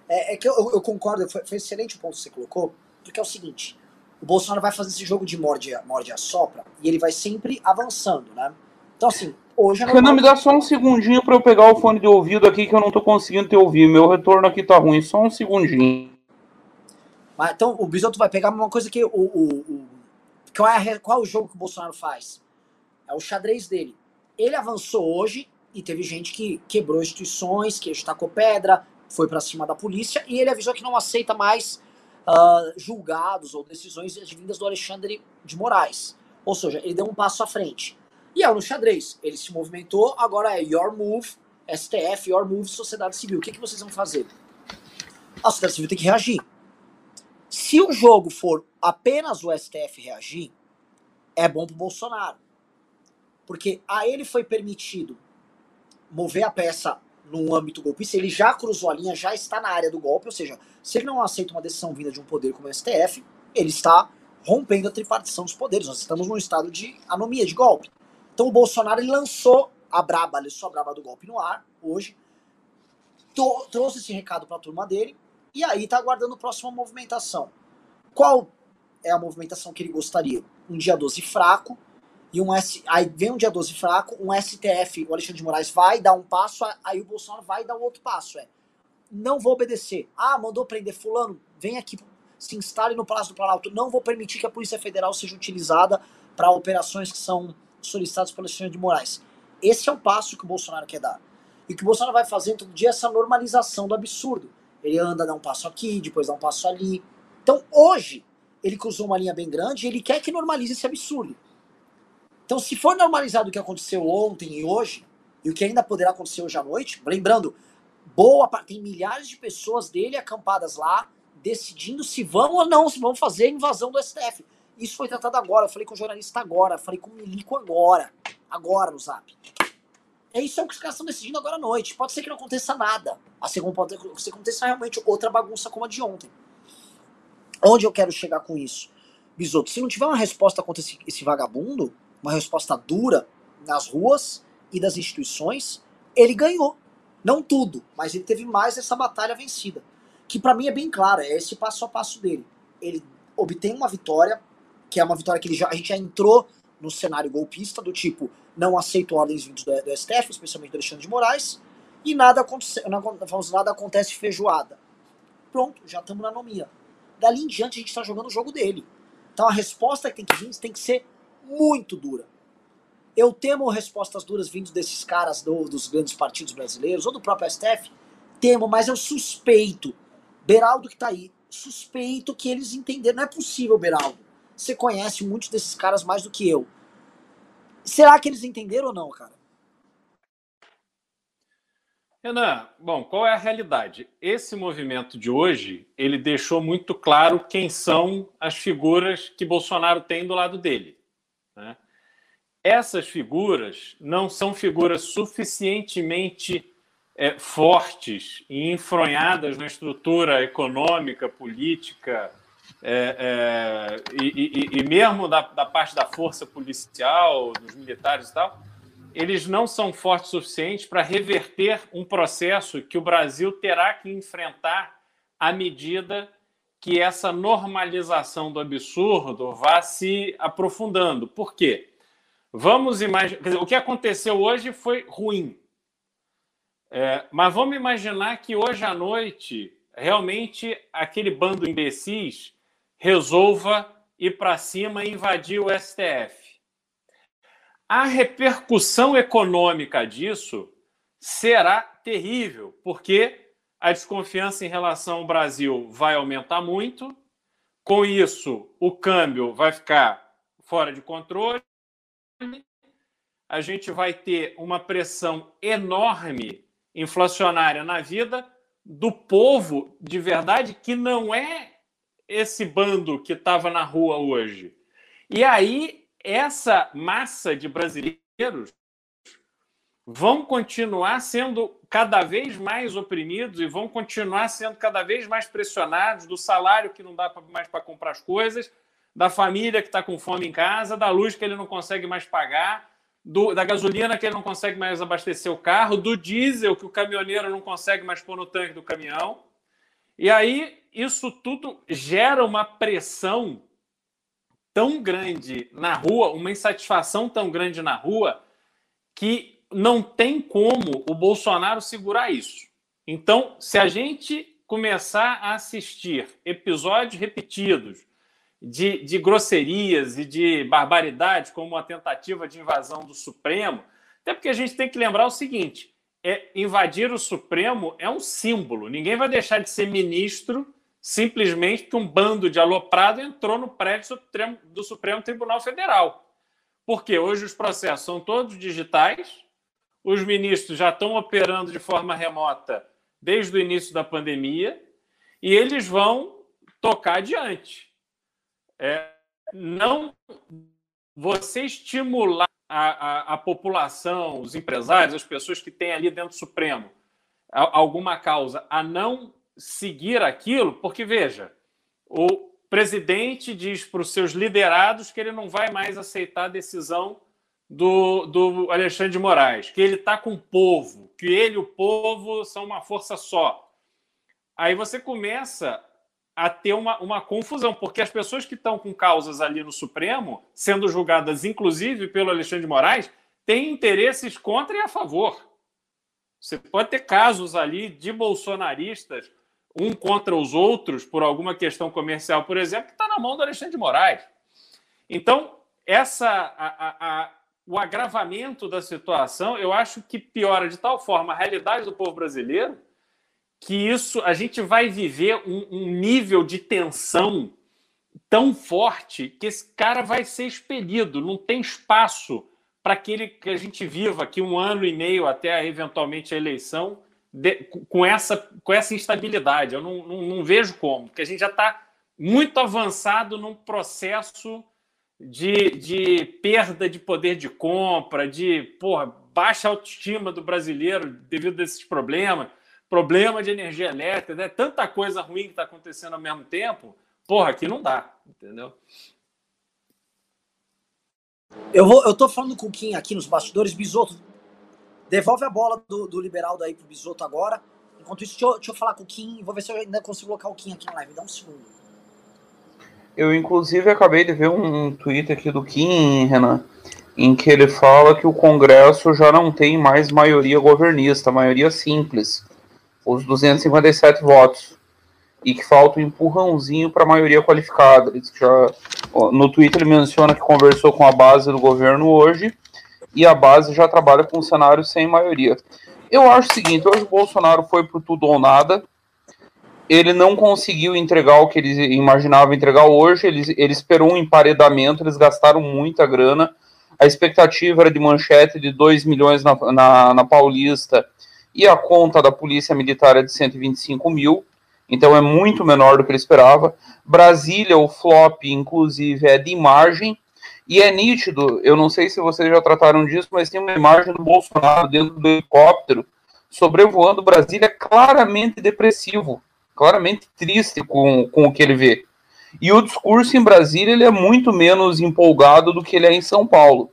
É, é que eu, eu, concordo, foi, foi excelente o ponto que você colocou, porque é o seguinte, o Bolsonaro vai fazer esse jogo de morde, morde a sopra e ele vai sempre avançando, né? Então, assim, hoje... Renan, me dá só um segundinho para eu pegar o fone de ouvido aqui que eu não tô conseguindo te ouvir. Meu retorno aqui tá ruim, só um segundinho. Mas, então, o Bisoto vai pegar uma coisa que o... o, o qual, é qual é o jogo que o Bolsonaro faz? É o xadrez dele. Ele avançou hoje e teve gente que quebrou instituições, que estacou pedra, foi para cima da polícia e ele avisou que não aceita mais uh, julgados ou decisões vindas do Alexandre de Moraes. Ou seja, ele deu um passo à frente. E é no xadrez. Ele se movimentou, agora é your move, STF, your move, sociedade civil. O que, que vocês vão fazer? A sociedade civil tem que reagir. Se o jogo for apenas o STF reagir, é bom pro Bolsonaro. Porque a ele foi permitido mover a peça num âmbito golpista, ele já cruzou a linha, já está na área do golpe, ou seja, se ele não aceita uma decisão vinda de um poder como o STF, ele está rompendo a tripartição dos poderes. Nós estamos num estado de anomia, de golpe. Então o Bolsonaro lançou a braba, lançou a braba do golpe no ar, hoje, trouxe esse recado para a turma dele, e aí está aguardando a próxima movimentação. Qual é a movimentação que ele gostaria? Um dia 12 fraco, e um S, aí vem um dia 12 fraco, um STF, o Alexandre de Moraes vai dar um passo, aí o Bolsonaro vai dar o outro passo, é não vou obedecer. Ah, mandou prender fulano, vem aqui, se instale no Palácio do Planalto. Não vou permitir que a Polícia Federal seja utilizada para operações que são solicitadas pelo Alexandre de Moraes. Esse é o passo que o Bolsonaro quer dar. E que o Bolsonaro vai fazer todo dia é essa normalização do absurdo. Ele anda, dá um passo aqui, depois dá um passo ali. Então, hoje, ele cruzou uma linha bem grande e ele quer que normalize esse absurdo. Então, se for normalizado o que aconteceu ontem e hoje, e o que ainda poderá acontecer hoje à noite, lembrando, boa tem milhares de pessoas dele acampadas lá, decidindo se vão ou não, se vão fazer a invasão do STF. Isso foi tratado agora, eu falei com o jornalista agora, falei com o Milico agora, agora no zap. É isso é o que os caras estão decidindo agora à noite. Pode ser que não aconteça nada. Assim como pode ser que aconteça realmente outra bagunça como a de ontem. Onde eu quero chegar com isso? Bisoto, se não tiver uma resposta contra esse, esse vagabundo, uma resposta dura nas ruas e das instituições, ele ganhou. Não tudo, mas ele teve mais essa batalha vencida. Que para mim é bem clara, é esse passo a passo dele. Ele obtém uma vitória, que é uma vitória que já, a gente já entrou no cenário golpista, do tipo, não aceito ordens vindas do, do STF, especialmente do Alexandre de Moraes, e nada acontece, nada acontece feijoada. Pronto, já estamos na anomia. Dali em diante a gente está jogando o jogo dele. Então a resposta que tem que vir tem que ser muito dura. Eu temo respostas duras vindo desses caras do, dos grandes partidos brasileiros, ou do próprio STF. Temo, mas eu suspeito. Beraldo que tá aí, suspeito que eles entenderam. Não é possível, Beraldo. Você conhece muitos desses caras mais do que eu. Será que eles entenderam ou não, cara? Renan, bom, qual é a realidade? Esse movimento de hoje, ele deixou muito claro quem são as figuras que Bolsonaro tem do lado dele. Essas figuras não são figuras suficientemente é, fortes e enfronhadas na estrutura econômica, política é, é, e, e, e, mesmo da, da, parte da força policial, dos militares e tal, eles não são fortes o suficiente para reverter um processo que o Brasil terá que enfrentar à medida que essa normalização do absurdo vá se aprofundando. Por quê? Vamos imaginar. O que aconteceu hoje foi ruim. É, mas vamos imaginar que hoje à noite, realmente, aquele bando imbecis resolva ir para cima e invadir o STF. A repercussão econômica disso será terrível, porque a desconfiança em relação ao Brasil vai aumentar muito. Com isso, o câmbio vai ficar fora de controle a gente vai ter uma pressão enorme inflacionária na vida do povo de verdade, que não é esse bando que estava na rua hoje. E aí, essa massa de brasileiros vão continuar sendo cada vez mais oprimidos e vão continuar sendo cada vez mais pressionados do salário que não dá mais para comprar as coisas, da família que está com fome em casa, da luz que ele não consegue mais pagar, do, da gasolina que ele não consegue mais abastecer o carro, do diesel que o caminhoneiro não consegue mais pôr no tanque do caminhão. E aí isso tudo gera uma pressão tão grande na rua, uma insatisfação tão grande na rua, que não tem como o Bolsonaro segurar isso. Então, se a gente começar a assistir episódios repetidos de, de grosserias e de barbaridades, como a tentativa de invasão do Supremo. Até porque a gente tem que lembrar o seguinte: é, invadir o Supremo é um símbolo. Ninguém vai deixar de ser ministro simplesmente porque um bando de aloprado entrou no prédio do Supremo Tribunal Federal. Porque hoje os processos são todos digitais, os ministros já estão operando de forma remota desde o início da pandemia e eles vão tocar adiante é, não você estimular a, a, a, população, os empresários, as pessoas que têm ali dentro do Supremo alguma causa a não seguir aquilo, porque veja, o presidente diz para os seus liderados que ele não vai mais aceitar a decisão do, do Alexandre de Moraes, que ele está com o povo, que ele e o povo são uma força só. Aí você começa a ter uma, uma confusão, porque as pessoas que estão com causas ali no Supremo, sendo julgadas inclusive pelo Alexandre de Moraes, têm interesses contra e a favor. Você pode ter casos ali de bolsonaristas, um contra os outros, por alguma questão comercial, por exemplo, que está na mão do Alexandre de Moraes. Então, essa, a, a, a, o agravamento da situação, eu acho que piora de tal forma a realidade do povo brasileiro que isso a gente vai viver um, um nível de tensão tão forte que esse cara vai ser expelido, não tem espaço para aquele que a gente viva aqui um ano e meio até eventualmente a eleição de, com, essa, com essa instabilidade. Eu não, não, não vejo como, porque a gente já está muito avançado num processo de, de perda de poder de compra, de porra, baixa autoestima do brasileiro devido a esses problemas, problema de energia elétrica, né? tanta coisa ruim que está acontecendo ao mesmo tempo. Porra, aqui não dá, entendeu? Eu, vou, eu tô falando com o Kim aqui nos bastidores, Bisoto. Devolve a bola do, do liberal daí pro Bisoto agora. Enquanto isso, deixa eu, deixa eu falar com o Kim. Vou ver se eu ainda consigo colocar o Kim aqui na live. Dá um segundo. Eu, inclusive, acabei de ver um tweet aqui do Kim, Renan, em que ele fala que o Congresso já não tem mais maioria governista, maioria simples, os 257 votos, e que falta um empurrãozinho para a maioria qualificada. Ele já, no Twitter ele menciona que conversou com a base do governo hoje, e a base já trabalha com um cenário sem maioria. Eu acho o seguinte, hoje o Bolsonaro foi por tudo ou nada, ele não conseguiu entregar o que eles imaginavam entregar hoje, ele, ele esperou um emparedamento, eles gastaram muita grana, a expectativa era de manchete de 2 milhões na, na, na, Paulista e a conta da Polícia Militar é de 125 mil, então é muito menor do que ele esperava. Brasília, o flop, inclusive, é de imagem, e é nítido, eu não sei se vocês já trataram disso, mas tem uma imagem do Bolsonaro dentro do helicóptero sobrevoando Brasília claramente depressivo claramente triste com, com o que ele vê. E o discurso em Brasília ele é muito menos empolgado do que ele é em São Paulo.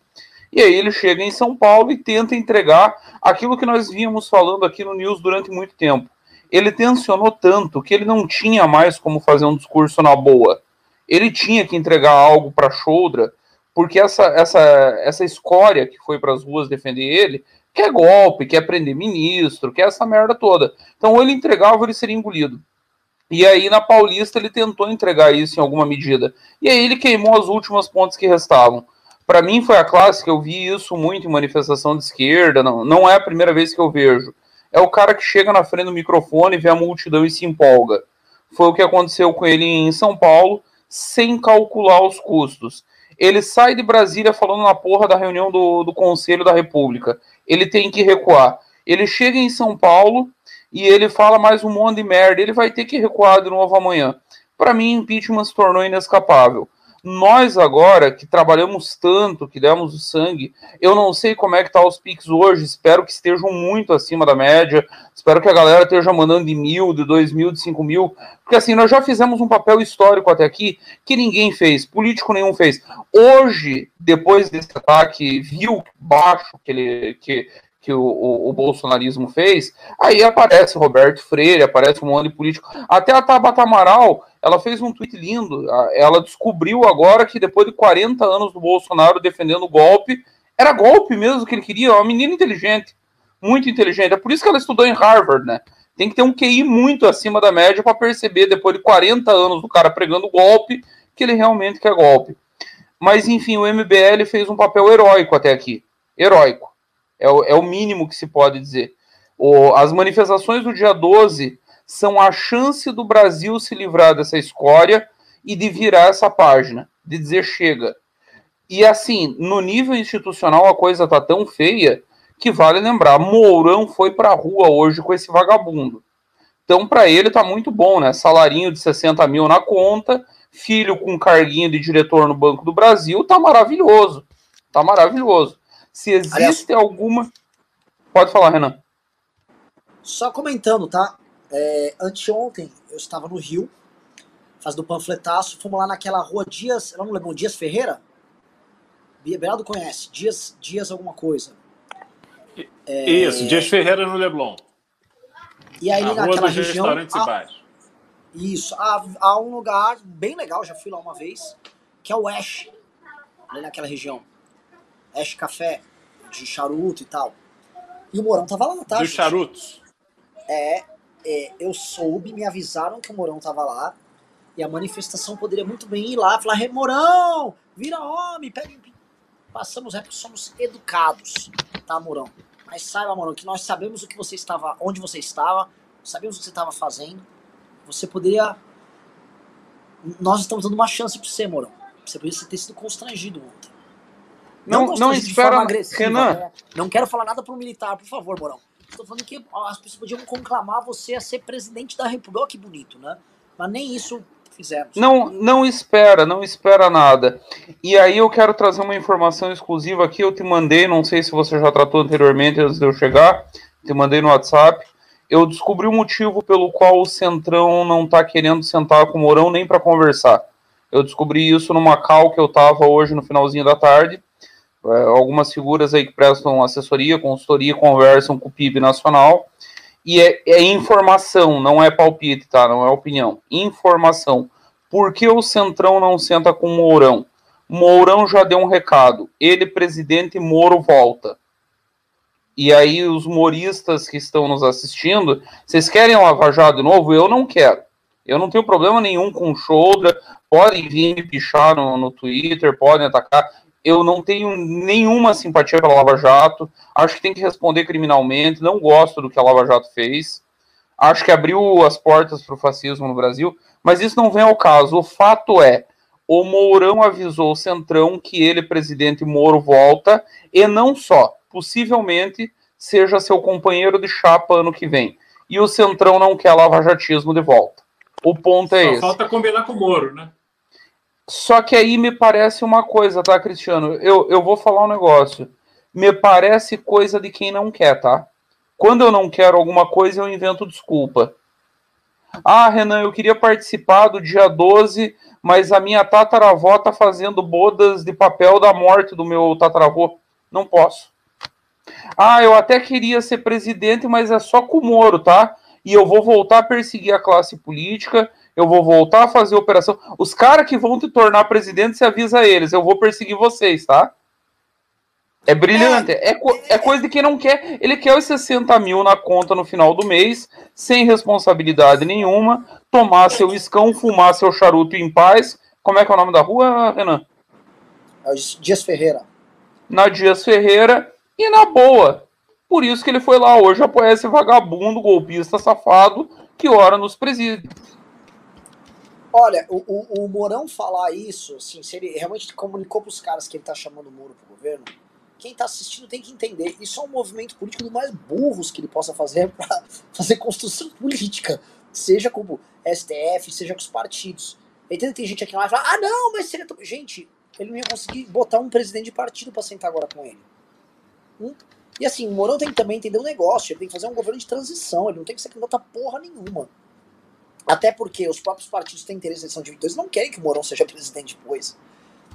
E aí ele chega em São Paulo e tenta entregar aquilo que nós vínhamos falando aqui no News durante muito tempo. Ele tensionou tanto que ele não tinha mais como fazer um discurso na boa. Ele tinha que entregar algo para Choudra, porque essa, essa, essa escória que foi para as ruas defender ele quer golpe, quer prender ministro, quer essa merda toda. Então, ou ele entregava ou ele seria engolido. E aí na Paulista ele tentou entregar isso em alguma medida. E aí ele queimou as últimas pontes que restavam. Para mim foi a clássica, eu vi isso muito em manifestação de esquerda, não, não é a primeira vez que eu vejo. É o cara que chega na frente do microfone, vê a multidão e se empolga. Foi o que aconteceu com ele em São Paulo, sem calcular os custos. Ele sai de Brasília falando na porra da reunião do, do Conselho da República. Ele tem que recuar. Ele chega em São Paulo, e ele fala mais um monte de merda, ele vai ter que recuar de novo amanhã. Para mim, impeachment se tornou inescapável. Nós agora, que trabalhamos tanto, que demos o sangue, eu não sei como é que tá os piques hoje, espero que estejam muito acima da média, espero que a galera esteja mandando de mil, de dois mil, de cinco mil, porque assim, nós já fizemos um papel histórico até aqui que ninguém fez, político nenhum fez. Hoje, depois desse ataque, viu baixo que ele, que, que o, o, o, bolsonarismo fez, aí aparece Roberto Freire, aparece um monte de político. Até a Tabata Amaral, ela fez um tweet lindo. Ela descobriu agora que depois de 40 anos do Bolsonaro defendendo o golpe, era golpe mesmo que ele queria, uma menina inteligente, muito inteligente. É por isso que ela estudou em Harvard, né? Tem que ter um QI muito acima da média para perceber, depois de 40 anos do cara pregando golpe, que ele realmente quer golpe. Mas enfim, o MBL fez um papel heróico até aqui. Heróico é o, é o mínimo que se pode dizer. O, as manifestações do dia 12 são a chance do Brasil se livrar dessa escória e de virar essa página, de dizer chega. E assim, no nível institucional a coisa tá tão feia que vale lembrar, Mourão foi para a rua hoje com esse vagabundo. Então, para ele tá muito bom, né? Salarinho de 60 mil na conta, filho com carguinho de diretor no Banco do Brasil, tá maravilhoso. Tá maravilhoso. Se existe Aliás, alguma. Pode falar, Renan. Só comentando, tá? É, anteontem eu estava no Rio, fazendo panfletaço, fomos lá naquela rua Dias. Eu não lembro, Dias Ferreira? Beraldo conhece, Dias, Dias alguma coisa. É, Isso, Dias Ferreira no Leblon. E aí, Na naquela região. Bares. Isso. Há, há um lugar bem legal, já fui lá uma vez, que é o Ash, ali naquela região. Ash Café, de charuto e tal. E o Morão tava lá, tá? Dos gente? charutos. É, é, eu soube, me avisaram que o Morão tava lá. E a manifestação poderia muito bem ir lá e falar: "Rei Morão, vira homem, pega. Passamos é porque somos educados, tá, Morão? Mas saiba, Morão, que nós sabemos o que você estava, onde você estava, sabemos o que você estava fazendo. Você poderia. Nós estamos dando uma chance pra você, Morão. Você poderia ter sido constrangido ontem. Não, não, de espera, Renan. né? Não quero falar nada pro militar, por favor, Morão. Estou falando que as pessoas podiam conclamar você a ser presidente da República. Que bonito, né? Mas nem isso fizemos. Não, não espera, não espera nada. E aí eu quero trazer uma informação exclusiva aqui. Eu te mandei, não sei se você já tratou anteriormente antes de eu chegar. Te mandei no WhatsApp. Eu descobri o motivo pelo qual o Centrão não está querendo sentar com o Mourão nem para conversar. Eu descobri isso numa call que eu estava hoje no finalzinho da tarde. É, algumas figuras aí que prestam assessoria, consultoria, conversam com o PIB nacional. E é, é informação, não é palpite, tá? Não é opinião. Informação. Por que o Centrão não senta com o Mourão? Mourão já deu um recado. Ele, presidente, Moro volta. E aí, os moristas que estão nos assistindo, vocês querem Lava Jato de novo? Eu não quero. Eu não tenho problema nenhum com o Shoulder. Podem vir me pichar no, no Twitter, podem atacar. Eu não tenho nenhuma simpatia pela Lava Jato. Acho que tem que responder criminalmente. Não gosto do que a Lava Jato fez. Acho que abriu as portas para o fascismo no Brasil. Mas isso não vem ao caso. O fato é, o Mourão avisou o Centrão que ele, presidente Moro, volta. E não só. Possivelmente seja seu companheiro de chapa ano que vem. E o Centrão não quer lavajatismo de volta. O ponto é Só esse. falta combinar com o Moro, né? Só que aí me parece uma coisa, tá, Cristiano? Eu, eu vou falar um negócio. Me parece coisa de quem não quer, tá? Quando eu não quero alguma coisa, eu invento desculpa. Ah, Renan, eu queria participar do dia 12, mas a minha tataravó tá fazendo bodas de papel da morte do meu tataravô. Não posso. Ah, eu até queria ser presidente, mas é só com o Moro, tá? E eu vou voltar a perseguir a classe política, eu vou voltar a fazer operação. Os caras que vão te tornar presidente, você avisa eles, eu vou perseguir vocês, tá? É brilhante. É, co- é coisa de quem não quer. Ele quer os 60 mil na conta no final do mês, sem responsabilidade nenhuma, tomar seu escão, fumar seu charuto em paz. Como é que é o nome da rua, Renan? É Dias Ferreira. Na Dias Ferreira e na boa. Por isso que ele foi lá hoje apoiar esse vagabundo, golpista, safado, que ora nos preside. Olha, o, o, o falar isso, assim, se ele realmente comunicou pros caras que ele tá chamando o Moro pro governo, quem tá assistindo tem que entender. Isso é um movimento político dos mais burros que ele possa fazer pra fazer construção política. Seja como STF, seja com os partidos. Entende? Tem gente aqui lá que fala, ah não, mas seria. Gente, ele não ia conseguir botar um presidente de partido pra sentar agora com ele. Hum? E assim, o Mourão tem que também entender um negócio, ele tem que fazer um governo de transição, ele não tem que ser candidato a porra nenhuma. Até porque os próprios partidos têm interesse na eleição de 22 não querem que o Mourão seja presidente depois.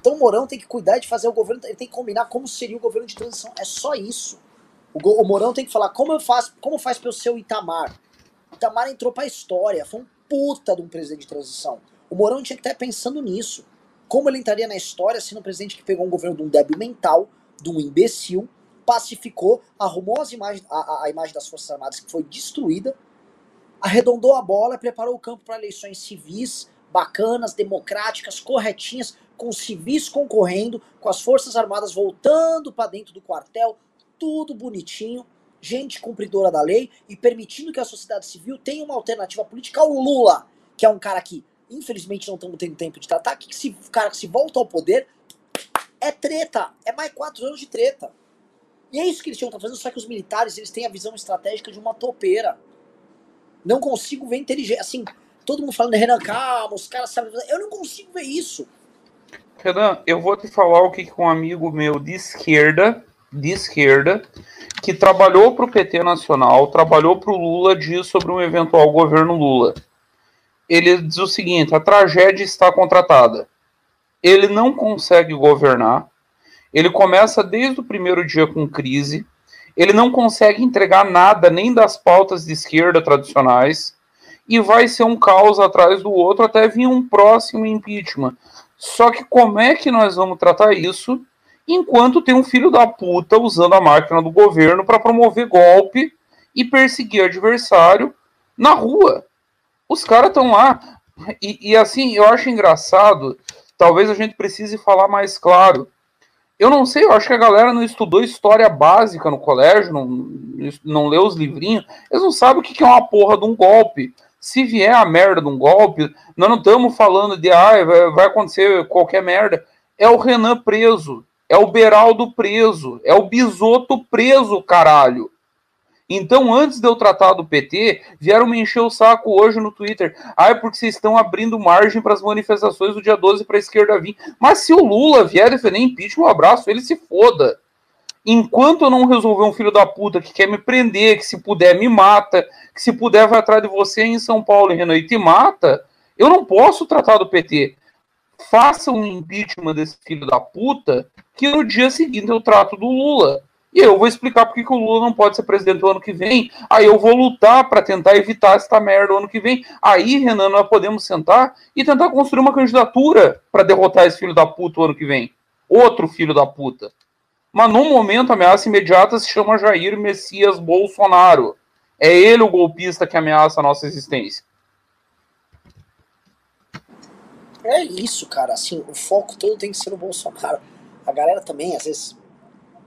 Então o Mourão tem que cuidar de fazer o governo, ele tem que combinar como seria o governo de transição. É só isso. O, o tem que falar como eu faço, como faz pelo seu Itamar. Itamar entrou pra história, foi um puta de um presidente de transição. O Mourão tinha que estar pensando nisso. Como ele entraria na história sendo um presidente que pegou um governo de um débil mental, de um imbecil, pacificou, arrumou as imagens, a, a- a imagem das Forças Armadas que foi destruída, arredondou a bola, preparou o campo para eleições civis, bacanas, democráticas, corretinhas, com civis concorrendo, com as Forças Armadas voltando para dentro do quartel, tudo bonitinho, gente cumpridora da lei e permitindo que a sociedade civil tenha uma alternativa política ao Lula, que é um cara que, infelizmente, não estamos tendo tempo de tratar, que se, cara que se volta ao poder é treta, é mais quatro anos de treta. E é isso que eles tinham que estar fazendo, só que os militares eles têm a visão estratégica de uma topeira. Não consigo ver inteligência. Assim, todo mundo falando, Renan, calma, os caras sabem. fazer." Eu não consigo ver isso. Renan, eu vou te falar o que que um amigo meu de esquerda, de esquerda, que trabalhou para o PT Nacional, trabalhou para o Lula, diz sobre um eventual governo Lula. Ele diz o seguinte: a tragédia está contratada. Ele não consegue governar. Ele começa desde o primeiro dia com crise. Ele não consegue entregar nada nem das pautas de esquerda tradicionais. e vai ser um caos atrás do outro até vir um próximo impeachment. Só que como é que nós vamos tratar isso enquanto tem um filho da puta usando a máquina do governo para promover golpe e perseguir adversário na rua? Os caras estão lá. E, e assim, eu acho engraçado, talvez a gente precise falar mais claro. Eu não sei, eu acho que a galera não estudou história básica no colégio, não, não leu os livrinhos, eles não sabem o que é uma porra de um golpe. Se vier a merda de um golpe, nós não estamos falando de ah, vai acontecer qualquer merda. É o Renan preso, é o Beraldo preso, é o Bisoto preso, caralho. Então, antes de eu tratar do PT, vieram me encher o saco hoje no Twitter. Ah, é porque vocês estão abrindo margem para as manifestações do dia 12 para a esquerda vir. Mas se o Lula vier defender impeachment, um abraço, ele se foda. Enquanto eu não resolver um filho da puta que quer me prender, que se puder me mata, que se puder vai atrás de você em São Paulo, Renan, e te mata, eu não posso tratar do PT. Faça um impeachment desse filho da puta, que no dia seguinte eu trato do Lula. E eu vou explicar por que o Lula não pode ser presidente o ano que vem. Aí eu vou lutar para tentar evitar esta merda o ano que vem. Aí, Renan, nós podemos sentar e tentar construir uma candidatura para derrotar esse filho da puta o ano que vem. Outro filho da puta. Mas no momento, a ameaça imediata se chama Jair Messias Bolsonaro. É ele o golpista que ameaça a nossa existência. É isso, cara. Assim, o foco todo tem que ser no Bolsonaro. A galera também, às vezes,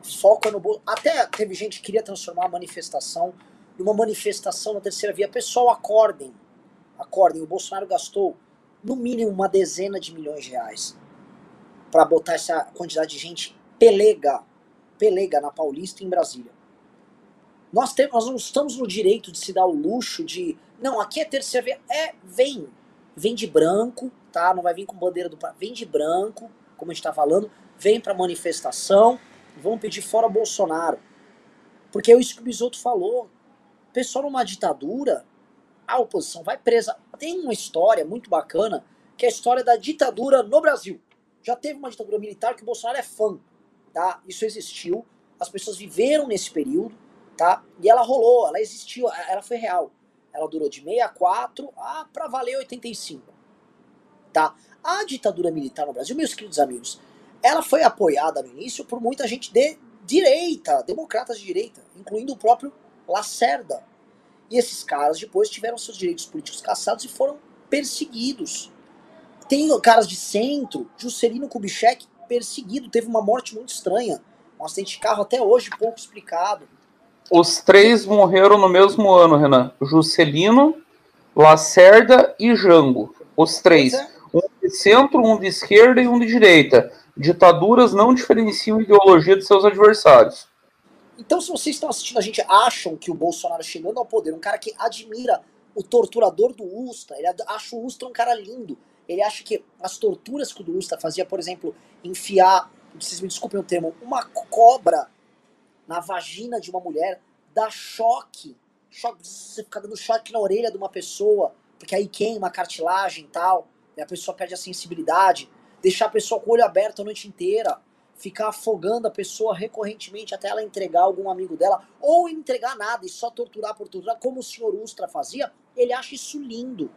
foca no Bolsonaro. Até teve gente que queria transformar a manifestação numa manifestação na terceira via. Pessoal, acordem. Acordem. O Bolsonaro gastou no mínimo uma dezena de milhões de reais para botar essa quantidade de gente pelega, pelega na Paulista e em Brasília. Nós, temos, nós não estamos no direito de se dar o luxo de. Não, aqui é terceira via. É, vem. Vem de branco, tá? Não vai vir com bandeira do. Vem de branco, como a gente tá falando. Vem pra manifestação vão pedir fora Bolsonaro. Porque é isso que o Bisotto falou. Pessoal, numa ditadura, a oposição vai presa. Tem uma história muito bacana, que é a história da ditadura no Brasil. Já teve uma ditadura militar que o Bolsonaro é fã, tá? Isso existiu, as pessoas viveram nesse período, tá? E ela rolou, ela existiu, ela foi real. Ela durou de 64 a pra valer 85, tá? A ditadura militar no Brasil, meus queridos amigos, ela foi apoiada no início por muita gente de direita, democratas de direita, incluindo o próprio Lacerda. E esses caras depois tiveram seus direitos políticos cassados e foram perseguidos. Tem caras de centro, Juscelino Kubitschek perseguido, teve uma morte muito estranha. Um acidente de carro até hoje pouco explicado. Os três morreram no mesmo ano, Renan. Juscelino, Lacerda e Jango. Os três. É. Um de centro, um de esquerda e um de direita. Ditaduras não diferenciam ideologia de seus adversários. Então, se vocês estão assistindo, a gente acham que o Bolsonaro chegando ao poder, um cara que admira o torturador do Usta, ele acha o Usta um cara lindo. Ele acha que as torturas que o Usta fazia, por exemplo, enfiar, vocês me desculpem o termo, uma cobra na vagina de uma mulher, dá choque. choque você fica dando choque na orelha de uma pessoa, porque aí queima a cartilagem e tal, e a pessoa perde a sensibilidade deixar a pessoa com o olho aberto a noite inteira, ficar afogando a pessoa recorrentemente até ela entregar algum amigo dela, ou entregar nada e só torturar por torturar, como o senhor Ustra fazia, ele acha isso lindo.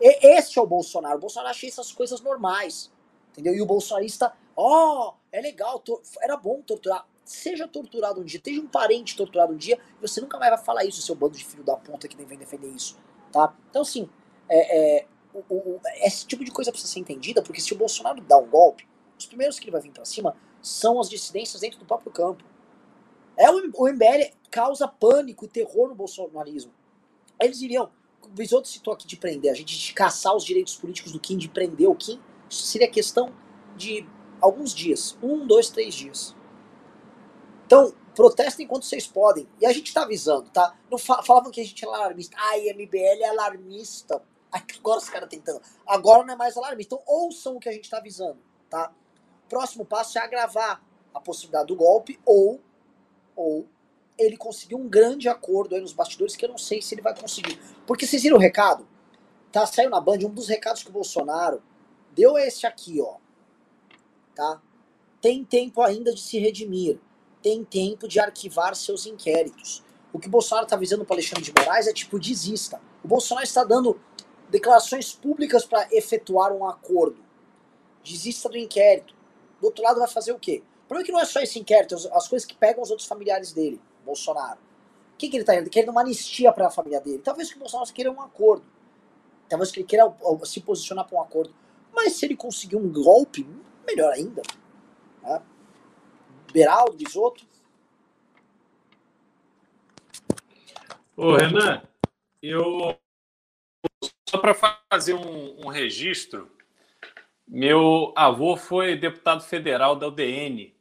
E, este é o Bolsonaro. O Bolsonaro acha essas coisas normais. Entendeu? E o bolsonarista, ó, oh, é legal, era bom torturar. Seja torturado um dia, esteja um parente torturado um dia, você nunca mais vai falar isso, seu bando de filho da puta que nem vem defender isso. Tá? Então, assim, é, é, o, o, esse tipo de coisa precisa ser entendida, porque se o Bolsonaro dá um golpe, os primeiros que ele vai vir para cima são as dissidências dentro do próprio campo. É o, o MBL causa pânico e terror no bolsonarismo. Eles iriam, o Bisotto citou aqui de prender, a gente de caçar os direitos políticos do Kim, de prender o Kim, isso seria questão de alguns dias, um, dois, três dias. Então, protestem enquanto vocês podem. E a gente tá avisando, tá? Não falavam que a gente é alarmista. Ai, MBL é alarmista. Agora os caras tentando. Agora não é mais alarmista. Então ouçam o que a gente está avisando, tá? Próximo passo é agravar a possibilidade do golpe ou, ou ele conseguir um grande acordo aí nos bastidores que eu não sei se ele vai conseguir. Porque vocês viram o recado? Tá, saiu na Band um dos recados que o Bolsonaro deu é esse aqui, ó. Tá? Tem tempo ainda de se redimir. Tem tempo de arquivar seus inquéritos. O que o Bolsonaro tá avisando para Alexandre de Moraes é tipo, desista. O Bolsonaro está dando declarações públicas para efetuar um acordo. Desista do inquérito. Do outro lado vai fazer o quê? O problema é que não é só esse inquérito, as coisas que pegam os outros familiares dele, Bolsonaro. O que, que ele está querendo? Querendo uma anistia para a família dele. Talvez que o Bolsonaro queira um acordo. Talvez que ele queira se posicionar para um acordo. Mas se ele conseguir um golpe, melhor ainda. Né? Beraldo, Bisotto. Ô, Renan, eu. Só para fazer um, um registro, meu avô foi deputado federal da UDN,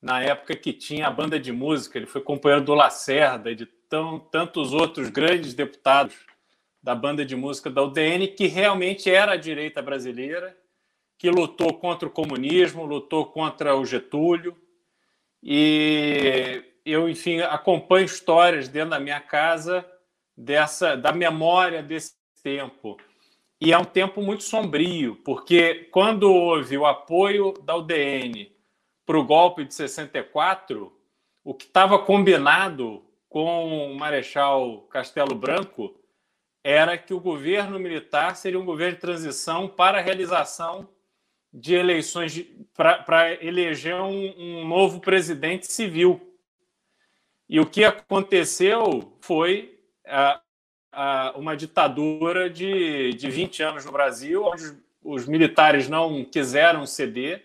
na época que tinha a banda de música. Ele foi companheiro do Lacerda e de tão, tantos outros grandes deputados da banda de música da UDN, que realmente era a direita brasileira, que lutou contra o comunismo, lutou contra o Getúlio. E eu, enfim, acompanho histórias dentro da minha casa dessa da memória desse tempo. E é um tempo muito sombrio, porque quando houve o apoio da UDN para o golpe de 64, o que estava combinado com o Marechal Castelo Branco era que o governo militar seria um governo de transição para a realização de eleições para eleger um, um novo presidente civil. E o que aconteceu foi uma ditadura de, de 20 anos no Brasil, onde os, militares não quiseram ceder,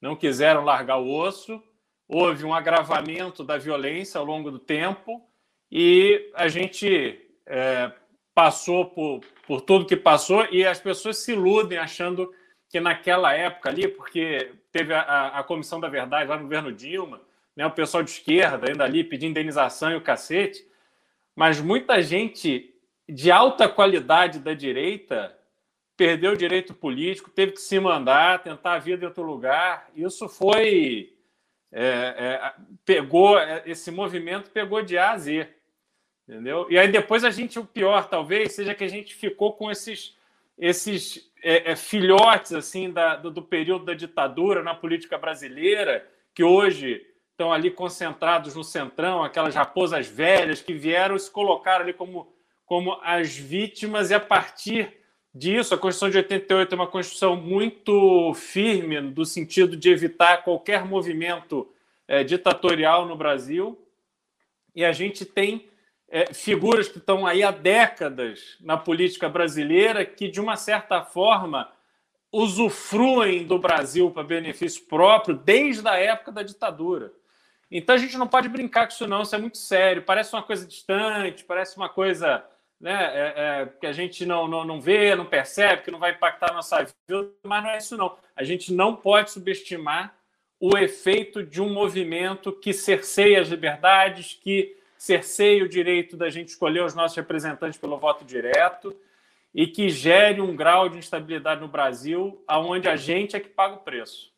não quiseram largar o osso, houve um agravamento da violência ao longo do tempo e a gente é, passou por, por tudo que passou e as pessoas se iludem achando que naquela época ali, porque teve a, a Comissão da Verdade lá no governo Dilma, né, o pessoal de esquerda ainda ali pedindo indenização e o cacete, mas muita gente de alta qualidade da direita perdeu o direito político, teve que se mandar, tentar a vida em outro lugar. Isso foi. É, é, pegou é, esse movimento pegou de A a Z. Entendeu? E aí depois a gente, o pior talvez, seja que a gente ficou com esses, esses é, é, filhotes assim da, do, do período da ditadura na política brasileira, que hoje estão ali concentrados no centrão, aquelas raposas velhas que vieram se colocaram ali como como as vítimas, e a partir disso, a Constituição de 88 é uma Constituição muito firme, no sentido de evitar qualquer movimento é, ditatorial no Brasil, e a gente tem é, figuras que estão aí há décadas na política brasileira que, de uma certa forma, usufruem do Brasil para benefício próprio desde a época da ditadura. Então a gente não pode brincar com isso, não, isso é muito sério. Parece uma coisa distante, parece uma coisa né, é, é, que a gente não, não, não vê, não percebe, que não vai impactar a nossa vida, mas não é isso não. A gente não pode subestimar o efeito de um movimento que cerceia as liberdades, que cerceia o direito da gente escolher os nossos representantes pelo voto direto e que gere um grau de instabilidade no Brasil, aonde a gente é que paga o preço.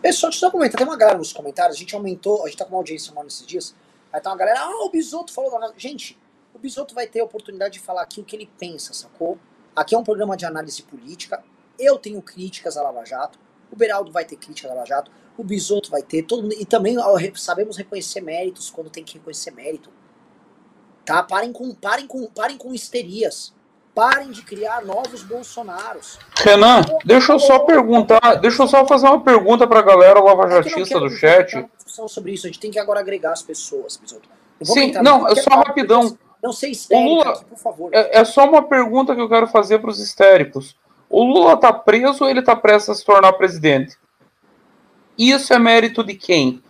Pessoal, deixa eu comentar, tem uma galera nos comentários, a gente aumentou, a gente tá com uma audiência maior nesses dias, aí tá uma galera, ah, o Bisoto falou, gente, o Bisotto vai ter a oportunidade de falar aqui o que ele pensa, sacou? Aqui é um programa de análise política. Eu tenho críticas à Lava Jato. O Beraldo vai ter críticas à Lava Jato. O Bisotto vai ter. Todo, e também sabemos reconhecer méritos quando tem que reconhecer mérito. Tá? Parem com, parem com, parem com histerias. Parem de criar novos Bolsonaros. Renan, deixa eu só perguntar, deixa eu só fazer uma pergunta pra galera lavajatista do chat. Sobre isso, a gente tem que agora agregar as pessoas, Bisotto. Sim, não, é só rapidão. Não ser histérico Lula, aqui, por favor. É, é, só uma pergunta que eu quero fazer para os histéricos. O Lula tá preso ou ele tá prestes a se tornar presidente? Isso é mérito de quem?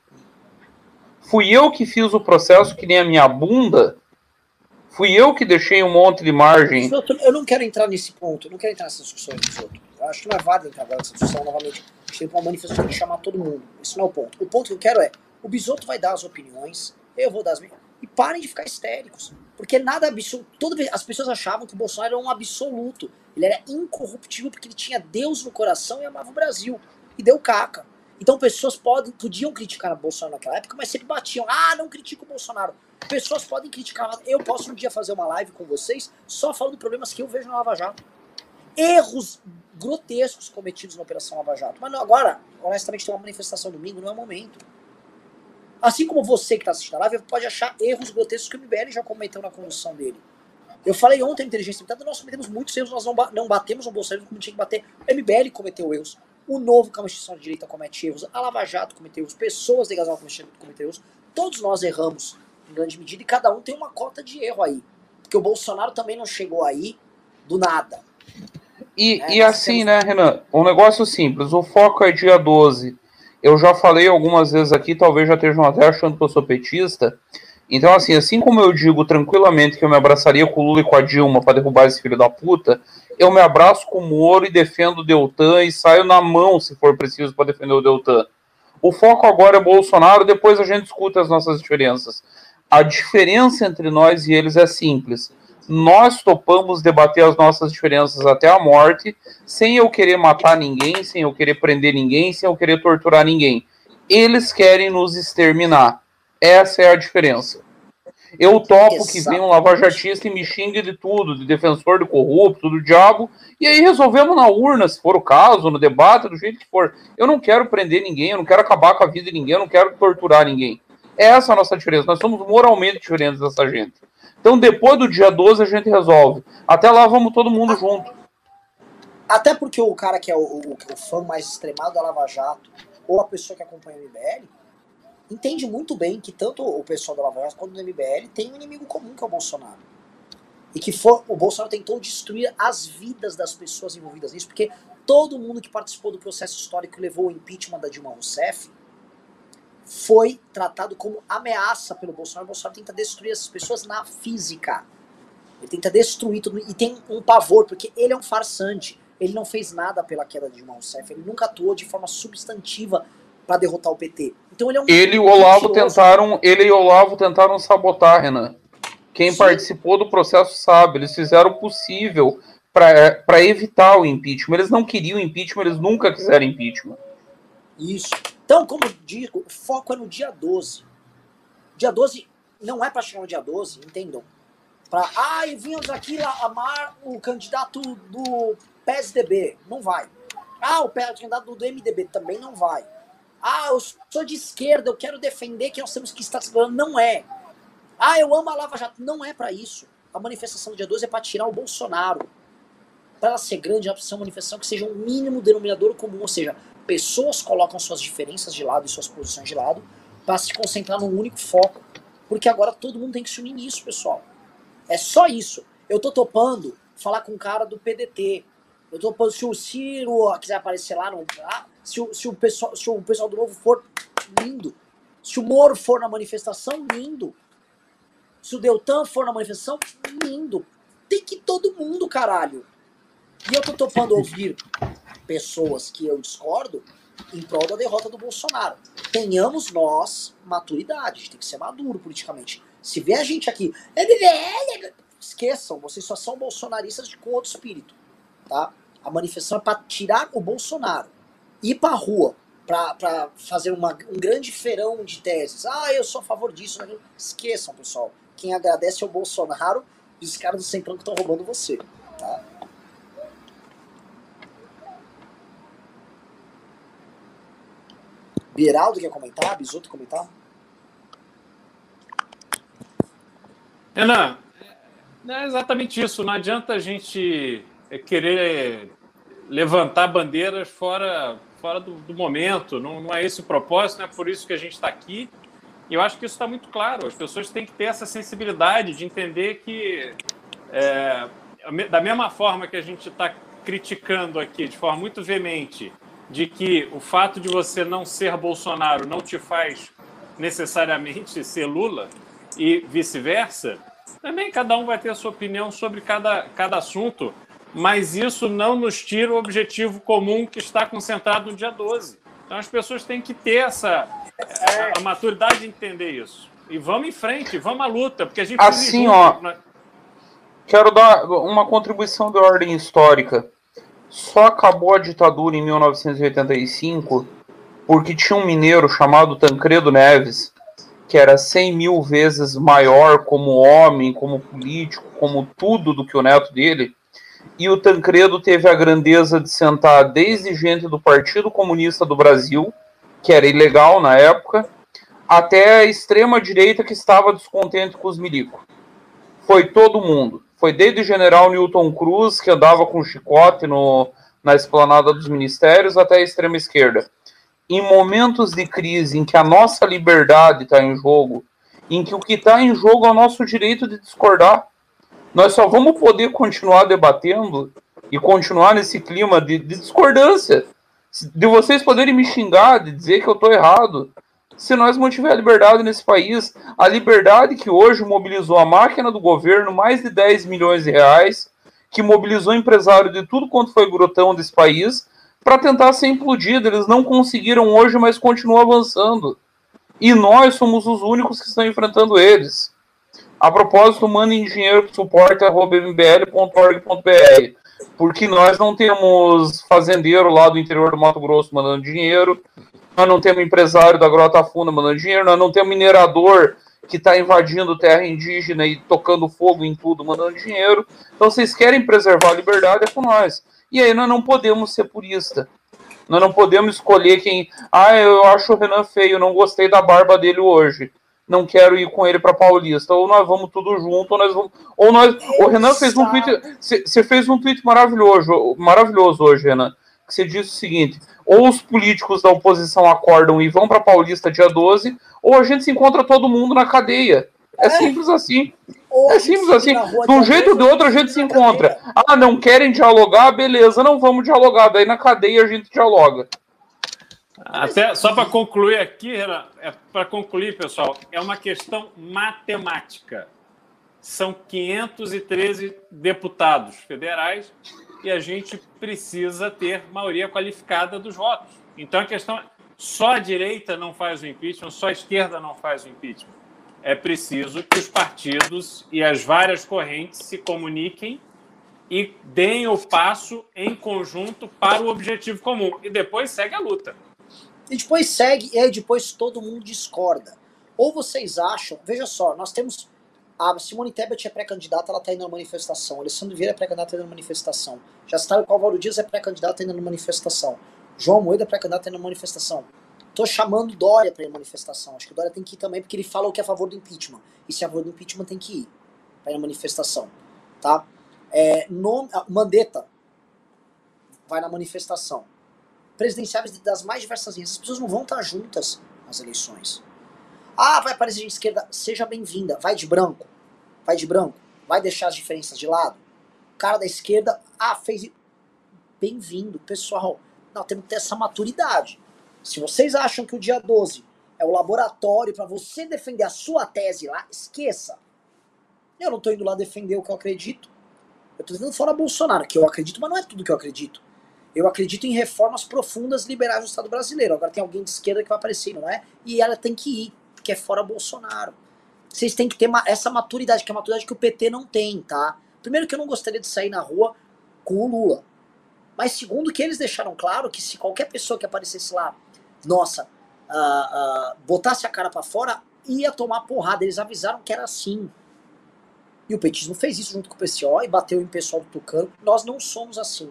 Fui eu que fiz o processo que nem a minha bunda? Fui eu que deixei um monte de margem? Eu não quero entrar nesse ponto, eu não quero entrar nessa discussão dos outros. Eu acho que não é válido entrar nessa discussão novamente. A gente tem uma manifestação que chamar todo mundo. Esse não é o ponto. O ponto que eu quero é: o Bisoto vai dar as opiniões, eu vou dar as minhas. E parem de ficar histéricos. Porque nada absoluto. As pessoas achavam que o Bolsonaro era um absoluto. Ele era incorruptível porque ele tinha Deus no coração e amava o Brasil. E deu caca. Então pessoas podem, podiam criticar o Bolsonaro naquela época, mas sempre batiam. Ah, não critico o Bolsonaro. Pessoas podem criticar. Eu posso um dia fazer uma live com vocês só falando problemas que eu vejo na Lava Jato. Erros grotescos cometidos na Operação Lava Jato. Mas não, agora, honestamente, tem uma manifestação domingo, não é o momento. Assim como você que está assistindo a live pode achar erros grotescos que o MBL já comentou na condução dele. Eu falei ontem a inteligência limitada, nós cometemos muitos erros, nós não, não batemos no Bolsonaro como tinha que bater. O MBL cometeu erros, o novo, que é uma instituição de direita, comete erros, a Lava Jato cometeu erros, pessoas de Gasal cometeram erros, todos nós erramos em grande medida e cada um tem uma cota de erro aí. Porque o Bolsonaro também não chegou aí do nada. E, é, e assim, temos... né, Renan? Um negócio simples, o foco é dia 12. Eu já falei algumas vezes aqui, talvez já estejam até achando que eu sou petista. Então, assim, assim como eu digo tranquilamente que eu me abraçaria com o Lula e com a Dilma para derrubar esse filho da puta, eu me abraço com o Moro e defendo o Deltan e saio na mão se for preciso para defender o Deltan. O foco agora é Bolsonaro, depois a gente discute as nossas diferenças. A diferença entre nós e eles é simples. Nós topamos debater as nossas diferenças até a morte, sem eu querer matar ninguém, sem eu querer prender ninguém, sem eu querer torturar ninguém. Eles querem nos exterminar essa é a diferença. Eu topo que vem um lavajatista e me xingue de tudo, de defensor do corrupto, do diabo, e aí resolvemos na urna, se for o caso, no debate, do jeito que for. Eu não quero prender ninguém, eu não quero acabar com a vida de ninguém, eu não quero torturar ninguém. Essa é a nossa diferença. Nós somos moralmente diferentes dessa gente. Então, depois do dia 12, a gente resolve. Até lá, vamos todo mundo junto. Até porque o cara que é o, o, o fã mais extremado da Lava Jato, ou a pessoa que acompanha o MBL, entende muito bem que tanto o pessoal da Lava Jato quanto do MBL tem um inimigo comum que é o Bolsonaro. E que for, o Bolsonaro tentou destruir as vidas das pessoas envolvidas nisso, porque todo mundo que participou do processo histórico que levou ao impeachment da Dilma Rousseff foi tratado como ameaça pelo Bolsonaro. O Bolsonaro tenta destruir essas pessoas na física. Ele tenta destruir tudo. E tem um pavor, porque ele é um farsante. Ele não fez nada pela queda de Dilma Rousseff. Ele nunca atuou de forma substantiva para derrotar o PT. Então ele é um Ele e o Olavo tentaram, ele e o Olavo tentaram sabotar, Renan. Quem Sim. participou do processo sabe, eles fizeram o possível para evitar o impeachment. Eles não queriam impeachment, eles nunca quiseram impeachment. Isso. Então, como digo, o foco é no dia 12. Dia 12 não é para chegar no dia 12, entendam. Para, ai, ah, vimos aqui amar o candidato do PSDB. Não vai. Ah, o candidato do MDB também não vai. Ah, eu sou de esquerda, eu quero defender que nós temos que estar segurando. Não é. Ah, eu amo a Lava Jato. Não é para isso. A manifestação do dia 12 é para tirar o Bolsonaro. Para ela ser grande, ela precisa ser uma manifestação que seja um mínimo denominador comum, ou seja, pessoas colocam suas diferenças de lado e suas posições de lado para se concentrar num único foco. Porque agora todo mundo tem que se unir nisso, pessoal. É só isso. Eu tô topando falar com o cara do PDT. Eu tô topando se o Ciro quiser aparecer lá, ah, se o, se o, pessoal, se o pessoal do Novo for, lindo. Se o Moro for na manifestação, lindo. Se o Deltan for na manifestação, lindo. Tem que todo mundo, caralho. E eu tô topando ouvir pessoas que eu discordo em prol da derrota do Bolsonaro. Tenhamos nós maturidade, a gente tem que ser maduro politicamente. Se vê a gente aqui, esqueçam, vocês só são bolsonaristas com outro espírito, tá? A manifestação é para tirar o Bolsonaro ir para a rua para fazer uma, um grande feirão de teses. Ah, eu sou a favor disso. Né? Esqueçam, pessoal. Quem agradece é o Bolsonaro e os caras do Centrão que estão roubando você. Tá? Beraldo quer comentar? Bisoto comentar? Renan, é exatamente isso. Não adianta a gente querer levantar bandeiras fora fora do, do momento, não, não, é esse o propósito, não é por isso que a gente está aqui. E eu acho que isso está muito claro. As pessoas têm que ter essa sensibilidade de entender que, é, da mesma forma que a gente está criticando aqui de forma muito veemente, de que o fato de você não ser Bolsonaro não te faz necessariamente ser Lula e vice-versa, também cada um vai ter a sua opinião sobre cada, cada assunto mas isso não nos tira o objetivo comum que está concentrado no dia 12. Então as pessoas têm que ter essa a, a maturidade de entender isso. E vamos em frente, vamos à luta, porque a gente Assim, ó. Né? Quero dar uma contribuição de ordem histórica. Só acabou a ditadura em 1985 porque tinha um mineiro chamado Tancredo Neves, que era 100 mil vezes maior como homem, como político, como tudo do que o neto dele, e o Tancredo teve a grandeza de sentar desde gente do Partido Comunista do Brasil, que era ilegal na época, até a extrema direita que estava descontente com os milicos. Foi todo mundo. Foi desde o general Newton Cruz, que andava com chicote no, na esplanada dos ministérios, até a extrema esquerda. Em momentos de crise em que a nossa liberdade está em jogo, em que o que está em jogo é o nosso direito de discordar, nós só vamos poder continuar debatendo e continuar nesse clima de, de discordância, de vocês poderem me xingar, de dizer que eu estou errado, se nós mantiver a liberdade nesse país, a liberdade que hoje mobilizou a máquina do governo, mais de 10 milhões de reais, que mobilizou empresário de tudo quanto foi grotão desse país, para tentar ser implodido. Eles não conseguiram hoje, mas continuam avançando. E nós somos os únicos que estão enfrentando eles. A propósito, mandem dinheiro para suporte.mbl.org.br, porque nós não temos fazendeiro lá do interior do Mato Grosso mandando dinheiro, nós não temos empresário da Grota Funda mandando dinheiro, nós não temos minerador que está invadindo terra indígena e tocando fogo em tudo, mandando dinheiro. Então, vocês querem preservar a liberdade, é com nós. E aí nós não podemos ser purista. Nós não podemos escolher quem. Ah, eu acho o Renan feio, não gostei da barba dele hoje. Não quero ir com ele para Paulista. Ou nós vamos tudo junto, ou nós vamos. Ou nós. O Renan fez um tweet. Você fez um tweet maravilhoso, maravilhoso hoje, Renan. Que você disse o seguinte: ou os políticos da oposição acordam e vão para Paulista dia 12, ou a gente se encontra todo mundo na cadeia. É, é. simples assim. Ou é simples assim. De um jeito ou de outro a gente se encontra. Ah, não querem dialogar? Beleza, não vamos dialogar. Daí na cadeia a gente dialoga. Até só para concluir aqui, é para concluir, pessoal, é uma questão matemática. São 513 deputados federais e a gente precisa ter maioria qualificada dos votos. Então a questão é, só a direita não faz o impeachment, só a esquerda não faz o impeachment. É preciso que os partidos e as várias correntes se comuniquem e deem o passo em conjunto para o objetivo comum. E depois segue a luta. E depois segue, e aí depois todo mundo discorda. Ou vocês acham, veja só, nós temos a Simone Tebet é pré-candidata, ela está indo na manifestação. Alessandro Vieira é pré-candidato, indo na manifestação. Já está o Calvário Dias é pré-candidato, indo na manifestação. João Moeda é pré-candidato, indo na manifestação. Tô chamando Dória para ir na manifestação. Acho que Dória tem que ir também, porque ele fala o que é a favor do impeachment. E se é a favor do impeachment, tem que ir para ir na manifestação. Tá? É, no, Mandetta vai na manifestação. Presidenciáveis das mais diversas linhas. As pessoas não vão estar juntas nas eleições. Ah, vai aparecer de esquerda. Seja bem-vinda. Vai de branco. Vai de branco. Vai deixar as diferenças de lado. O cara da esquerda, ah, fez. Bem-vindo, pessoal. Não, temos que ter essa maturidade. Se vocês acham que o dia 12 é o laboratório para você defender a sua tese lá, esqueça. Eu não tô indo lá defender o que eu acredito. Eu tô defendendo fora Bolsonaro, que eu acredito, mas não é tudo que eu acredito. Eu acredito em reformas profundas liberais no Estado brasileiro. Agora tem alguém de esquerda que vai aparecer, não é? E ela tem que ir que é fora Bolsonaro. Vocês têm que ter essa maturidade, que é a maturidade que o PT não tem, tá? Primeiro que eu não gostaria de sair na rua com o Lula. Mas segundo que eles deixaram claro que se qualquer pessoa que aparecesse lá, nossa, uh, uh, botasse a cara para fora, ia tomar porrada. Eles avisaram que era assim. E o petismo fez isso junto com o PCO e bateu em pessoal do Tucano. Nós não somos assim.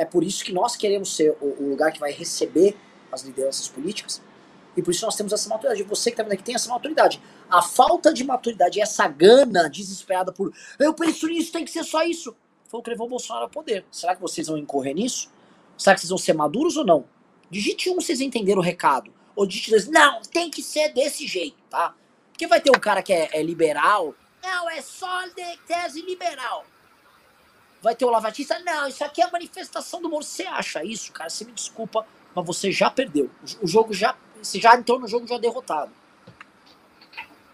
É por isso que nós queremos ser o, o lugar que vai receber as lideranças políticas e por isso nós temos essa maturidade. Você que está vendo aqui tem essa maturidade. A falta de maturidade essa gana desesperada por eu penso nisso, tem que ser só isso. Foi o que levou o Bolsonaro ao poder. Será que vocês vão incorrer nisso? Será que vocês vão ser maduros ou não? Digite um, vocês entenderam o recado. Ou digite dois, não, tem que ser desse jeito, tá? Porque vai ter um cara que é, é liberal. Não, é só de tese liberal. Vai ter o lavatista, não, isso aqui é a manifestação do Moro. Você acha isso, cara? Você me desculpa, mas você já perdeu. O jogo já você já entrou no jogo já derrotado.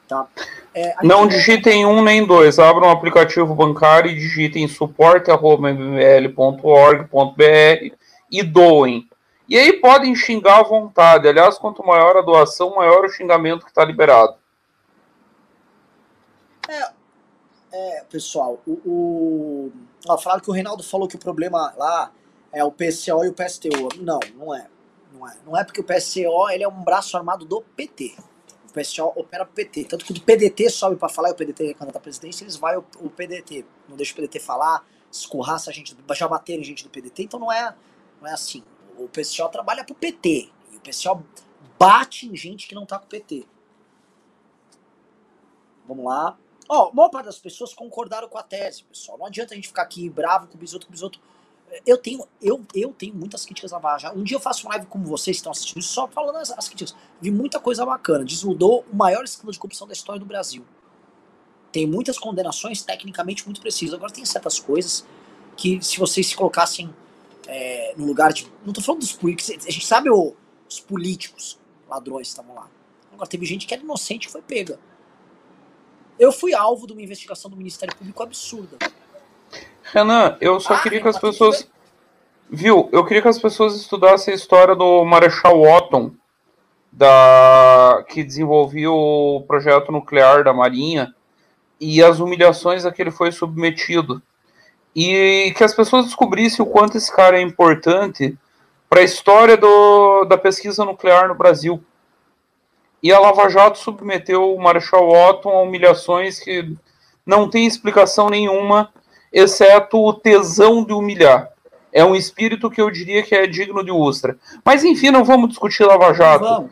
Tá? É, não digitem um nem dois. Abram um aplicativo bancário e digitem suporte.mbl.org.br e doem. E aí podem xingar à vontade. Aliás, quanto maior a doação, maior o xingamento que está liberado. É, é, pessoal, o, o... Ó, falaram que o Reinaldo falou que o problema lá é o PCO e o PSTU. Não, não é. Não é, não é porque o PSCO ele é um braço armado do PT. O PSCO opera pro PT. Tanto que o PDT sobe para falar e o PDT quando tá presidência, eles vai o, o, PDT. Não deixa o PDT falar, escorraça a gente, já bateram gente do PDT, então não é, não é assim. O PSCO trabalha pro PT. E o PSCO bate em gente que não tá com o PT. Vamos lá. Ó, a maior parte das pessoas concordaram com a tese, pessoal. Não adianta a gente ficar aqui bravo com o Bisoto, com o Bisoto. Eu tenho, eu, eu tenho muitas críticas a Vaja. Um dia eu faço um live como vocês que estão assistindo, só falando as, as críticas. Vi muita coisa bacana. Desnudou o maior escândalo de corrupção da história do Brasil. Tem muitas condenações tecnicamente muito precisas. Agora tem certas coisas que se vocês se colocassem é, no lugar de. Não tô falando dos políticos, a gente sabe o, os políticos, ladrões estavam lá. Agora teve gente que era inocente e foi pega. Eu fui alvo de uma investigação do Ministério Público absurda. Renan, eu só ah, queria que as pessoas. Viu? Eu queria que as pessoas estudassem a história do Marechal Otton, da... que desenvolveu o projeto nuclear da Marinha, e as humilhações a que ele foi submetido. E que as pessoas descobrissem o quanto esse cara é importante para a história do, da pesquisa nuclear no Brasil. E a Lava Jato submeteu o Marechal Otton a humilhações que não tem explicação nenhuma, exceto o tesão de humilhar. É um espírito que eu diria que é digno de Ustra. Mas enfim, não vamos discutir Lava Jato. Vamos.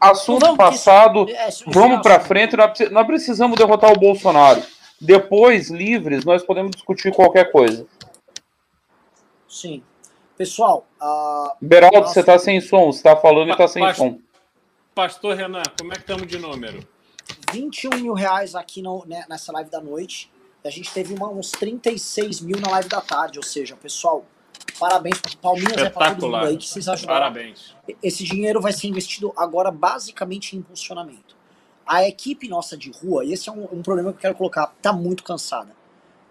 Assunto vamos, passado, é, vamos para frente. Nós precisamos derrotar o Bolsonaro. Depois, livres, nós podemos discutir qualquer coisa. Sim. Pessoal. Uh... Beraldo, nossa... você está sem som. Você está falando e está sem som. Pastor Renan, como é que estamos de número? 21 mil reais aqui no, né, nessa live da noite. E a gente teve uma, uns 36 mil na live da tarde. Ou seja, pessoal, parabéns. Palminhas é para todo mundo aí que vocês ajudaram. Parabéns. Esse dinheiro vai ser investido agora basicamente em impulsionamento. A equipe nossa de rua, e esse é um, um problema que eu quero colocar, tá muito cansada.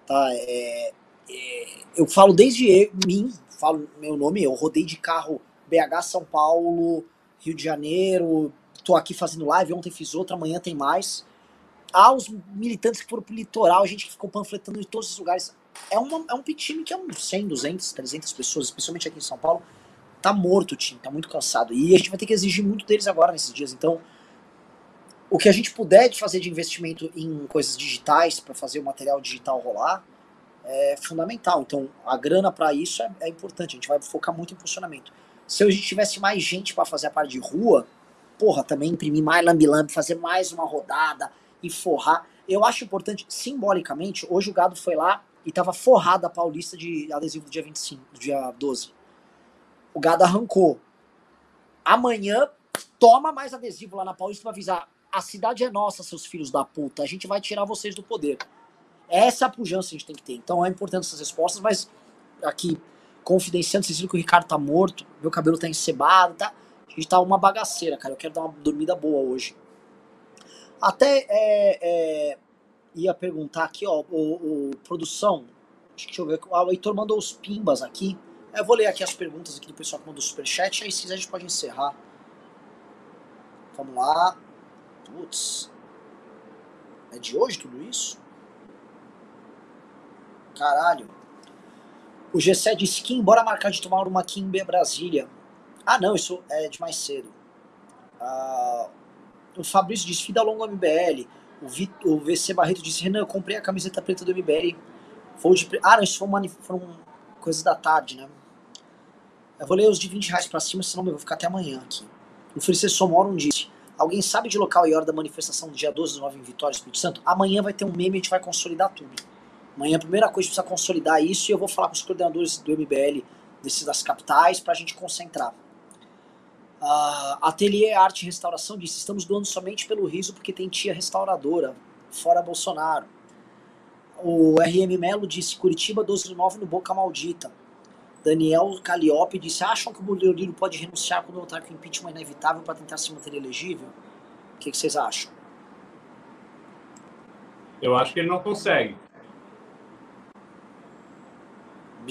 Tá? É, é, eu falo desde mim, falo meu nome, eu rodei de carro BH, São Paulo, Rio de Janeiro, tô aqui fazendo live, ontem fiz outra, amanhã tem mais. Há os militantes que foram pro litoral, a gente que ficou panfletando em todos os lugares. É, uma, é um time que é uns 100, 200, 300 pessoas, especialmente aqui em São Paulo. Tá morto o time, tá muito cansado. E a gente vai ter que exigir muito deles agora nesses dias. Então, o que a gente puder de fazer de investimento em coisas digitais para fazer o material digital rolar, é fundamental. Então, a grana para isso é, é, importante. A gente vai focar muito em funcionamento. Se a gente tivesse mais gente para fazer a parte de rua, porra, também imprimir mais lambi-lambi, fazer mais uma rodada e forrar. Eu acho importante, simbolicamente, hoje o gado foi lá e tava forrada a paulista de adesivo do dia 25, do dia 12. O gado arrancou. Amanhã, toma mais adesivo lá na Paulista pra avisar. A cidade é nossa, seus filhos da puta. A gente vai tirar vocês do poder. Essa é a pujança que a gente tem que ter. Então é importante essas respostas, mas aqui, confidenciando, vocês viram que o Ricardo tá morto, meu cabelo tá encebado, tá? A gente tá uma bagaceira, cara. Eu quero dar uma dormida boa hoje. Até é, é, ia perguntar aqui, ó, o, o, produção. Deixa eu ver. O Heitor mandou os pimbas aqui. Eu vou ler aqui as perguntas aqui do pessoal que mandou superchat. Aí se quiser a gente pode encerrar. Vamos lá. Putz. É de hoje tudo isso? Caralho. O G7 disse que embora marcar de tomar uma aqui em Brasília. Ah, não, isso é de mais cedo. Ah, o Fabrício disse Fida longo MBL. O, v, o VC Barreto disse: Renan, eu comprei a camiseta preta do MBL. Foi de, ah, não, isso foi uma, foram coisas da tarde, né? Eu vou ler os de 20 reais pra cima, senão eu vou ficar até amanhã aqui. O Felice Somorum disse: Alguém sabe de local e hora da manifestação do dia 12 do 9 em Vitória, Espírito Santo? Amanhã vai ter um meme e a gente vai consolidar tudo. Amanhã a primeira coisa precisa consolidar isso e eu vou falar com os coordenadores do MBL desses das capitais para a gente concentrar. Uh, Ateliê Arte e Restauração disse: estamos doando somente pelo riso porque tem tia restauradora, fora Bolsonaro. O RM Melo disse: Curitiba 12 do 9 no Boca Maldita. Daniel Caliope disse: acham que o Murilo pode renunciar quando notar que o impeachment é inevitável para tentar se manter elegível? O que, que vocês acham? Eu acho que ele não consegue.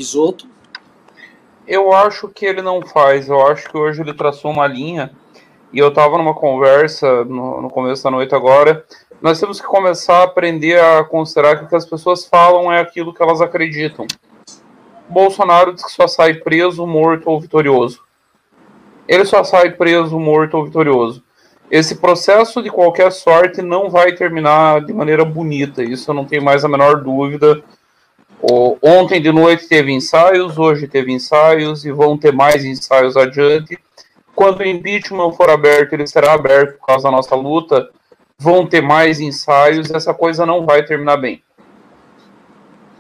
Bisoto? Eu acho que ele não faz. Eu acho que hoje ele traçou uma linha. E eu estava numa conversa no, no, começo da noite agora. Nós temos que começar a aprender a considerar que o que as pessoas falam é aquilo que elas acreditam. Bolsonaro diz que só sai preso, morto ou vitorioso. Ele só sai preso, morto ou vitorioso. Esse processo, de qualquer sorte, não vai terminar de maneira bonita. Isso eu não tenho mais a menor dúvida o, ontem de noite teve ensaios, hoje teve ensaios e vão ter mais ensaios adiante. Quando o impeachment for aberto, ele será aberto por causa da nossa luta vão ter mais ensaios, essa coisa não vai terminar bem.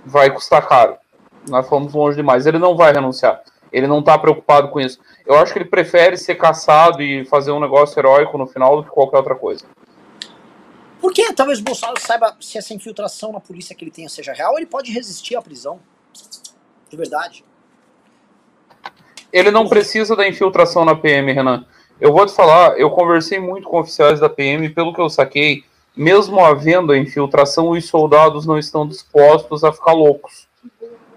Vai custar caro. Nós fomos longe demais. Ele não vai renunciar. Ele não está preocupado com isso. Eu acho que ele prefere ser caçado e fazer um negócio heróico no final do que qualquer outra coisa. Por que talvez o Bolsonaro saiba se essa infiltração na polícia que ele tenha seja real, ele pode resistir à prisão. De verdade. Ele não precisa da infiltração na PM, Renan. Eu vou te falar, eu conversei muito com oficiais da PM, pelo que eu saquei, mesmo havendo a infiltração, os soldados não estão dispostos a ficar loucos,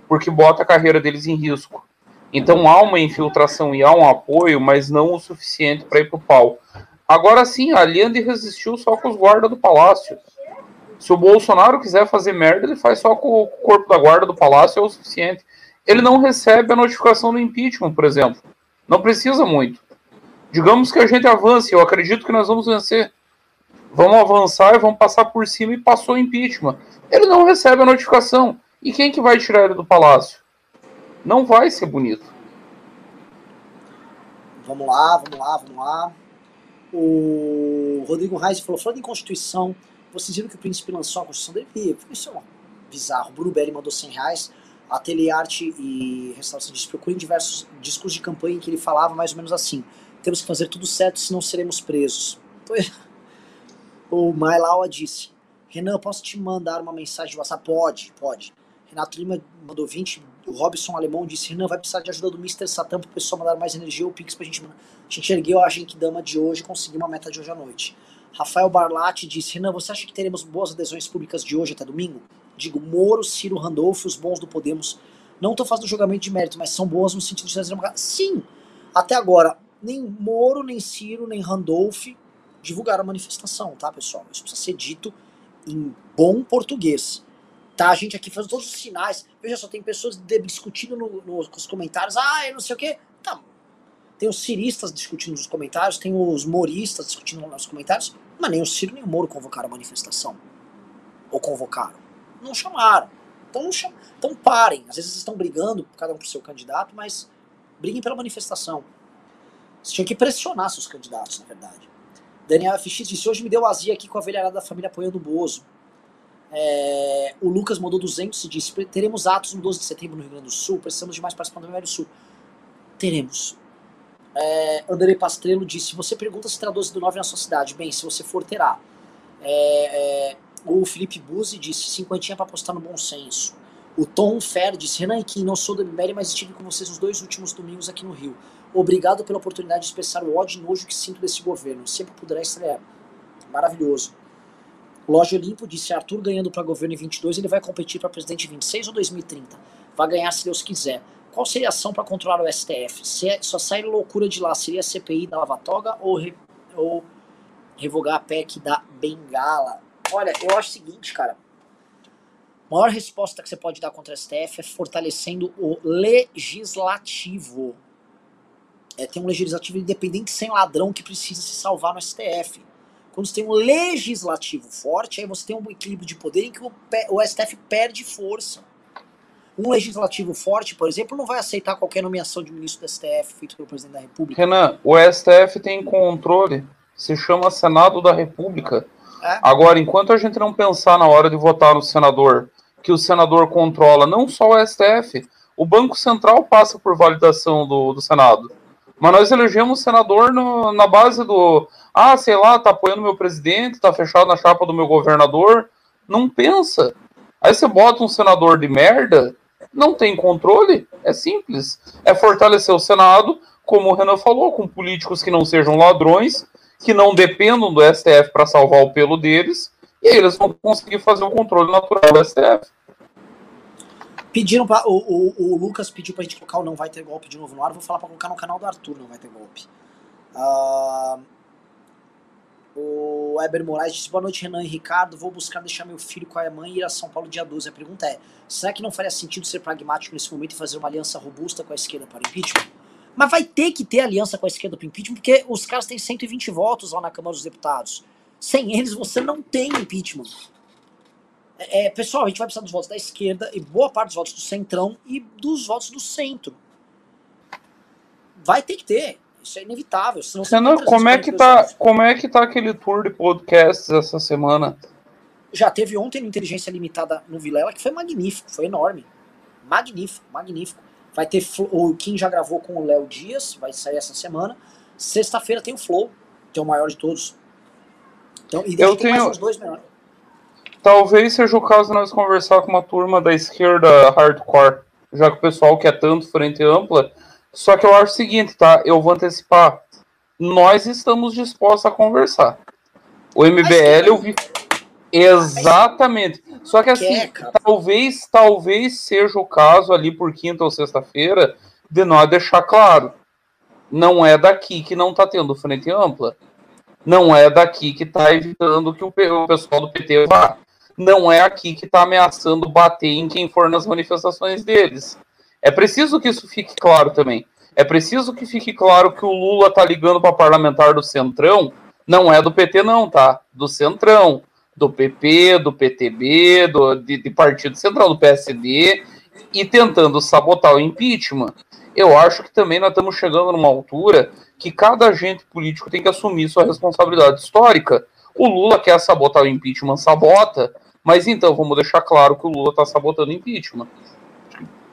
porque bota a carreira deles em risco. Então há uma infiltração e há um apoio, mas não o suficiente para ir para o pau. Agora sim, a Allende resistiu só com os guardas do palácio. Se o Bolsonaro quiser fazer merda, ele faz só com o corpo da guarda do palácio, é o suficiente. Ele não recebe a notificação do impeachment, por exemplo. Não precisa muito. Digamos que a gente avance, eu acredito que nós vamos vencer. Vamos avançar e vamos passar por cima e passou o impeachment. Ele não recebe a notificação. E quem que vai tirar ele do palácio? Não vai ser bonito. Vamos lá, vamos lá, vamos lá. O Rodrigo Reis falou, falando em Constituição, vocês viram que o príncipe lançou a Constituição dele? Isso é bizarro. O Bruno Belli mandou 100 reais. A Telearte e Restauração disse, procurem diversos discursos de campanha em que ele falava mais ou menos assim, temos que fazer tudo certo, senão seremos presos. O Mailaua disse, Renan, posso te mandar uma mensagem de WhatsApp? Pode, pode. Renato Lima mandou 20, o Robson Alemão disse: Renan, vai precisar de ajuda do Mr. Satan pro pessoal mandar mais energia ou Pix pra gente mandar. A gente ergueu a gente dama de hoje conseguiu uma meta de hoje à noite. Rafael Barlatti disse: Renan, você acha que teremos boas adesões públicas de hoje até domingo? Digo, Moro, Ciro, Randolfo, os bons do Podemos. Não estou fazendo julgamento de mérito, mas são boas no sentido de trazer uma. Sim! Até agora, nem Moro, nem Ciro, nem Randolph divulgaram a manifestação, tá, pessoal? Isso precisa ser dito em bom português. Tá, a gente aqui fazendo todos os sinais. Veja só, tem pessoas discutindo no, no, nos comentários. Ah, eu não sei o quê. Tá. Tem os ciristas discutindo nos comentários, tem os moristas discutindo nos comentários, mas nem o Ciro nem o Moro convocaram a manifestação. Ou convocaram. Não chamaram. Então, não cham... então parem. Às vezes estão brigando, cada um por seu candidato, mas briguem pela manifestação. Vocês tinham que pressionar seus candidatos, na verdade. Daniel FX disse: Hoje me deu azia aqui com a velharada da família apoiando o Bozo. É, o Lucas mandou 200 e disse: teremos atos no 12 de setembro no Rio Grande do Sul, precisamos de mais participantes do Rio do Sul. Teremos. É, Andrei Pastrello disse: Você pergunta se terá 12 do 9 na sua cidade. Bem, se você for, terá. É, é o Felipe Buzzi disse: cinquentinha para apostar no bom senso. O Tom Fer disse: Renan e Kim, não sou do MBL, mas estive com vocês nos dois últimos domingos aqui no Rio. Obrigado pela oportunidade de expressar o ódio e nojo que sinto desse governo. Sempre poderá estrear. Maravilhoso. Loja Olimpo disse: Arthur ganhando para governo em 22, ele vai competir para presidente em 26 ou 2030. Vai ganhar se Deus quiser. Qual seria a ação para controlar o STF? Se é, só sair loucura de lá, seria a CPI da Lavatoga ou, re, ou revogar a PEC da Bengala? Olha, eu acho o seguinte, cara. A maior resposta que você pode dar contra o STF é fortalecendo o legislativo. É ter um legislativo independente sem ladrão que precisa se salvar no STF. Quando você tem um legislativo forte, aí você tem um equilíbrio de poder em que o, o STF perde força. Um legislativo forte, por exemplo, não vai aceitar qualquer nomeação de ministro do STF feito pelo presidente da República. Renan, o STF tem controle, se chama Senado da República. É? Agora, enquanto a gente não pensar na hora de votar no senador, que o senador controla não só o STF, o Banco Central passa por validação do, do Senado. Mas nós elegemos senador no, na base do ah, sei lá, tá apoiando meu presidente, tá fechado na chapa do meu governador. Não pensa. Aí você bota um senador de merda, não tem controle. É simples. É fortalecer o Senado, como o Renan falou, com políticos que não sejam ladrões, que não dependam do STF para salvar o pelo deles, e aí eles vão conseguir fazer o controle natural do STF. Pediram pra, o, o, o Lucas pediu pra gente colocar o Não Vai Ter Golpe de novo no ar. Vou falar pra colocar no canal do Arthur Não Vai Ter Golpe. Uh, o Eber Moraes disse: Boa noite, Renan e Ricardo. Vou buscar deixar meu filho com a mãe e ir a São Paulo dia 12. A pergunta é: será que não faria sentido ser pragmático nesse momento e fazer uma aliança robusta com a esquerda para o impeachment? Mas vai ter que ter aliança com a esquerda para o impeachment, porque os caras têm 120 votos lá na Câmara dos Deputados. Sem eles, você não tem impeachment. É, pessoal, a gente vai precisar dos votos da esquerda e boa parte dos votos do centrão e dos votos do centro. Vai ter que ter. Isso é inevitável. Senão, como é que tá, como é que tá aquele tour de podcasts essa semana? Já teve ontem no Inteligência Limitada no Vilela, que foi magnífico, foi enorme. Magnífico, magnífico. Vai ter o Kim já gravou com o Léo Dias, vai sair essa semana. Sexta-feira tem o Flow, que é o maior de todos. Então, e eu tenho mais dois menores. Talvez seja o caso de nós conversar com uma turma da esquerda hardcore, já que o pessoal quer tanto frente ampla. Só que eu acho o seguinte, tá? Eu vou antecipar. Nós estamos dispostos a conversar. O MBL, eu vi. Exatamente. Só que assim, talvez, talvez seja o caso ali por quinta ou sexta-feira de nós deixar claro. Não é daqui que não está tendo frente ampla. Não é daqui que está evitando que o pessoal do PT vá. Não é aqui que está ameaçando bater em quem for nas manifestações deles. É preciso que isso fique claro também. É preciso que fique claro que o Lula está ligando para parlamentar do Centrão. Não é do PT, não, tá? Do Centrão do PP, do PTB, do, de, de Partido Central, do PSD, e tentando sabotar o impeachment. Eu acho que também nós estamos chegando numa altura que cada agente político tem que assumir sua responsabilidade histórica. O Lula quer sabotar o impeachment, sabota, mas então vamos deixar claro que o Lula está sabotando impeachment.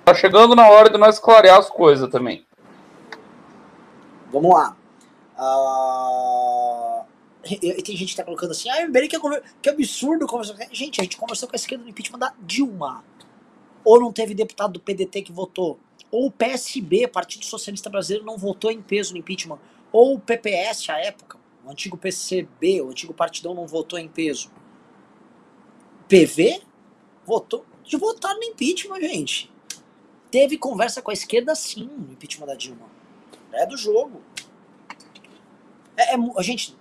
Está chegando na hora de nós clarear as coisas também. Vamos lá. Uh e tem gente que tá colocando assim, ah, que, é, que absurdo conversar com Gente, a gente conversou com a esquerda no impeachment da Dilma. Ou não teve deputado do PDT que votou. Ou o PSB, Partido Socialista Brasileiro, não votou em peso no impeachment. Ou o PPS, à época, o antigo PCB, o antigo partidão, não votou em peso. PV votou de votar no impeachment, gente. Teve conversa com a esquerda sim no impeachment da Dilma. É do jogo. É, é, gente,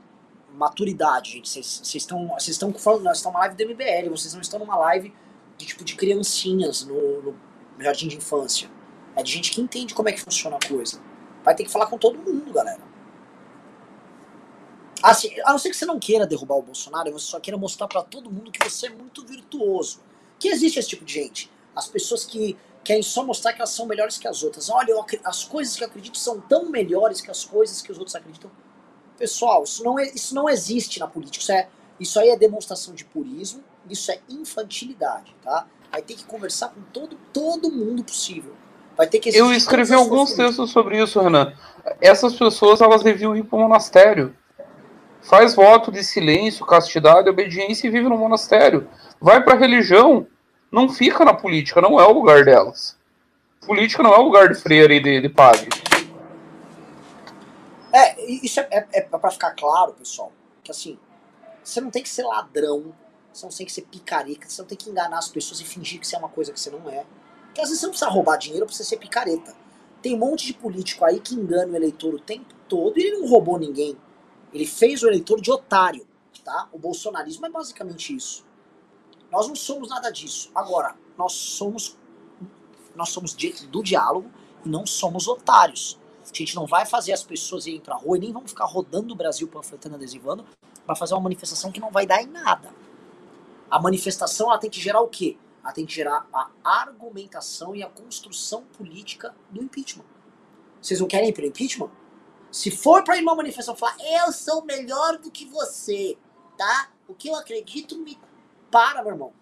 maturidade, gente. Vocês estão. Estão falando, nós estamos numa live do MBL, vocês não estão numa live de tipo de criancinhas no, no jardim de infância. É de gente que entende como é que funciona a coisa. Vai ter que falar com todo mundo, galera. Assim, a não ser que você não queira derrubar o Bolsonaro, você só queira mostrar para todo mundo que você é muito virtuoso. Que existe esse tipo de gente. As pessoas que querem só mostrar que elas são melhores que as outras. Olha, as coisas que eu acredito são tão melhores que as coisas que os outros acreditam. Pessoal, isso não, é, isso não existe na política. Isso, é, isso aí é demonstração de purismo, isso é infantilidade, tá? Vai ter que conversar com todo, todo mundo possível. Vai ter que Eu escrevi alguns textos sobre isso, Renan. Essas pessoas, elas deviam ir para o monastério. Faz voto de silêncio, castidade, obediência e vive no monastério. Vai para a religião. Não fica na política, não é o lugar delas. Política não é o lugar de freira e de, de padre. É, isso é, é, é para ficar claro, pessoal, que assim, você não tem que ser ladrão, você não tem que ser picareta, você não tem que enganar as pessoas e fingir que você é uma coisa que você não é. Porque às vezes você não precisa roubar dinheiro pra você ser picareta. Tem um monte de político aí que engana o eleitor o tempo todo e ele não roubou ninguém. Ele fez o eleitor de otário, tá? O bolsonarismo é basicamente isso. Nós não somos nada disso. Agora, nós somos nós somos do diálogo e não somos otários. A gente não vai fazer as pessoas irem pra rua e nem vamos ficar rodando o Brasil panfletando, adesivando, para fazer uma manifestação que não vai dar em nada. A manifestação ela tem que gerar o quê? Ela tem que gerar a argumentação e a construção política do impeachment. Vocês não querem ir pro impeachment? Se for para ir numa manifestação falar, eu sou melhor do que você, tá? O que eu acredito me para, meu irmão.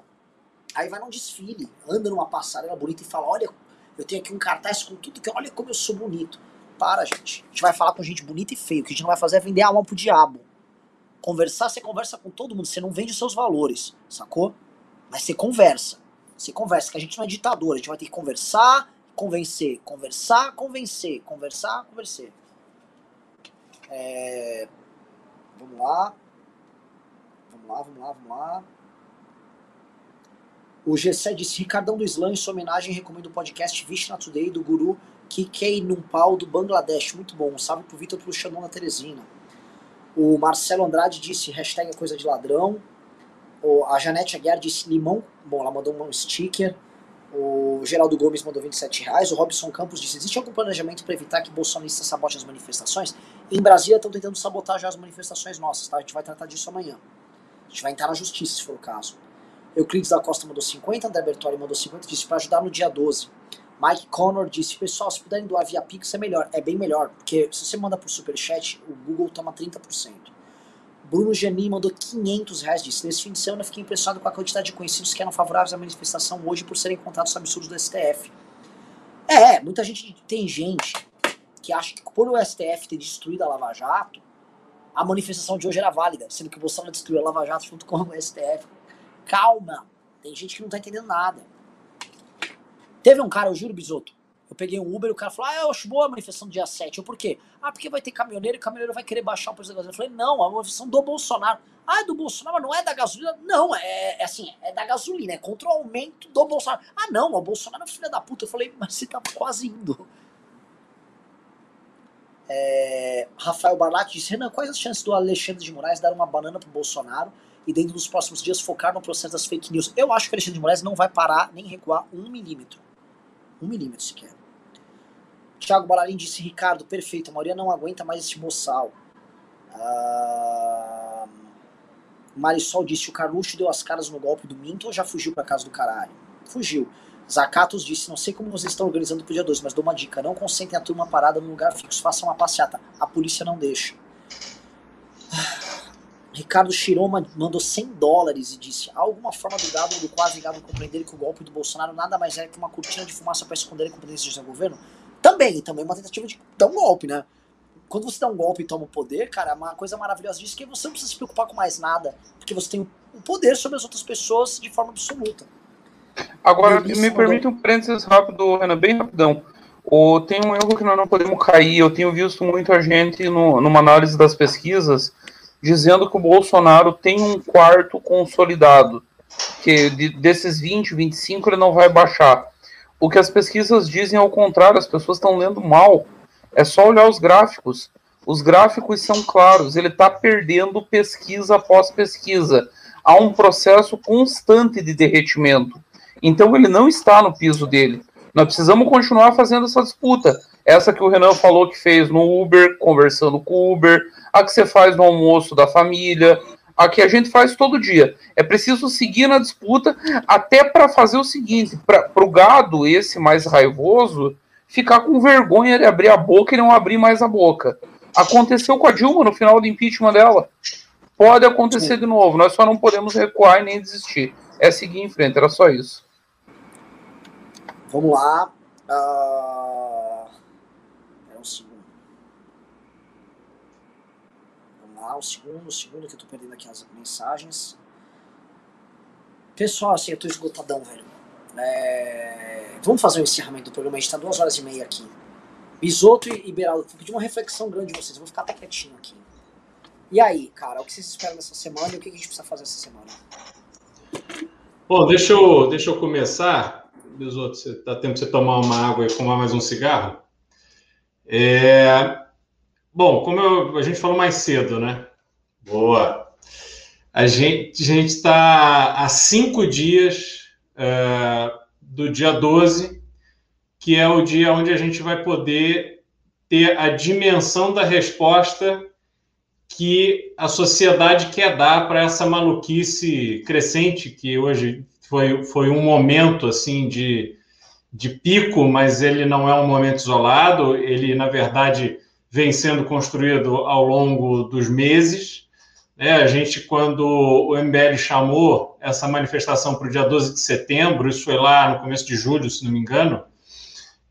Aí vai num desfile, anda numa passarela bonita e fala, olha, eu tenho aqui um cartaz com tudo que olha como eu sou bonito. Para, gente. A gente vai falar com gente bonita e feia. O que a gente não vai fazer é vender a alma pro diabo. Conversar, você conversa com todo mundo. Você não vende os seus valores, sacou? Mas você conversa. Você conversa, que a gente não é ditador. A gente vai ter que conversar, convencer. Conversar, convencer. Conversar, convencer. É... Vamos lá. Vamos lá, vamos lá, vamos lá. O G7 disse, Ricardão do Islã, em sua homenagem, recomendo o podcast Vishna Today, do guru Kikei Numpal, do Bangladesh. Muito bom. Um salve pro Vitor pro Xandão na Teresina. O Marcelo Andrade disse, hashtag coisa de ladrão. A Janete Aguiar disse limão. Bom, ela mandou um sticker. O Geraldo Gomes mandou 27 reais. O Robson Campos disse, existe algum planejamento para evitar que bolsonaristas sabotem as manifestações? Em Brasília estão tentando sabotar já as manifestações nossas, tá? A gente vai tratar disso amanhã. A gente vai entrar na justiça, se for o caso. Euclides da Costa mandou 50, André Bertoli mandou 50, disse para ajudar no dia 12. Mike Connor disse, pessoal, se puderem doar via Pix é melhor. É bem melhor, porque se você manda por Superchat, o Google toma 30%. Bruno Jani mandou 500 reais, disse, nesse fim de semana fiquei impressionado com a quantidade de conhecidos que eram favoráveis à manifestação hoje por serem contados absurdos do STF. É, muita gente, tem gente que acha que por o STF ter destruído a Lava Jato, a manifestação de hoje era válida, sendo que o Bolsonaro destruiu a Lava Jato junto com o STF. Calma, tem gente que não tá entendendo nada. Teve um cara, eu juro, Bisoto, eu peguei um Uber e o cara falou, ah, eu acho boa a manifestação do dia 7. Eu, por quê? Ah, porque vai ter caminhoneiro e o caminhoneiro vai querer baixar o preço da gasolina. Eu falei, não, a manifestação do Bolsonaro. Ah, é do Bolsonaro, não é da gasolina? Não, é, é assim, é da gasolina, é contra o aumento do Bolsonaro. Ah, não, o Bolsonaro é filho da puta. Eu falei, mas você tá quase indo. É, Rafael Barlatti disse, Renan, quais as chances do Alexandre de Moraes dar uma banana pro Bolsonaro e dentro dos próximos dias focar no processo das fake news? Eu acho que o Alexandre de Moraes não vai parar nem recuar um milímetro. Um milímetro sequer. Thiago Balarim disse, Ricardo, perfeito, a maioria não aguenta mais esse boçal. Uh... Marisol disse, o Carluxo deu as caras no golpe do Minto ou já fugiu pra casa do caralho? Fugiu. Zakatos disse, não sei como vocês estão organizando pro dia 2, mas dou uma dica, não concentrem a turma parada num lugar fixo, façam uma passeata. A polícia não deixa. Ricardo Chiroma mandou 100 dólares e disse: há alguma forma do gado do quase gado compreender que o golpe do Bolsonaro nada mais é que uma cortina de fumaça para esconder a competência do governo? Também, também uma tentativa de dar um golpe, né? Quando você dá um golpe e toma o poder, cara, uma coisa maravilhosa disso é que você não precisa se preocupar com mais nada, porque você tem o poder sobre as outras pessoas de forma absoluta. Agora, me permite um parênteses rápido, Renan, bem rapidão. O, tem um erro que nós não podemos cair. Eu tenho visto muita gente no, numa análise das pesquisas dizendo que o Bolsonaro tem um quarto consolidado, que de, desses 20, 25 ele não vai baixar. O que as pesquisas dizem ao contrário, as pessoas estão lendo mal. É só olhar os gráficos. Os gráficos são claros, ele está perdendo pesquisa após pesquisa. Há um processo constante de derretimento. Então ele não está no piso dele. Nós precisamos continuar fazendo essa disputa. Essa que o Renan falou que fez no Uber, conversando com o Uber, a que você faz no almoço da família, a que a gente faz todo dia. É preciso seguir na disputa, até para fazer o seguinte: para o gado, esse mais raivoso, ficar com vergonha de abrir a boca e não abrir mais a boca. Aconteceu com a Dilma no final do impeachment dela. Pode acontecer de novo, nós só não podemos recuar e nem desistir. É seguir em frente, era só isso. Vamos lá. Uh... É um segundo. Lá, um segundo, um segundo que eu tô perdendo aqui as mensagens. Pessoal, assim, eu tô esgotadão, velho. É... Vamos fazer o um encerramento do programa. A gente tá duas horas e meia aqui. Bisoto e Beraldo, vou pedir uma reflexão grande de vocês. Eu vou ficar até quietinho aqui. E aí, cara, o que vocês esperam dessa semana e o que a gente precisa fazer essa semana? Bom, deixa eu, deixa eu começar. Você dá tempo de você tomar uma água e fumar mais um cigarro? É... Bom, como eu, a gente falou mais cedo, né? Boa. A gente está há cinco dias uh, do dia 12, que é o dia onde a gente vai poder ter a dimensão da resposta que a sociedade quer dar para essa maluquice crescente que hoje foi, foi um momento assim de, de pico, mas ele não é um momento isolado, ele, na verdade, vem sendo construído ao longo dos meses. É, a gente, quando o MBL chamou essa manifestação para o dia 12 de setembro, isso foi lá no começo de julho, se não me engano,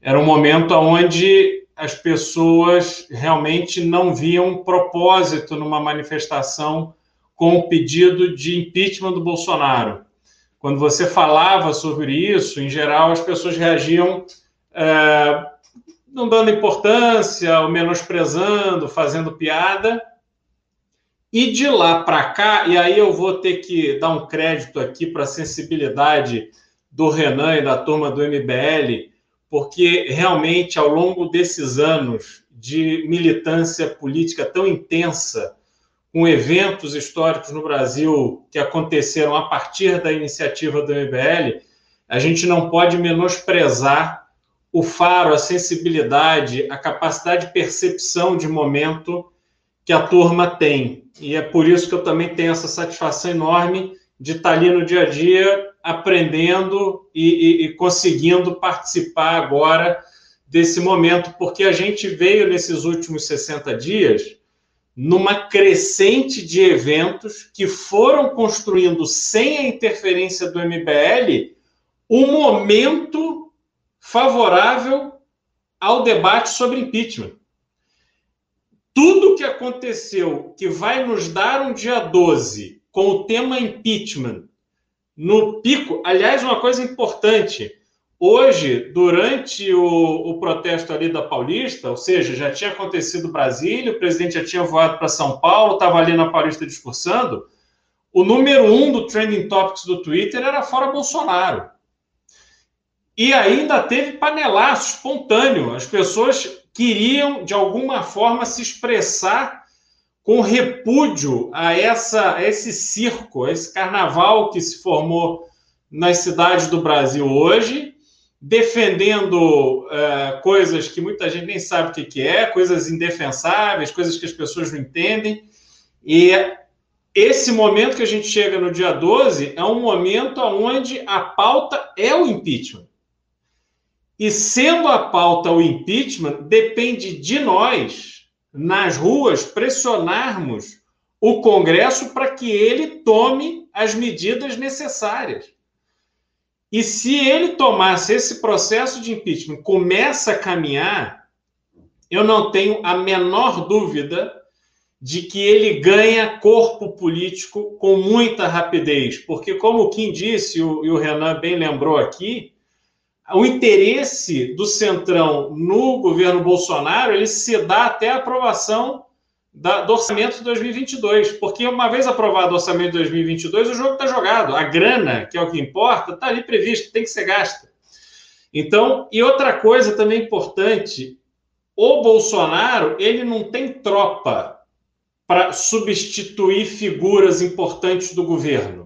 era um momento onde as pessoas realmente não viam propósito numa manifestação com o pedido de impeachment do Bolsonaro quando você falava sobre isso, em geral as pessoas reagiam é, não dando importância, ou menosprezando, fazendo piada. E de lá para cá, e aí eu vou ter que dar um crédito aqui para a sensibilidade do Renan e da turma do MBL, porque realmente ao longo desses anos de militância política tão intensa, com eventos históricos no Brasil que aconteceram a partir da iniciativa do MBL, a gente não pode menosprezar o faro, a sensibilidade, a capacidade de percepção de momento que a turma tem. E é por isso que eu também tenho essa satisfação enorme de estar ali no dia a dia aprendendo e, e, e conseguindo participar agora desse momento, porque a gente veio nesses últimos 60 dias numa crescente de eventos que foram construindo, sem a interferência do MBL, um momento favorável ao debate sobre impeachment. Tudo que aconteceu que vai nos dar um dia 12 com o tema impeachment no pico, aliás, uma coisa importante, Hoje, durante o, o, protesto ali da Paulista, ou seja, já tinha acontecido Brasília, o presidente já tinha voado para São Paulo, estava ali na Paulista discursando, o número um do Trending Topics do Twitter era fora Bolsonaro. E ainda teve panelaço espontâneo. As pessoas queriam, de alguma forma, se expressar com repúdio a, essa, a esse circo, a esse carnaval que se formou nas cidades do Brasil hoje defendendo uh, coisas que muita gente nem sabe o que, que é, coisas indefensáveis, coisas que as pessoas não entendem. E esse momento que a gente chega no dia 12 é um momento onde a pauta é o impeachment. E sendo a pauta o impeachment, depende de nós, nas ruas, pressionarmos o Congresso para que ele tome as medidas necessárias. E se ele tomasse esse processo de impeachment, começa a caminhar, eu não tenho a menor dúvida de que ele ganha corpo político com muita rapidez, porque como o Kim disse e o Renan bem lembrou aqui, o interesse do Centrão no governo Bolsonaro ele se dá até a aprovação da, do orçamento de 2022, porque uma vez aprovado o orçamento de 2022, o jogo está jogado. A grana, que é o que importa, está ali previsto, tem que ser gasta. Então, e outra coisa também importante, o Bolsonaro, ele não tem tropa para substituir figuras importantes do governo.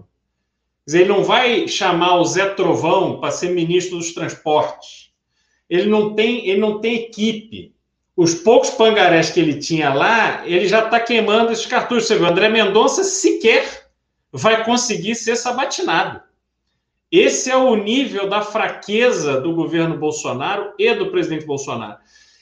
Ele não vai chamar o Zé Trovão para ser ministro dos transportes. Ele não tem, ele não tem equipe os poucos pangarés que ele tinha lá, ele já está queimando esses cartuchos. O André Mendonça sequer vai conseguir ser sabatinado. Esse é o nível da fraqueza do governo Bolsonaro e do presidente Bolsonaro.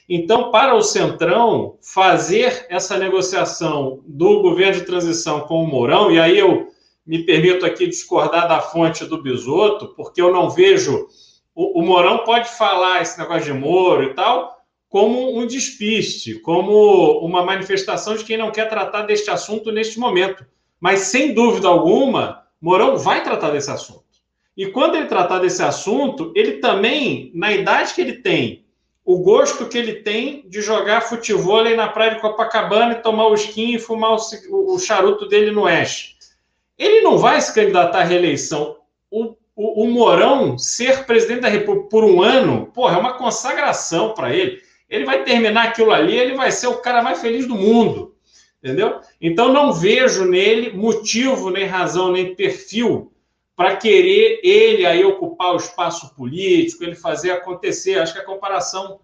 Então, para o Centrão fazer essa negociação do governo de transição com o Mourão, e aí eu me permito aqui discordar da fonte do Bisoto, porque eu não vejo. O, o Mourão pode falar esse negócio de Moro e tal, como um despiste, como uma manifestação de quem não quer tratar deste assunto neste momento. Mas, sem dúvida alguma, Mourão vai tratar desse assunto. E quando ele tratar desse assunto, ele também, na idade que ele tem, o gosto que ele tem de jogar futebol na praia de Copacabana e tomar o skin e fumar o, o charuto dele no oeste. Ele não vai se candidatar à reeleição. O, o, o Mourão ser presidente da República por um ano, porra, é uma consagração para ele ele vai terminar aquilo ali, ele vai ser o cara mais feliz do mundo. Entendeu? Então não vejo nele motivo, nem razão, nem perfil para querer ele aí ocupar o espaço político, ele fazer acontecer. Acho que a comparação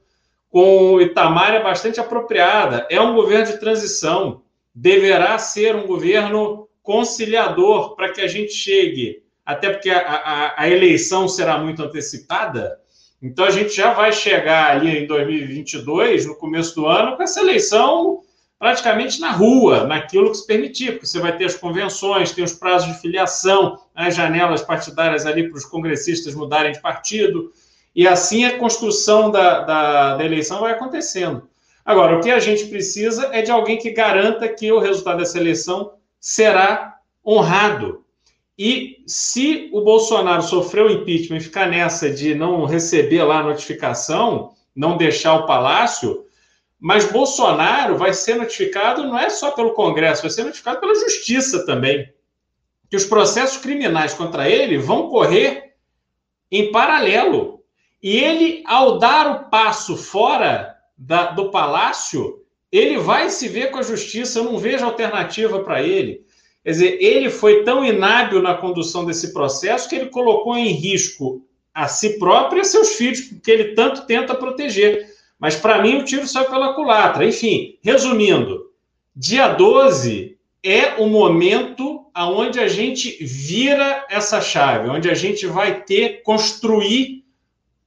com o Itamar é bastante apropriada. É um governo de transição, deverá ser um governo conciliador para que a gente chegue, até porque a, a, a eleição será muito antecipada, então a gente já vai chegar ali em 2022, no começo do ano, com essa eleição praticamente na rua, naquilo que se permitir, porque você vai ter as convenções, tem os prazos de filiação, as janelas partidárias ali para os congressistas mudarem de partido, e assim a construção da, da, da eleição vai acontecendo. Agora, o que a gente precisa é de alguém que garanta que o resultado dessa eleição será honrado, e se o Bolsonaro sofreu impeachment e ficar nessa de não receber lá a notificação, não deixar o palácio, mas Bolsonaro vai ser notificado não é só pelo Congresso, vai ser notificado pela Justiça também. Que os processos criminais contra ele vão correr em paralelo. E ele, ao dar o passo fora da, do palácio, ele vai se ver com a justiça. Eu não vejo alternativa para ele. Quer dizer, ele foi tão inábil na condução desse processo que ele colocou em risco a si próprio e a seus filhos, que ele tanto tenta proteger. Mas, para mim, o tiro saiu pela culatra. Enfim, resumindo, dia 12 é o momento aonde a gente vira essa chave, onde a gente vai ter, construir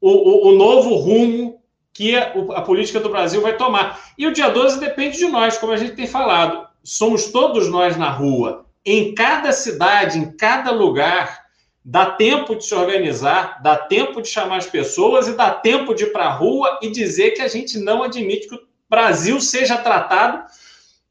o, o, o novo rumo que a, política do Brasil vai tomar. E o dia 12 depende de nós, como a gente tem falado. Somos todos nós na rua. Em cada cidade, em cada lugar, dá tempo de se organizar, dá tempo de chamar as pessoas e dá tempo de ir para a rua e dizer que a gente não admite que o Brasil seja tratado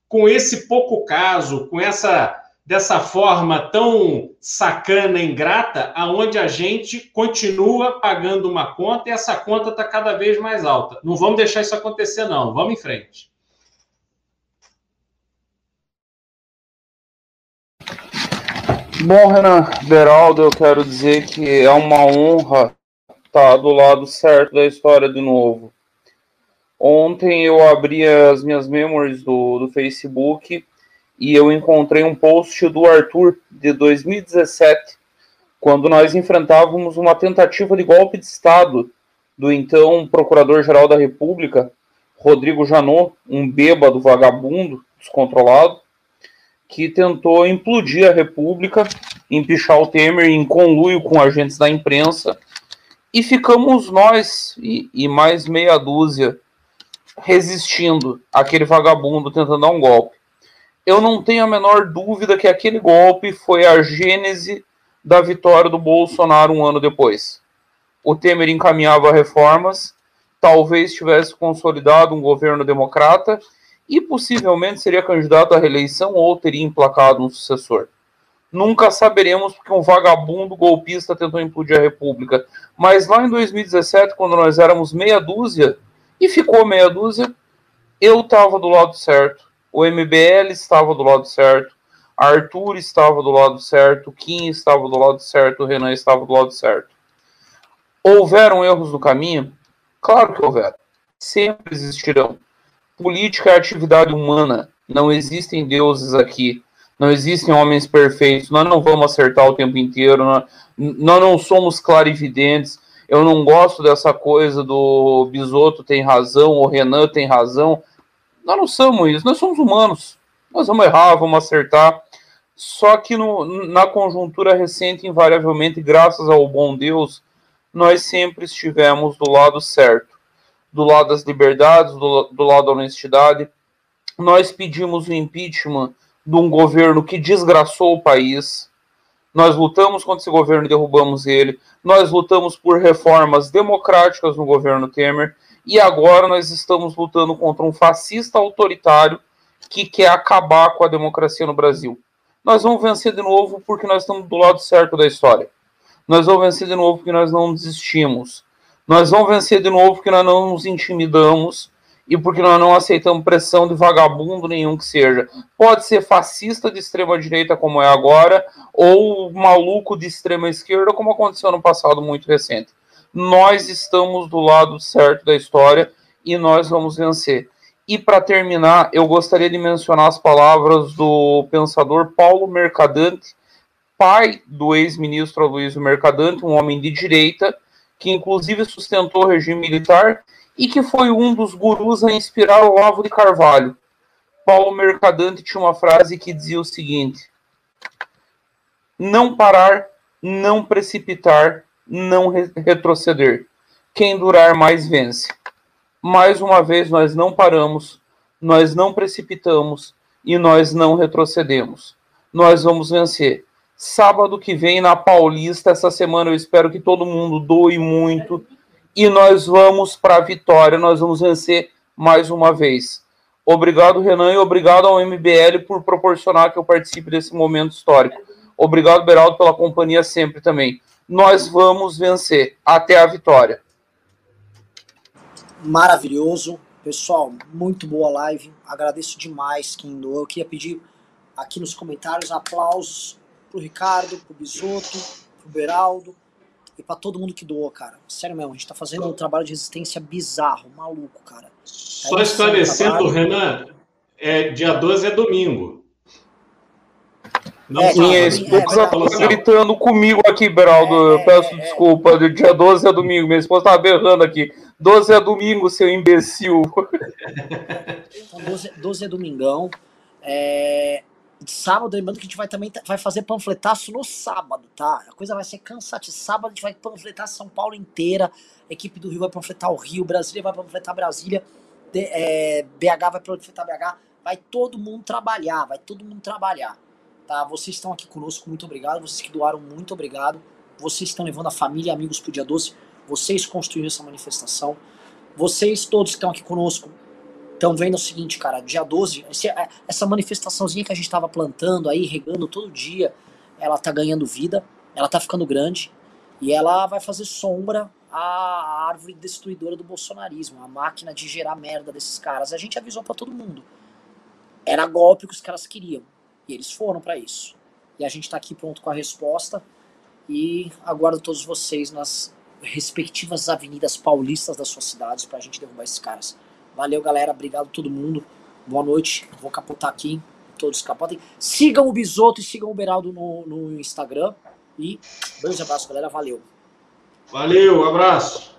com esse pouco caso, com essa dessa forma tão sacana, ingrata, aonde a gente continua pagando uma conta e essa conta está cada vez mais alta. Não vamos deixar isso acontecer, não. Vamos em frente. Bom, Renan Beraldo, eu quero dizer que é uma honra estar do lado certo da história de novo. Ontem eu abri as minhas memories do, do Facebook e eu encontrei um post do Arthur de 2017, quando nós enfrentávamos uma tentativa de golpe de Estado do então Procurador-Geral da República, Rodrigo Janot, um bêbado vagabundo, descontrolado, que tentou implodir a República, empichar o Temer em conluio com agentes da imprensa, e ficamos nós e, e mais meia dúzia resistindo àquele vagabundo tentando dar um golpe eu não tenho a menor dúvida que aquele golpe foi a gênese da vitória do Bolsonaro um ano depois. O Temer encaminhava reformas, talvez tivesse consolidado um governo democrata e possivelmente seria candidato à reeleição ou teria emplacado um sucessor. Nunca saberemos porque um vagabundo golpista tentou implodir a República. Mas lá em 2017, quando nós éramos meia dúzia, e ficou meia dúzia, eu estava do lado certo o MBL estava do lado certo, Arthur estava do lado certo, Kim estava do lado certo, Renan estava do lado certo. Houveram erros no caminho? Claro que houveram. Sempre existirão. Política é atividade humana. Não existem deuses aqui. Não existem homens perfeitos. Nós não vamos acertar o tempo inteiro. Nós, nós não somos clarividentes. Eu não gosto dessa coisa do Bisoto tem razão, o Renan tem razão. Nós não somos isso, nós somos humanos. Nós vamos errar, vamos acertar. Só que no, na conjuntura recente, invariavelmente, graças ao bom Deus, nós sempre estivemos do lado certo, do lado das liberdades, do, do lado da honestidade. Nós pedimos o impeachment de um governo que desgraçou o país. Nós lutamos contra esse governo e derrubamos ele. Nós lutamos por reformas democráticas no governo Temer e agora nós estamos lutando contra um fascista autoritário que quer acabar com a democracia no Brasil. Nós vamos vencer de novo porque nós estamos do lado certo da história. Nós vamos vencer de novo porque nós não desistimos. Nós vamos vencer de novo porque nós não nos intimidamos e porque nós não aceitamos pressão de vagabundo nenhum que seja. Pode ser fascista de extrema direita, como é agora, ou maluco de extrema esquerda, como aconteceu no passado muito recente nós estamos do lado certo da história e nós vamos vencer. E para terminar, eu gostaria de mencionar as palavras do pensador Paulo Mercadante, pai do ex-ministro Aloysio Mercadante, um homem de direita, que inclusive sustentou o regime militar e que foi um dos gurus a inspirar o Olavo de Carvalho. Paulo Mercadante tinha uma frase que dizia o seguinte: Não parar, não precipitar, não re retroceder. Quem durar mais vence. Mais uma vez, nós não paramos, nós não precipitamos e nós não retrocedemos. Nós vamos vencer. Sábado que vem na Paulista, essa semana eu espero que todo mundo doe muito e nós vamos para a vitória, nós vamos vencer mais uma vez. Obrigado, Renan, e obrigado ao MBL por proporcionar que eu participe desse momento histórico. Obrigado, Beraldo, pela companhia sempre também nós vamos vencer até a vitória. Maravilhoso. Pessoal, muito boa live. Agradeço demais quem doou. Eu queria pedir aqui nos comentários aplausos pro Ricardo, pro Bisoto, pro Beraldo e para todo mundo que doou, cara. Sério mesmo, a gente tá fazendo um trabalho de resistência bizarro, maluco, cara. Só esclarecendo, Renan, é, dia 12 é domingo. Não, é, minha é, esposa é, tá gritando comigo aqui, Beraldo. eu peço desculpa. Dia 12 é domingo. Minha esposa tá berrando aqui. 12 é domingo, seu imbecil. Então, 12, 12 é domingão. É, sábado, lembrando que a gente vai também vai fazer panfletaço no sábado, tá? A coisa vai ser cansativa. Sábado a gente vai panfletar São Paulo inteira, a equipe do Rio vai panfletar o Rio, Brasília vai panfletar Brasília, de, é, BH vai panfletar BH, vai todo mundo trabalhar, vai todo mundo trabalhar, tá? Vocês estão aqui conosco, muito obrigado, vocês que doaram, muito obrigado, vocês estão levando a família e amigos pro dia 12, vocês construíram essa manifestação, vocês todos que estão aqui conosco, estão vendo o seguinte, cara, dia 12, é, essa manifestaçãozinha que a gente estava plantando aí, regando todo dia, ela tá ganhando vida, ela tá ficando grande e ela vai fazer sombra à árvore destruidora do bolsonarismo, a máquina de gerar merda desses caras. A gente avisou para todo mundo. Era golpe que os caras queriam e eles foram para isso. E a gente tá aqui pronto com a resposta e aguardo todos vocês nas respectivas avenidas paulistas das suas cidades pra gente derrubar esses caras. Valeu, galera. Obrigado a todo mundo. Boa noite. Vou capotar aqui. Todos capotem. Sigam o Bisoto e sigam o Beraldo no, no Instagram. E beijos abraço, galera. Valeu. Valeu, abraço.